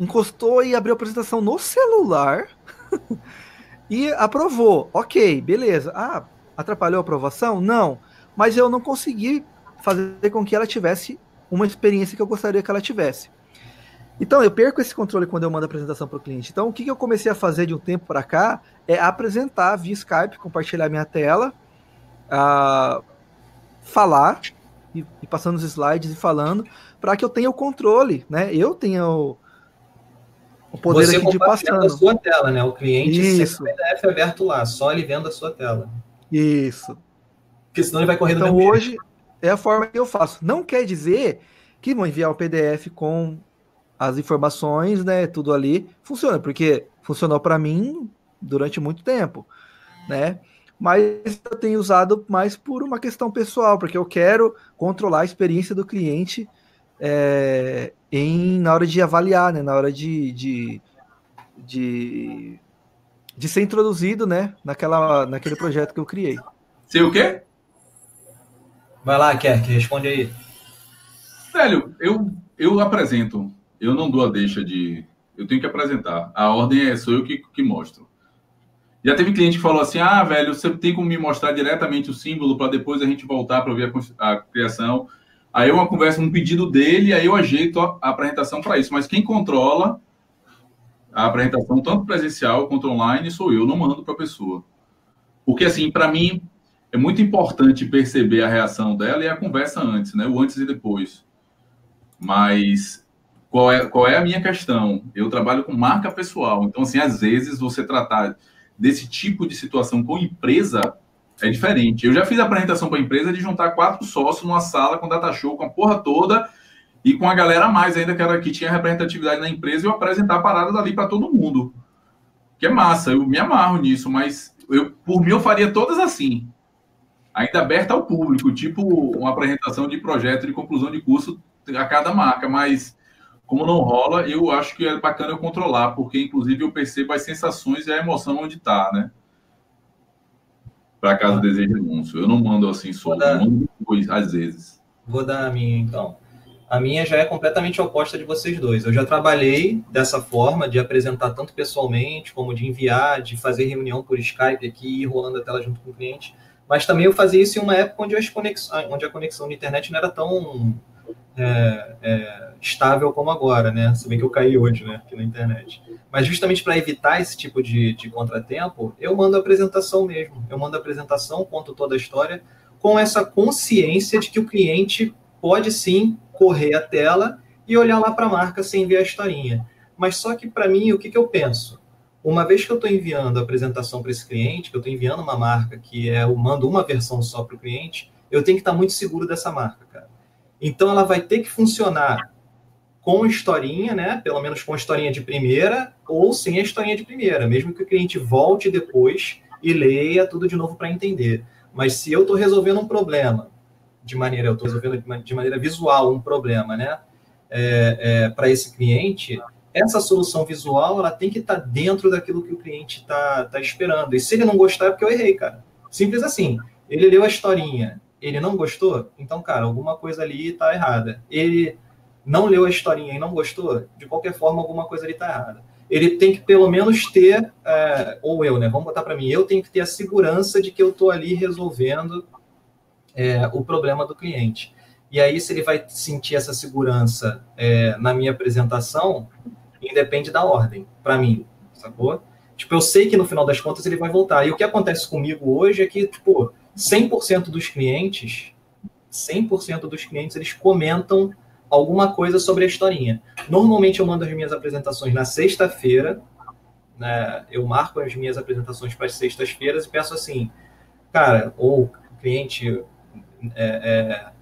encostou e abriu a apresentação no celular <laughs> e aprovou. Ok, beleza. Ah, atrapalhou a aprovação? Não. Mas eu não consegui fazer com que ela tivesse uma experiência que eu gostaria que ela tivesse. Então, eu perco esse controle quando eu mando a apresentação para o cliente. Então, o que, que eu comecei a fazer de um tempo para cá é apresentar via Skype, compartilhar minha tela, uh, falar, e, e, passando os slides e falando, para que eu tenha o controle, né? Eu tenha o, o poder Você aqui de passando. a sua tela, né? O cliente Isso. o PDF aberto lá, só ele vendo a sua tela. Isso. Porque senão ele vai correr Então, hoje é a forma que eu faço. Não quer dizer que vão enviar o PDF com as informações, né, tudo ali funciona, porque funcionou para mim durante muito tempo, né? Mas eu tenho usado mais por uma questão pessoal, porque eu quero controlar a experiência do cliente é, em, na hora de avaliar, né? Na hora de, de, de, de ser introduzido, né? Naquela, naquele projeto que eu criei. Sei o quê? Vai lá, Kerk, responde aí. Velho, eu, eu apresento eu não dou a deixa de. Eu tenho que apresentar. A ordem é sou eu que, que mostro. Já teve cliente que falou assim: ah, velho, você tem como me mostrar diretamente o símbolo para depois a gente voltar para ver a, a, criação. Aí uma conversa, um pedido dele, aí eu ajeito a, a apresentação para isso. Mas quem controla a apresentação, tanto presencial quanto online, sou eu, não mando para a pessoa. Porque, assim, para mim, é muito importante perceber a reação dela e a conversa antes, né? O antes e depois. Mas qual é, qual é a minha questão? Eu trabalho com marca pessoal. Então, assim, às vezes você tratar desse tipo de situação com empresa é diferente. Eu já fiz a apresentação para a empresa de juntar quatro sócios numa sala com data show, com a porra toda e com a galera a mais ainda que, era, que tinha representatividade na empresa e eu apresentar a parada dali para todo mundo. Que é massa, eu me amarro nisso, mas eu, por mim eu faria todas assim. Ainda aberta ao público, tipo uma apresentação de projeto de conclusão de curso a cada marca, mas como não rola, eu acho que é bacana eu controlar, porque inclusive eu percebo as sensações e a emoção onde está, né? Para caso deseje anúncio. Eu não mando assim só, dar... mando depois, às vezes. Vou dar a minha então. A minha já é completamente oposta de vocês dois. Eu já trabalhei dessa forma, de apresentar tanto pessoalmente, como de enviar, de fazer reunião por Skype aqui, rolando a tela junto com o cliente. Mas também eu fazia isso em uma época onde, as conexões, onde a conexão de internet não era tão é, é, estável como agora, né? Se bem que eu caí hoje, né, aqui na internet. Mas justamente para evitar esse tipo de, de contratempo, eu mando a apresentação mesmo. Eu mando a apresentação, conto toda a história, com essa consciência de que o cliente pode sim correr a tela e olhar lá para a marca sem ver a historinha. Mas só que para mim, o que, que eu penso? Uma vez que eu estou enviando a apresentação para esse cliente, que eu estou enviando uma marca que é, eu mando uma versão só para o cliente, eu tenho que estar tá muito seguro dessa marca. Então ela vai ter que funcionar com historinha, né? Pelo menos com historinha de primeira, ou sem a historinha de primeira, mesmo que o cliente volte depois e leia tudo de novo para entender. Mas se eu estou resolvendo um problema de maneira, eu estou resolvendo de maneira visual um problema, né? É, é, para esse cliente, essa solução visual ela tem que estar tá dentro daquilo que o cliente está tá esperando. E se ele não gostar, é porque eu errei, cara. Simples assim. Ele leu a historinha, ele não gostou, então, cara, alguma coisa ali está errada. Ele não leu a historinha e não gostou, de qualquer forma, alguma coisa ali está errada. Ele tem que pelo menos ter, é, ou eu, né? Vamos botar para mim, eu tenho que ter a segurança de que eu estou ali resolvendo é, o problema do cliente. E aí, se ele vai sentir essa segurança é, na minha apresentação, independe da ordem, para mim, sacou? Tipo, eu sei que no final das contas ele vai voltar. E o que acontece comigo hoje é que, tipo, 100% dos clientes, 100% dos clientes, eles comentam alguma coisa sobre a historinha. Normalmente eu mando as minhas apresentações na sexta-feira, né? eu marco as minhas apresentações para as sextas-feiras e peço assim, cara, ou cliente, é,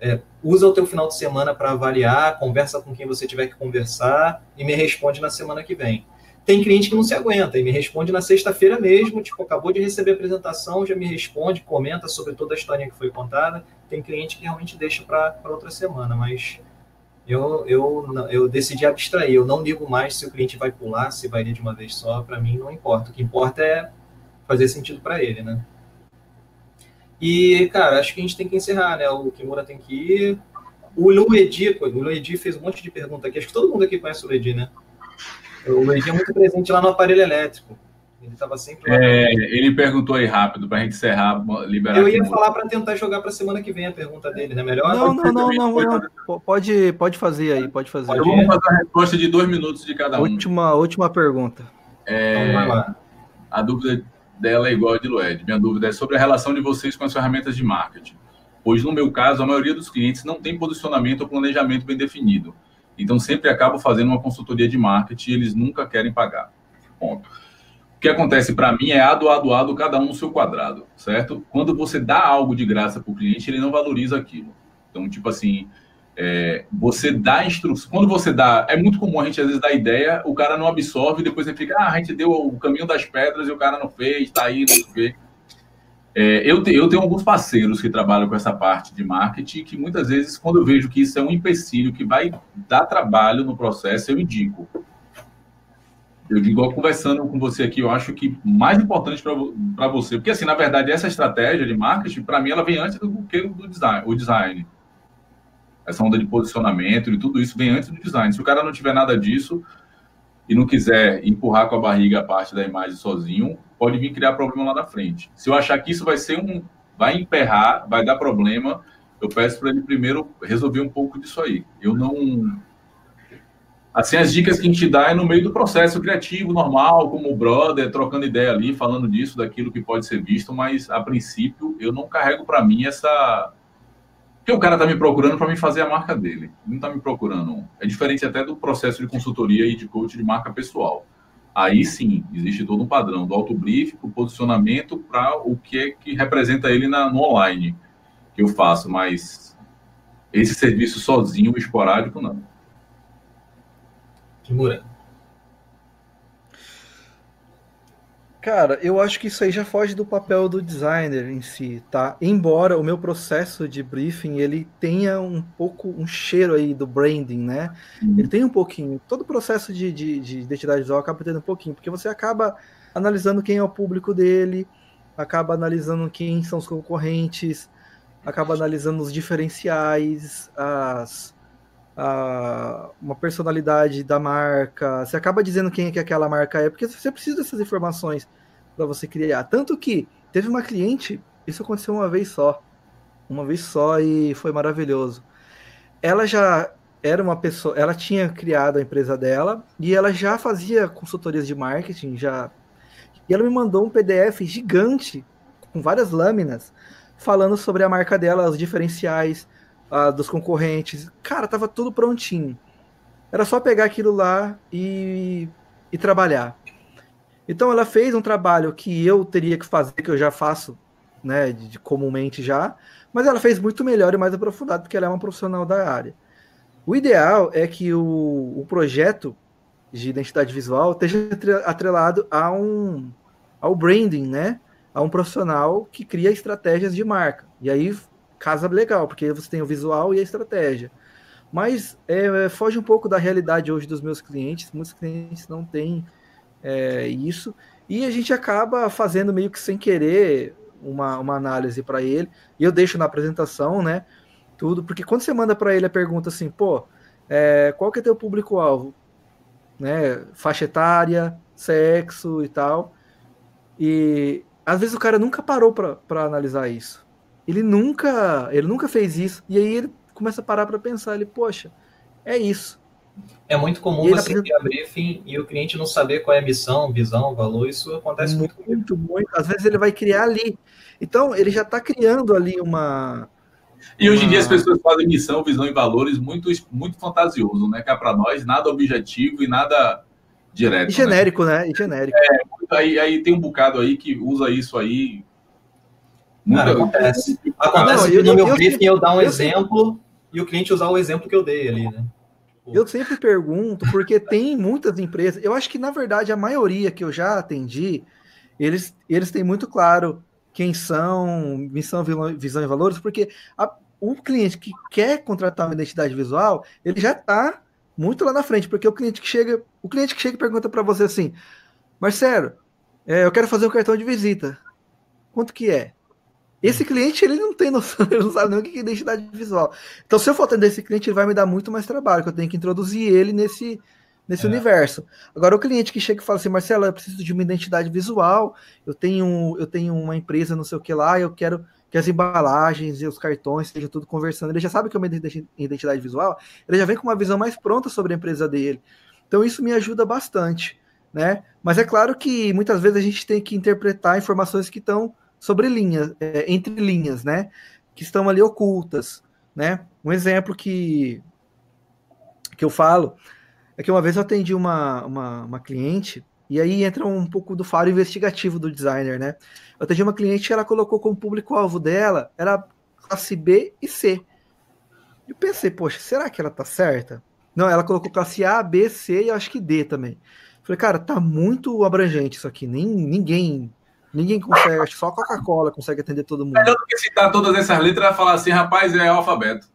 é, é, usa o teu final de semana para avaliar, conversa com quem você tiver que conversar e me responde na semana que vem. Tem cliente que não se aguenta e me responde na sexta-feira mesmo, tipo, acabou de receber a apresentação, já me responde, comenta sobre toda a história que foi contada. Tem cliente que realmente deixa para outra semana, mas eu, eu, eu decidi abstrair. Eu não ligo mais se o cliente vai pular, se vai ler de uma vez só, para mim não importa. O que importa é fazer sentido para ele, né? E, cara, acho que a gente tem que encerrar, né? O Kimura tem que ir. O Luedi, o Luedi fez um monte de pergunta aqui. Acho que todo mundo aqui conhece o Luedi, né? O Luedi é muito presente lá no aparelho elétrico. Ele estava sempre. É, ele perguntou aí rápido para a gente encerrar, liberar. Eu ia falar para tentar jogar para semana que vem a pergunta dele, né? Melhor? Não, não, não, não, não, Pode, pode fazer aí, pode fazer. Pode vamos fazer a resposta de dois minutos de cada um. Última, última pergunta. É, então vai lá. A dúvida dela é igual a de Lued. Minha dúvida é sobre a relação de vocês com as ferramentas de marketing. Pois, no meu caso, a maioria dos clientes não tem posicionamento ou planejamento bem definido. Então, sempre acabo fazendo uma consultoria de marketing e eles nunca querem pagar. Ponto. O que acontece para mim é ado, cada um no seu quadrado, certo? Quando você dá algo de graça para o cliente, ele não valoriza aquilo. Então, tipo assim, é, você dá instrução. Quando você dá, é muito comum a gente às vezes dar ideia, o cara não absorve, depois ele fica, ah, a gente deu o caminho das pedras e o cara não fez, tá aí, não vê. É, eu, te, eu tenho alguns parceiros que trabalham com essa parte de marketing que muitas vezes, quando eu vejo que isso é um empecilho que vai dar trabalho no processo, eu indico. Eu digo, conversando com você aqui, eu acho que mais importante para você, porque assim, na verdade, essa estratégia de marketing, para mim, ela vem antes do que do design, o design essa onda de posicionamento e tudo isso vem antes do design. Se o cara não tiver nada disso e não quiser empurrar com a barriga a parte da imagem sozinho, pode vir criar problema lá na frente. Se eu achar que isso vai ser um. vai emperrar, vai dar problema, eu peço para ele primeiro resolver um pouco disso aí. Eu não. Assim, as dicas que a gente dá é no meio do processo criativo normal, como o brother, trocando ideia ali, falando disso, daquilo que pode ser visto, mas a princípio eu não carrego para mim essa porque o cara está me procurando para me fazer a marca dele. Não está me procurando. É diferente até do processo de consultoria e de coach de marca pessoal. Aí sim, existe todo um padrão do auto-brief, o posicionamento para o que é que representa ele na, no online que eu faço, mas esse serviço sozinho, esporádico, não. Kimura. Cara, eu acho que isso aí já foge do papel do designer em si, tá? Embora o meu processo de briefing ele tenha um pouco um cheiro aí do branding, né? Uhum. Ele tem um pouquinho. Todo processo de, de, de, identidade visual acaba tendo um pouquinho, porque você acaba analisando quem é o público dele, acaba analisando quem são os concorrentes, acaba analisando os diferenciais, as, a, uma personalidade da marca, você acaba dizendo quem é que aquela marca é, porque você precisa dessas informações para você criar. Tanto que teve uma cliente, isso aconteceu uma vez só, uma vez só e foi maravilhoso. Ela já era uma pessoa, ela tinha criado a empresa dela e ela já fazia consultorias de marketing, já. E ela me mandou um PDF gigante com várias lâminas falando sobre a marca dela, os diferenciais, uh, dos concorrentes. Cara, tava tudo prontinho. era só pegar aquilo lá e, e trabalhar. Então ela fez um trabalho que eu teria que fazer, que eu já faço, né, de, de, comumente já, mas ela fez muito melhor e mais aprofundado, porque ela é uma profissional da área. O ideal é que o, o projeto de identidade visual esteja atrelado a um ao branding, né? A um profissional que cria estratégias de marca. E aí casa legal, porque você tem o visual e a estratégia. Mas é, foge um pouco da realidade hoje dos meus clientes. Muitos clientes não têm é, isso. E a gente acaba fazendo meio que sem querer uma, uma análise para ele. E eu deixo na apresentação, né? Tudo, porque quando você manda para ele a pergunta assim, pô, é, qual que é teu público-alvo? Né, faixa etária, sexo e tal. E às vezes o cara nunca parou para analisar isso. Ele nunca, ele nunca fez isso. E aí ele começa a parar para pensar, ele, poxa, é isso. É muito comum você apresenta... briefing e o cliente não saber qual é a missão, visão, valor, isso acontece muito. Muito, muito. muito. Às vezes ele vai criar ali. Então, ele já está criando ali uma. E hoje em dia as pessoas fazem missão, visão e valores muito, muito fantasioso, né? Que é para nós nada objetivo e nada direto. E genérico, né? né? E genérico. É, aí, aí tem um bocado aí que usa isso aí. Cara, acontece. Acontece não, eu, no meu eu, briefing eu, eu dar um exemplo e o cliente usar o exemplo que eu dei ali, né? Eu sempre pergunto, porque tem muitas empresas, eu acho que na verdade a maioria que eu já atendi, eles, eles têm muito claro quem são, missão, visão e valores, porque a, o cliente que quer contratar uma identidade visual, ele já está muito lá na frente, porque o cliente que chega, o cliente que chega e pergunta para você assim, Marcelo, é, eu quero fazer um cartão de visita, quanto que é? Esse cliente, ele não tem noção, <laughs> ele não sabe nem o que é identidade visual. Então, se eu for atender esse cliente, ele vai me dar muito mais trabalho, que eu tenho que introduzir ele nesse, nesse é. universo. Agora, o cliente que chega e fala assim, Marcelo, eu preciso de uma identidade visual, eu tenho, eu tenho uma empresa, não sei o que lá, eu quero que as embalagens e os cartões estejam tudo conversando. Ele já sabe que é uma identidade visual, ele já vem com uma visão mais pronta sobre a empresa dele. Então, isso me ajuda bastante. Né? Mas é claro que muitas vezes a gente tem que interpretar informações que estão sobre linhas, é, entre linhas, né? Que estão ali ocultas, né? Um exemplo que, que eu falo é que uma vez eu atendi uma, uma, uma cliente e aí entra um pouco do faro investigativo do designer, né? Eu atendi uma cliente que ela colocou como público-alvo dela era classe B e C. Eu pensei, poxa, será que ela tá certa? Não, ela colocou classe A, B, C e acho que D também. Falei, cara, tá muito abrangente isso aqui. Nem, ninguém Ninguém consegue, acho que só a Coca-Cola consegue atender todo mundo. Melhor do que citar todas essas letras e falar assim, rapaz, é alfabeto.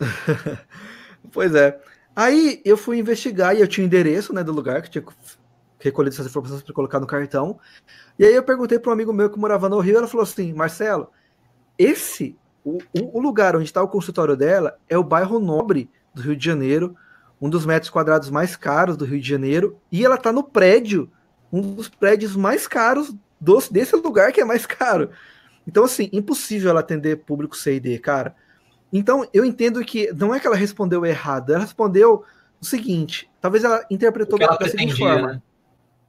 <laughs> pois é. Aí eu fui investigar e eu tinha o endereço né, do lugar que tinha recolhido essas informações para colocar no cartão. E aí eu perguntei para um amigo meu que morava no Rio, ela falou assim, Marcelo, esse, o, o lugar onde está o consultório dela é o bairro Nobre do Rio de Janeiro, um dos metros quadrados mais caros do Rio de Janeiro, e ela está no prédio, um dos prédios mais caros do, desse lugar que é mais caro. Então, assim, impossível ela atender público C e D, cara. Então, eu entendo que não é que ela respondeu errado, ela respondeu o seguinte: talvez ela interpretou da, da seguinte forma. Né?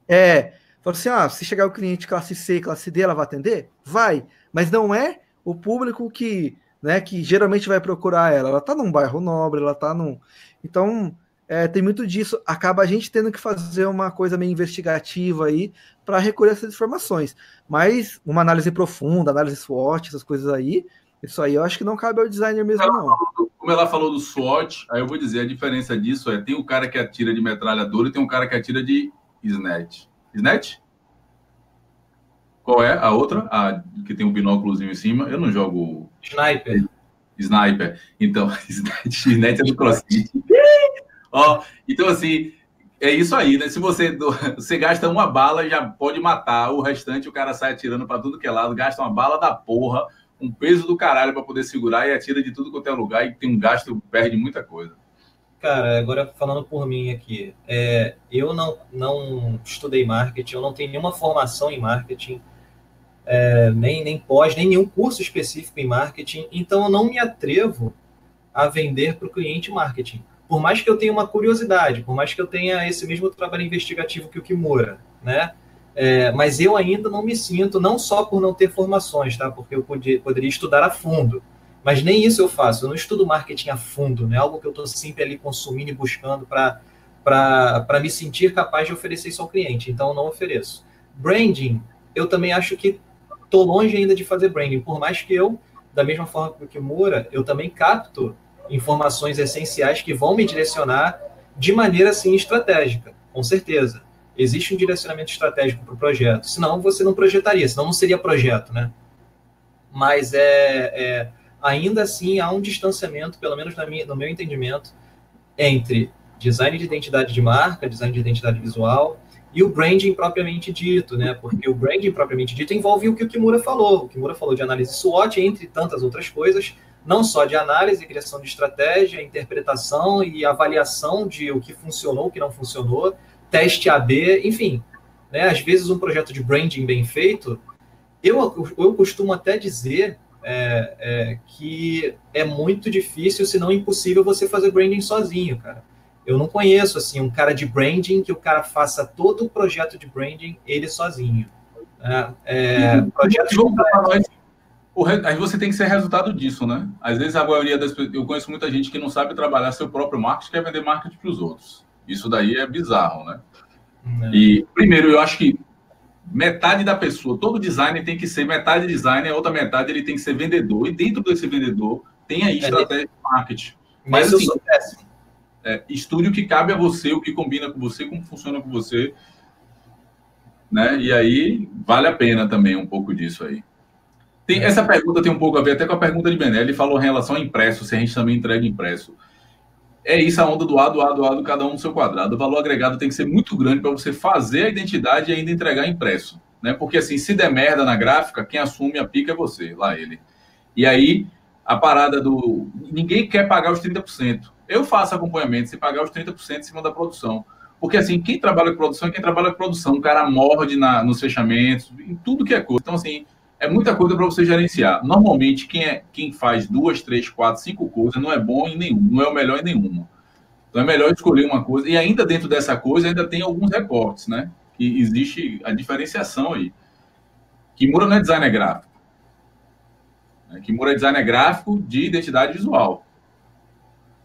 É, falou assim: ah, se chegar o cliente classe C, classe D, ela vai atender? Vai, mas não é o público que, né, que geralmente vai procurar ela. Ela tá num bairro nobre, ela tá num. Então, é, tem muito disso. Acaba a gente tendo que fazer uma coisa meio investigativa aí para recolher essas informações. Mas uma análise profunda, análise SWOT, essas coisas aí, isso aí eu acho que não cabe ao designer mesmo, ela não. como ela falou do SWOT, aí eu vou dizer, a diferença disso é, tem o cara que atira de metralhadora e tem um cara que atira de snatch. Snatch? Qual é a outra? A que tem um binóculozinho em cima. Eu não jogo... Sniper. Sniper. Então, <laughs> snatch, snatch é do CrossFit. Ó, então, assim, é isso aí, né? Se você, <laughs> você gasta uma bala, já pode matar. O restante, o cara sai atirando para tudo que é lado, gasta uma bala da porra, um peso do caralho para poder segurar e atira de tudo quanto é lugar e tem um gasto, perde muita coisa. Cara, agora falando por mim aqui, é, eu não, não estudei marketing, eu não tenho nenhuma formação em marketing, é, nem, nem pós, nem nenhum curso específico em marketing, então eu não me atrevo a vender para o cliente marketing por mais que eu tenha uma curiosidade, por mais que eu tenha esse mesmo trabalho investigativo que o Kimura, né? É, mas eu ainda não me sinto, não só por não ter formações, tá? Porque eu podia, poderia estudar a fundo. Mas nem isso eu faço. Eu não estudo marketing a fundo, né? Algo que eu estou sempre ali consumindo e buscando para me sentir capaz de oferecer isso ao cliente. Então, eu não ofereço. Branding, eu também acho que estou longe ainda de fazer branding, por mais que eu, da mesma forma que o Moura, eu também capto informações essenciais que vão me direcionar de maneira assim estratégica, com certeza. Existe um direcionamento estratégico para o projeto, senão você não projetaria, senão não seria projeto, né? Mas é, é ainda assim há um distanciamento, pelo menos minha, no meu entendimento, entre design de identidade de marca, design de identidade visual e o branding propriamente dito, né? Porque o branding propriamente dito envolve o que o Kimura falou. O Kimura falou de análise SWOT, entre tantas outras coisas, não só de análise, criação de estratégia, interpretação e avaliação de o que funcionou, o que não funcionou, teste AB, enfim. Né? Às vezes um projeto de branding bem feito, eu, eu costumo até dizer é, é, que é muito difícil, se não impossível, você fazer branding sozinho, cara. Eu não conheço assim um cara de branding que o cara faça todo o projeto de branding ele sozinho. Né? É, uhum. O. Aí você tem que ser resultado disso, né? Às vezes a maioria das pessoas. Eu conheço muita gente que não sabe trabalhar seu próprio marketing, quer vender marketing para os outros. Isso daí é bizarro, né? Não. E, primeiro, eu acho que metade da pessoa, todo designer tem que ser metade designer, a outra metade ele tem que ser vendedor. E dentro desse vendedor, tem aí é estratégia de marketing. Mas, Mas assim, é, estude o que cabe a você, o que combina com você, como funciona com você. Né? E aí, vale a pena também um pouco disso aí. Tem, essa pergunta tem um pouco a ver até com a pergunta de Bené. Ele falou em relação ao impresso, se a gente também entrega impresso. É isso a onda do A, do A, do A, do cada um no seu quadrado. O valor agregado tem que ser muito grande para você fazer a identidade e ainda entregar impresso. Né? Porque assim, se der merda na gráfica, quem assume a pica é você, lá ele. E aí, a parada do. Ninguém quer pagar os 30%. Eu faço acompanhamento se pagar os 30% em cima da produção. Porque assim, quem trabalha com produção é quem trabalha com produção. O cara morde na, nos fechamentos, em tudo que é coisa. Então, assim, é muita coisa para você gerenciar. Normalmente, quem, é, quem faz duas, três, quatro, cinco coisas não é bom em nenhum, não é o melhor em nenhuma. Então é melhor escolher uma coisa. E ainda dentro dessa coisa, ainda tem alguns recortes, né? Que existe a diferenciação aí. Kimura não é designer gráfico. Né? Kimura é designer gráfico de identidade visual.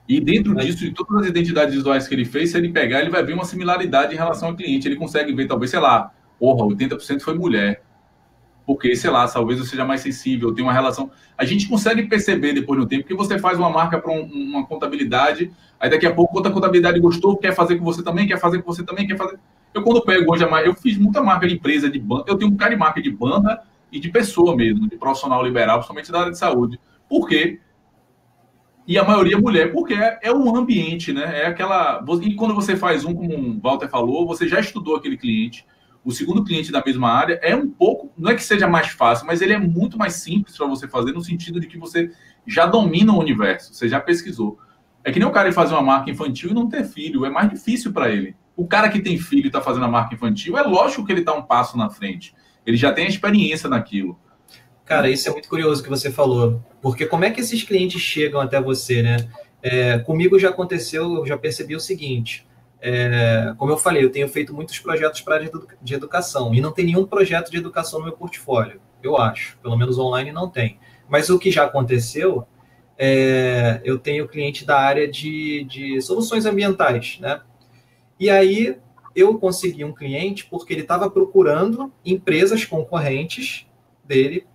E dentro disso, de todas as identidades visuais que ele fez, se ele pegar, ele vai ver uma similaridade em relação ao cliente. Ele consegue ver, talvez, sei lá, porra, 80% foi mulher porque, sei lá, talvez eu seja mais sensível, tenha uma relação. A gente consegue perceber depois do tempo que você faz uma marca para um, uma contabilidade, aí daqui a pouco outra contabilidade gostou, quer fazer com você também, quer fazer com você também, quer fazer. Eu, quando pego hoje, eu fiz muita marca de empresa, de banda, eu tenho um cara de marca de banda e de pessoa mesmo, de profissional liberal, principalmente da área de saúde. Por quê? E a maioria é mulher, porque é, é um ambiente, né? É aquela. E quando você faz um, como o Walter falou, você já estudou aquele cliente o segundo cliente da mesma área é um pouco, não é que seja mais fácil, mas ele é muito mais simples para você fazer, no sentido de que você já domina o universo, você já pesquisou. É que nem o cara fazer uma marca infantil e não ter filho, é mais difícil para ele. O cara que tem filho e está fazendo a marca infantil, é lógico que ele está um passo na frente. Ele já tem a experiência naquilo. Cara, isso é muito curioso que você falou, porque como é que esses clientes chegam até você, né? É, comigo já aconteceu, eu já percebi o seguinte: é, como eu falei, eu tenho feito muitos projetos para de educação e não tem nenhum projeto de educação no meu portfólio, eu acho. Pelo menos online não tem. Mas o que já aconteceu, é, eu tenho cliente da área de, de soluções ambientais, né? E aí eu consegui um cliente porque ele estava procurando empresas concorrentes dele.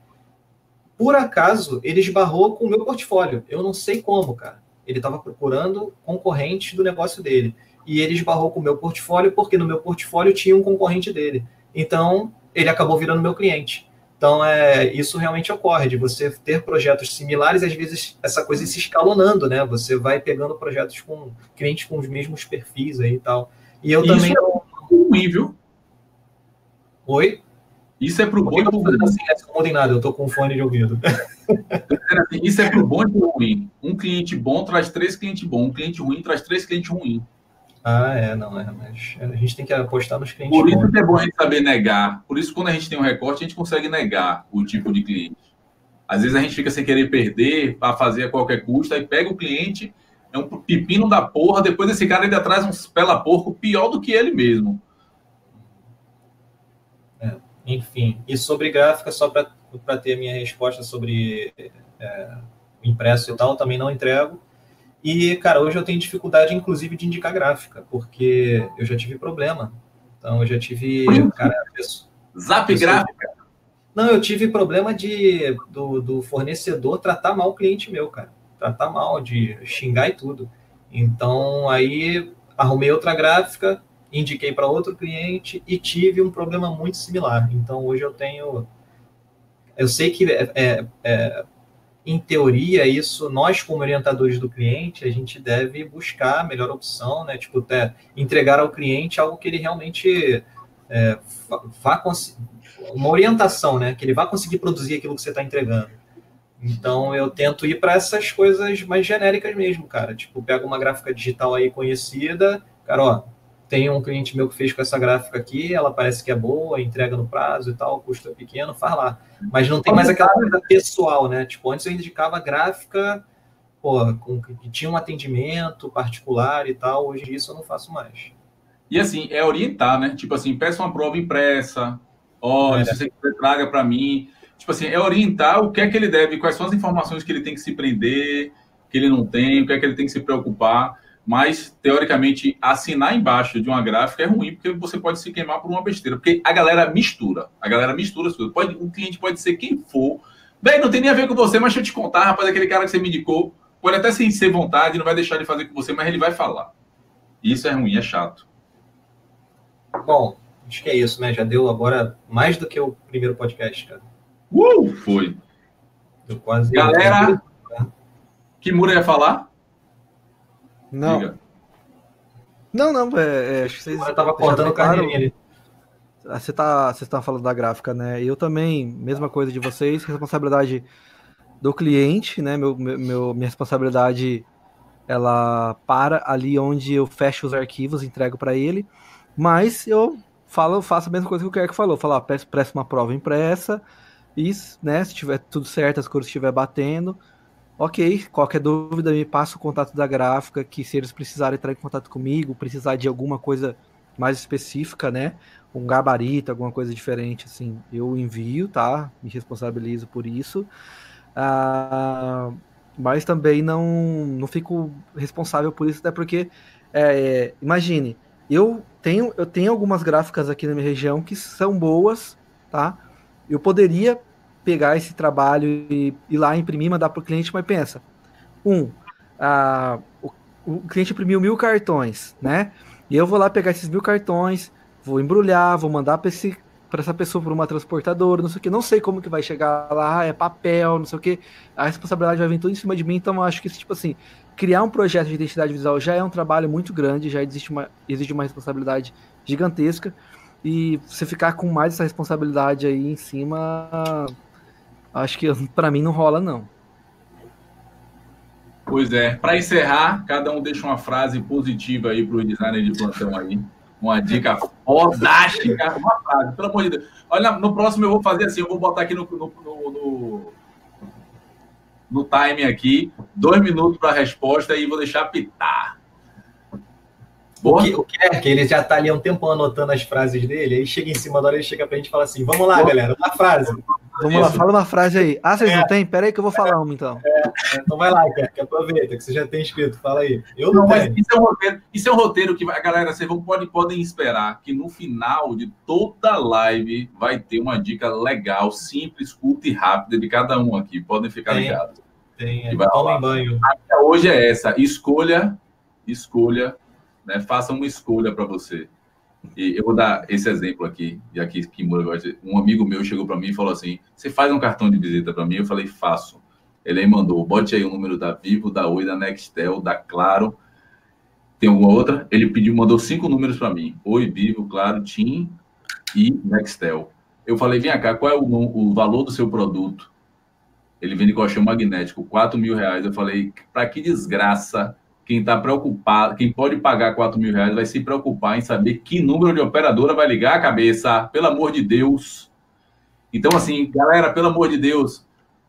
Por acaso, ele esbarrou com o meu portfólio. Eu não sei como, cara. Ele estava procurando concorrentes do negócio dele e ele esbarrou com o meu portfólio porque no meu portfólio tinha um concorrente dele. Então, ele acabou virando meu cliente. Então, é, isso realmente ocorre, de você ter projetos similares, às vezes essa coisa se escalonando, né? Você vai pegando projetos com clientes com os mesmos perfis aí e tal. E eu isso também. É ruim, viu? Oi? Isso é pro bom e pro ruim. Assim, não tem nada, eu tô com fone de ouvido. Isso é pro bom e pro ruim. Um cliente bom traz três clientes bons, um cliente ruim traz três clientes ruins. Ah, é, não é, mas a gente tem que apostar nos clientes. Por isso que é bom a gente saber negar. Por isso, quando a gente tem um recorte, a gente consegue negar o tipo de cliente. Às vezes a gente fica sem querer perder para fazer a qualquer custo, aí pega o cliente, é um pepino da porra, depois esse cara ainda traz um pela porco pior do que ele mesmo. É, enfim, e sobre gráfica, só para ter a minha resposta sobre é, impresso e tal, também não entrego. E, cara, hoje eu tenho dificuldade, inclusive, de indicar gráfica, porque eu já tive problema. Então, eu já tive. Cara, Zap gráfica? Não, eu tive problema de do, do, fornecedor tratar mal o cliente meu, cara. Tratar mal, de xingar e tudo. Então, aí arrumei outra gráfica, indiquei para outro cliente e tive um problema muito similar. Então, hoje eu tenho. Eu sei que é, é, é em teoria, isso, nós como orientadores do cliente, a gente deve buscar a melhor opção, né? Tipo, até entregar ao cliente algo que ele realmente é, vá uma orientação, né? Que ele vá conseguir produzir aquilo que você está entregando. Então eu tento ir para essas coisas mais genéricas mesmo, cara. Tipo, pega uma gráfica digital aí conhecida, cara, ó, tem um cliente meu que fez com essa gráfica aqui, ela parece que é boa, entrega no prazo e tal, custo é pequeno, faz lá. Mas não tem mais aquela coisa pessoal, né? Tipo, antes eu indicava gráfica, pô, com, que tinha um atendimento particular e tal, hoje isso eu não faço mais. E assim, é orientar, né? Tipo assim, peça uma prova impressa, olha, é. se você quiser, traga para mim. Tipo assim, é orientar o que é que ele deve, quais são as informações que ele tem que se prender, que ele não tem, o que é que ele tem que se preocupar mas teoricamente assinar embaixo de uma gráfica é ruim porque você pode se queimar por uma besteira, porque a galera mistura, a galera mistura as coisas. Pode, o cliente pode ser quem for. Bem, não tem nem a ver com você, mas deixa eu te contar, rapaz, aquele cara que você me indicou, pode até sem ser vontade, não vai deixar de fazer com você, mas ele vai falar. Isso é ruim, é chato. Bom, acho que é isso, né? Já deu agora mais do que o primeiro podcast, cara. Uh, foi. Deu quase. Galera, que Mura ia falar? Não. Diga. Não, não, é, é, acho que vocês. Eu tava cortando o ali. Ah, você tá, você tá falando da gráfica, né? Eu também, mesma coisa de vocês, responsabilidade do cliente, né? Meu, meu, minha responsabilidade ela para ali onde eu fecho os arquivos, entrego para ele, mas eu falo, faço a mesma coisa que o Kerk falou, falar, peço, peço uma prova impressa, e, né, se tiver tudo certo, as cores estiver batendo, Ok, qualquer dúvida me passa o contato da gráfica, que se eles precisarem entrar em contato comigo, precisar de alguma coisa mais específica, né? Um gabarito, alguma coisa diferente, assim, eu envio, tá? Me responsabilizo por isso. Ah, mas também não, não fico responsável por isso, até porque, é, imagine, eu tenho, eu tenho algumas gráficas aqui na minha região que são boas, tá? Eu poderia pegar esse trabalho e ir lá imprimir, mandar para o cliente, mas pensa, um, a, o, o, cliente imprimiu mil cartões, né? E eu vou lá pegar esses mil cartões, vou embrulhar, vou mandar para esse para essa pessoa por uma transportadora, não sei o que, não sei como que vai chegar lá, é papel, não sei o que, a responsabilidade vai vir tudo em cima de mim, então eu acho que tipo assim, criar um projeto de identidade visual já é um trabalho muito grande, já existe uma, existe uma responsabilidade gigantesca, e você ficar com mais essa responsabilidade aí em cima acho que para mim não rola, não. Pois é. Para encerrar, cada um deixa uma frase positiva aí para o designer de plantão aí. Uma dica fodástica. Uma frase, pelo amor de Deus. Olha, no próximo eu vou fazer assim, eu vou botar aqui no, no, no, no, no time aqui, dois minutos para a resposta e vou deixar pitar. O que, o que é que ele já está ali há um tempão anotando as frases dele, aí chega em cima da hora, ele chega para a gente e fala assim, vamos lá, Boa. galera, uma frase. Vamos Isso. lá, fala uma frase aí. Ah, vocês é. não têm? Pera aí que eu vou falar uma, então. É, então vai lá, que aproveita, que você já tem escrito, fala aí. Eu não, não mas isso é, um roteiro, isso é um roteiro que a galera, vocês vão, pode, podem esperar que no final de toda live vai ter uma dica legal, simples, curta e rápida de cada um aqui. Podem ficar tem, ligados. Tem, é, tomem banho. A hoje é essa, escolha, escolha, né? Faça uma escolha para você. E eu vou dar esse exemplo aqui, e aqui gosta. Um amigo meu chegou para mim e falou assim: Você faz um cartão de visita para mim? Eu falei: Faço. Ele aí mandou: Bote aí o número da Vivo, da Oi, da Nextel, da Claro. Tem alguma outra? Ele pediu, mandou cinco números para mim: Oi, Vivo, Claro, TIM e Nextel. Eu falei: Vem cá, qual é o, o valor do seu produto? Ele vende colchão magnético, 4 mil reais. Eu falei: Para que desgraça quem está preocupado, quem pode pagar 4 mil reais vai se preocupar em saber que número de operadora vai ligar a cabeça, pelo amor de Deus. Então, assim, galera, pelo amor de Deus,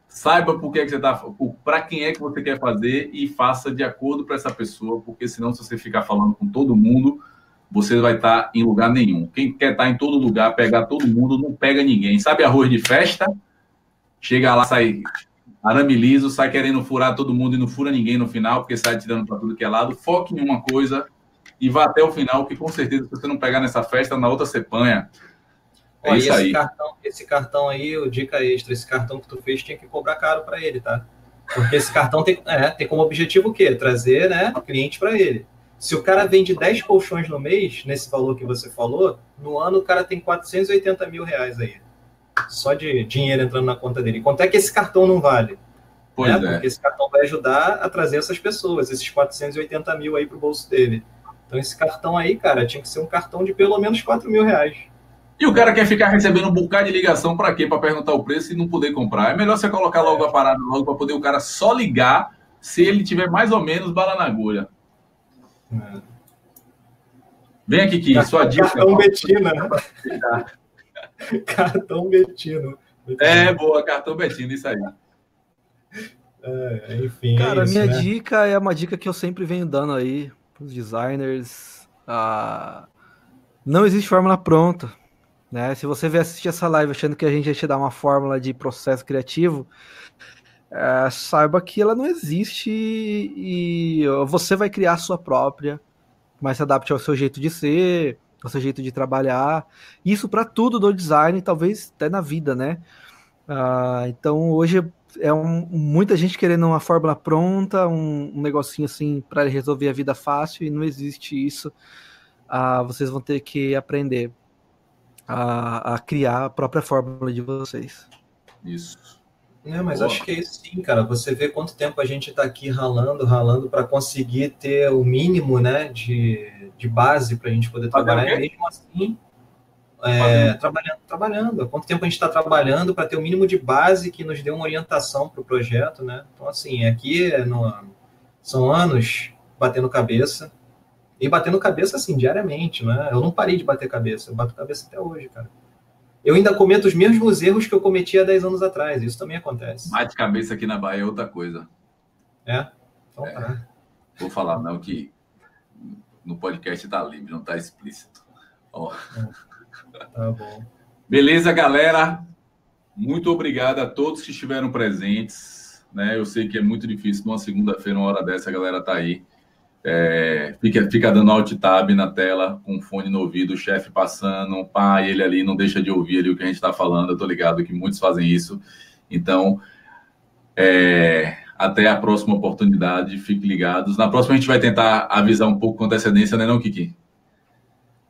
saiba por que, é que você está, para quem é que você quer fazer e faça de acordo para essa pessoa, porque senão, se você ficar falando com todo mundo, você vai estar tá em lugar nenhum. Quem quer estar tá em todo lugar, pegar todo mundo, não pega ninguém. Sabe arroz de festa? Chega lá, sai arame liso, sai querendo furar todo mundo e não fura ninguém no final, porque sai tirando para tudo que é lado. Foque em uma coisa e vá até o final, que com certeza, se você não pegar nessa festa, na outra você panha. É Ó, isso esse aí. Cartão, esse cartão aí, o dica extra, esse cartão que tu fez tinha que cobrar caro para ele, tá? Porque esse cartão tem, é, tem como objetivo o quê? Trazer né, cliente para ele. Se o cara vende 10 colchões no mês, nesse valor que você falou, no ano o cara tem 480 mil reais aí. Só de dinheiro entrando na conta dele. Quanto é que esse cartão não vale? Pois né? é. Porque esse cartão vai ajudar a trazer essas pessoas, esses 480 mil aí para o bolso dele. Então esse cartão aí, cara, tinha que ser um cartão de pelo menos 4 mil reais. E o cara quer ficar recebendo um bocado de ligação para quê? Para perguntar o preço e não poder comprar. É melhor você colocar logo a parada logo para poder o cara só ligar se ele tiver mais ou menos bala na agulha. É. Vem aqui, Kiki, sua dica. Cartão Betina. <laughs> <laughs> cartão Betina. É, boa, cartão Betina, isso aí. É, enfim. Cara, é isso, minha né? dica é uma dica que eu sempre venho dando aí para os designers. Ah, não existe fórmula pronta. Né? Se você vier assistir essa live achando que a gente ia te dar uma fórmula de processo criativo, é, saiba que ela não existe e você vai criar a sua própria, mas se adapte ao seu jeito de ser, seu jeito de trabalhar. Isso para tudo do design, talvez até na vida, né? Uh, então hoje é um, muita gente querendo uma fórmula pronta, um, um negocinho assim para resolver a vida fácil e não existe isso. Uh, vocês vão ter que aprender a, a criar a própria fórmula de vocês. Isso. É, mas acho que é isso sim, cara. Você vê quanto tempo a gente está aqui ralando, ralando para conseguir ter o mínimo, né, de, de base para a gente poder trabalhar. E mesmo assim, é, trabalhando, trabalhando. Há quanto tempo a gente está trabalhando para ter o mínimo de base que nos dê uma orientação para o projeto, né? Então, assim, aqui no, são anos batendo cabeça. E batendo cabeça, assim, diariamente, né? Eu não parei de bater cabeça. Eu bato cabeça até hoje, cara eu ainda cometo os mesmos erros que eu cometi há 10 anos atrás. Isso também acontece. Bate cabeça aqui na Bahia é outra coisa. É? Então é. tá. Vou falar não que no podcast está livre, não está explícito. Ó. Tá bom. Beleza, galera? Muito obrigado a todos que estiveram presentes. Né? Eu sei que é muito difícil numa segunda-feira, uma hora dessa, a galera tá aí. É, fica, fica dando alt tab na tela com fone no ouvido, o chefe passando, pá, ele ali não deixa de ouvir ali o que a gente está falando. Eu tô ligado que muitos fazem isso. Então, é, até a próxima oportunidade, fiquem ligados. Na próxima a gente vai tentar avisar um pouco com antecedência, né, não, Kiki?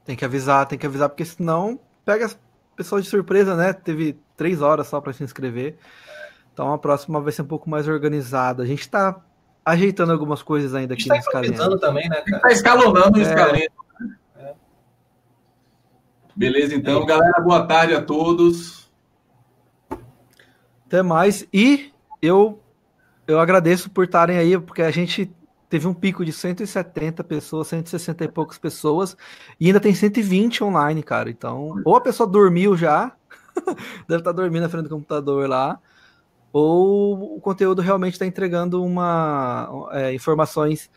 Tem que avisar, tem que avisar, porque senão pega as pessoas de surpresa, né? Teve três horas só para se inscrever. Então a próxima vai ser um pouco mais organizada. A gente está ajeitando algumas coisas ainda aqui tá no também, né, cara? Tá escalonando o é... escaleno. É. Beleza, então, é. galera, boa tarde a todos. Até mais. E eu eu agradeço por estarem aí, porque a gente teve um pico de 170 pessoas, 160 e poucas pessoas, e ainda tem 120 online, cara. Então, ou a pessoa dormiu já, <laughs> deve estar dormindo na frente do computador lá, ou o conteúdo realmente está entregando uma é, informações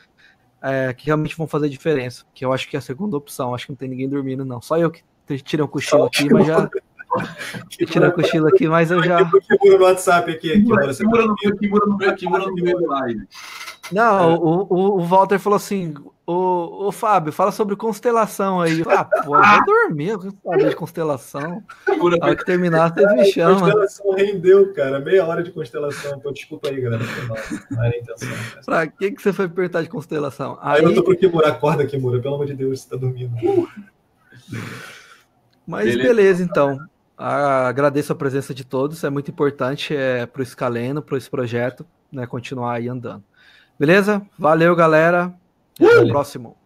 é, que realmente vão fazer diferença. Que eu acho que é a segunda opção. Acho que não tem ninguém dormindo, não. Só eu que tirei um cochilo aqui, mas já. Tirei um cochilo aqui, mas eu já. Kimura no WhatsApp aqui. Kimura no meio, Kimura no meio, Kimura no meio do live. Não, o, o, o Walter falou assim: Ô, ô Fábio, fala sobre constelação aí. Ah, pô, eu vou dormir, eu falar de constelação. Na hora que terminar, vocês me chamam. Constelação rendeu, cara. Meia hora de constelação. Pô, desculpa aí, galera. Não era a intenção. Pra que, que você foi perguntar de constelação? Aí, aí eu tô pro Kimura, acorda, Kimura, pelo amor de Deus, você tá dormindo. Mas beleza, beleza então. Agradeço a presença de todos, é muito importante é, para o Escaleno, para esse projeto, né, continuar aí andando. Beleza? Valeu, galera. Até o próximo.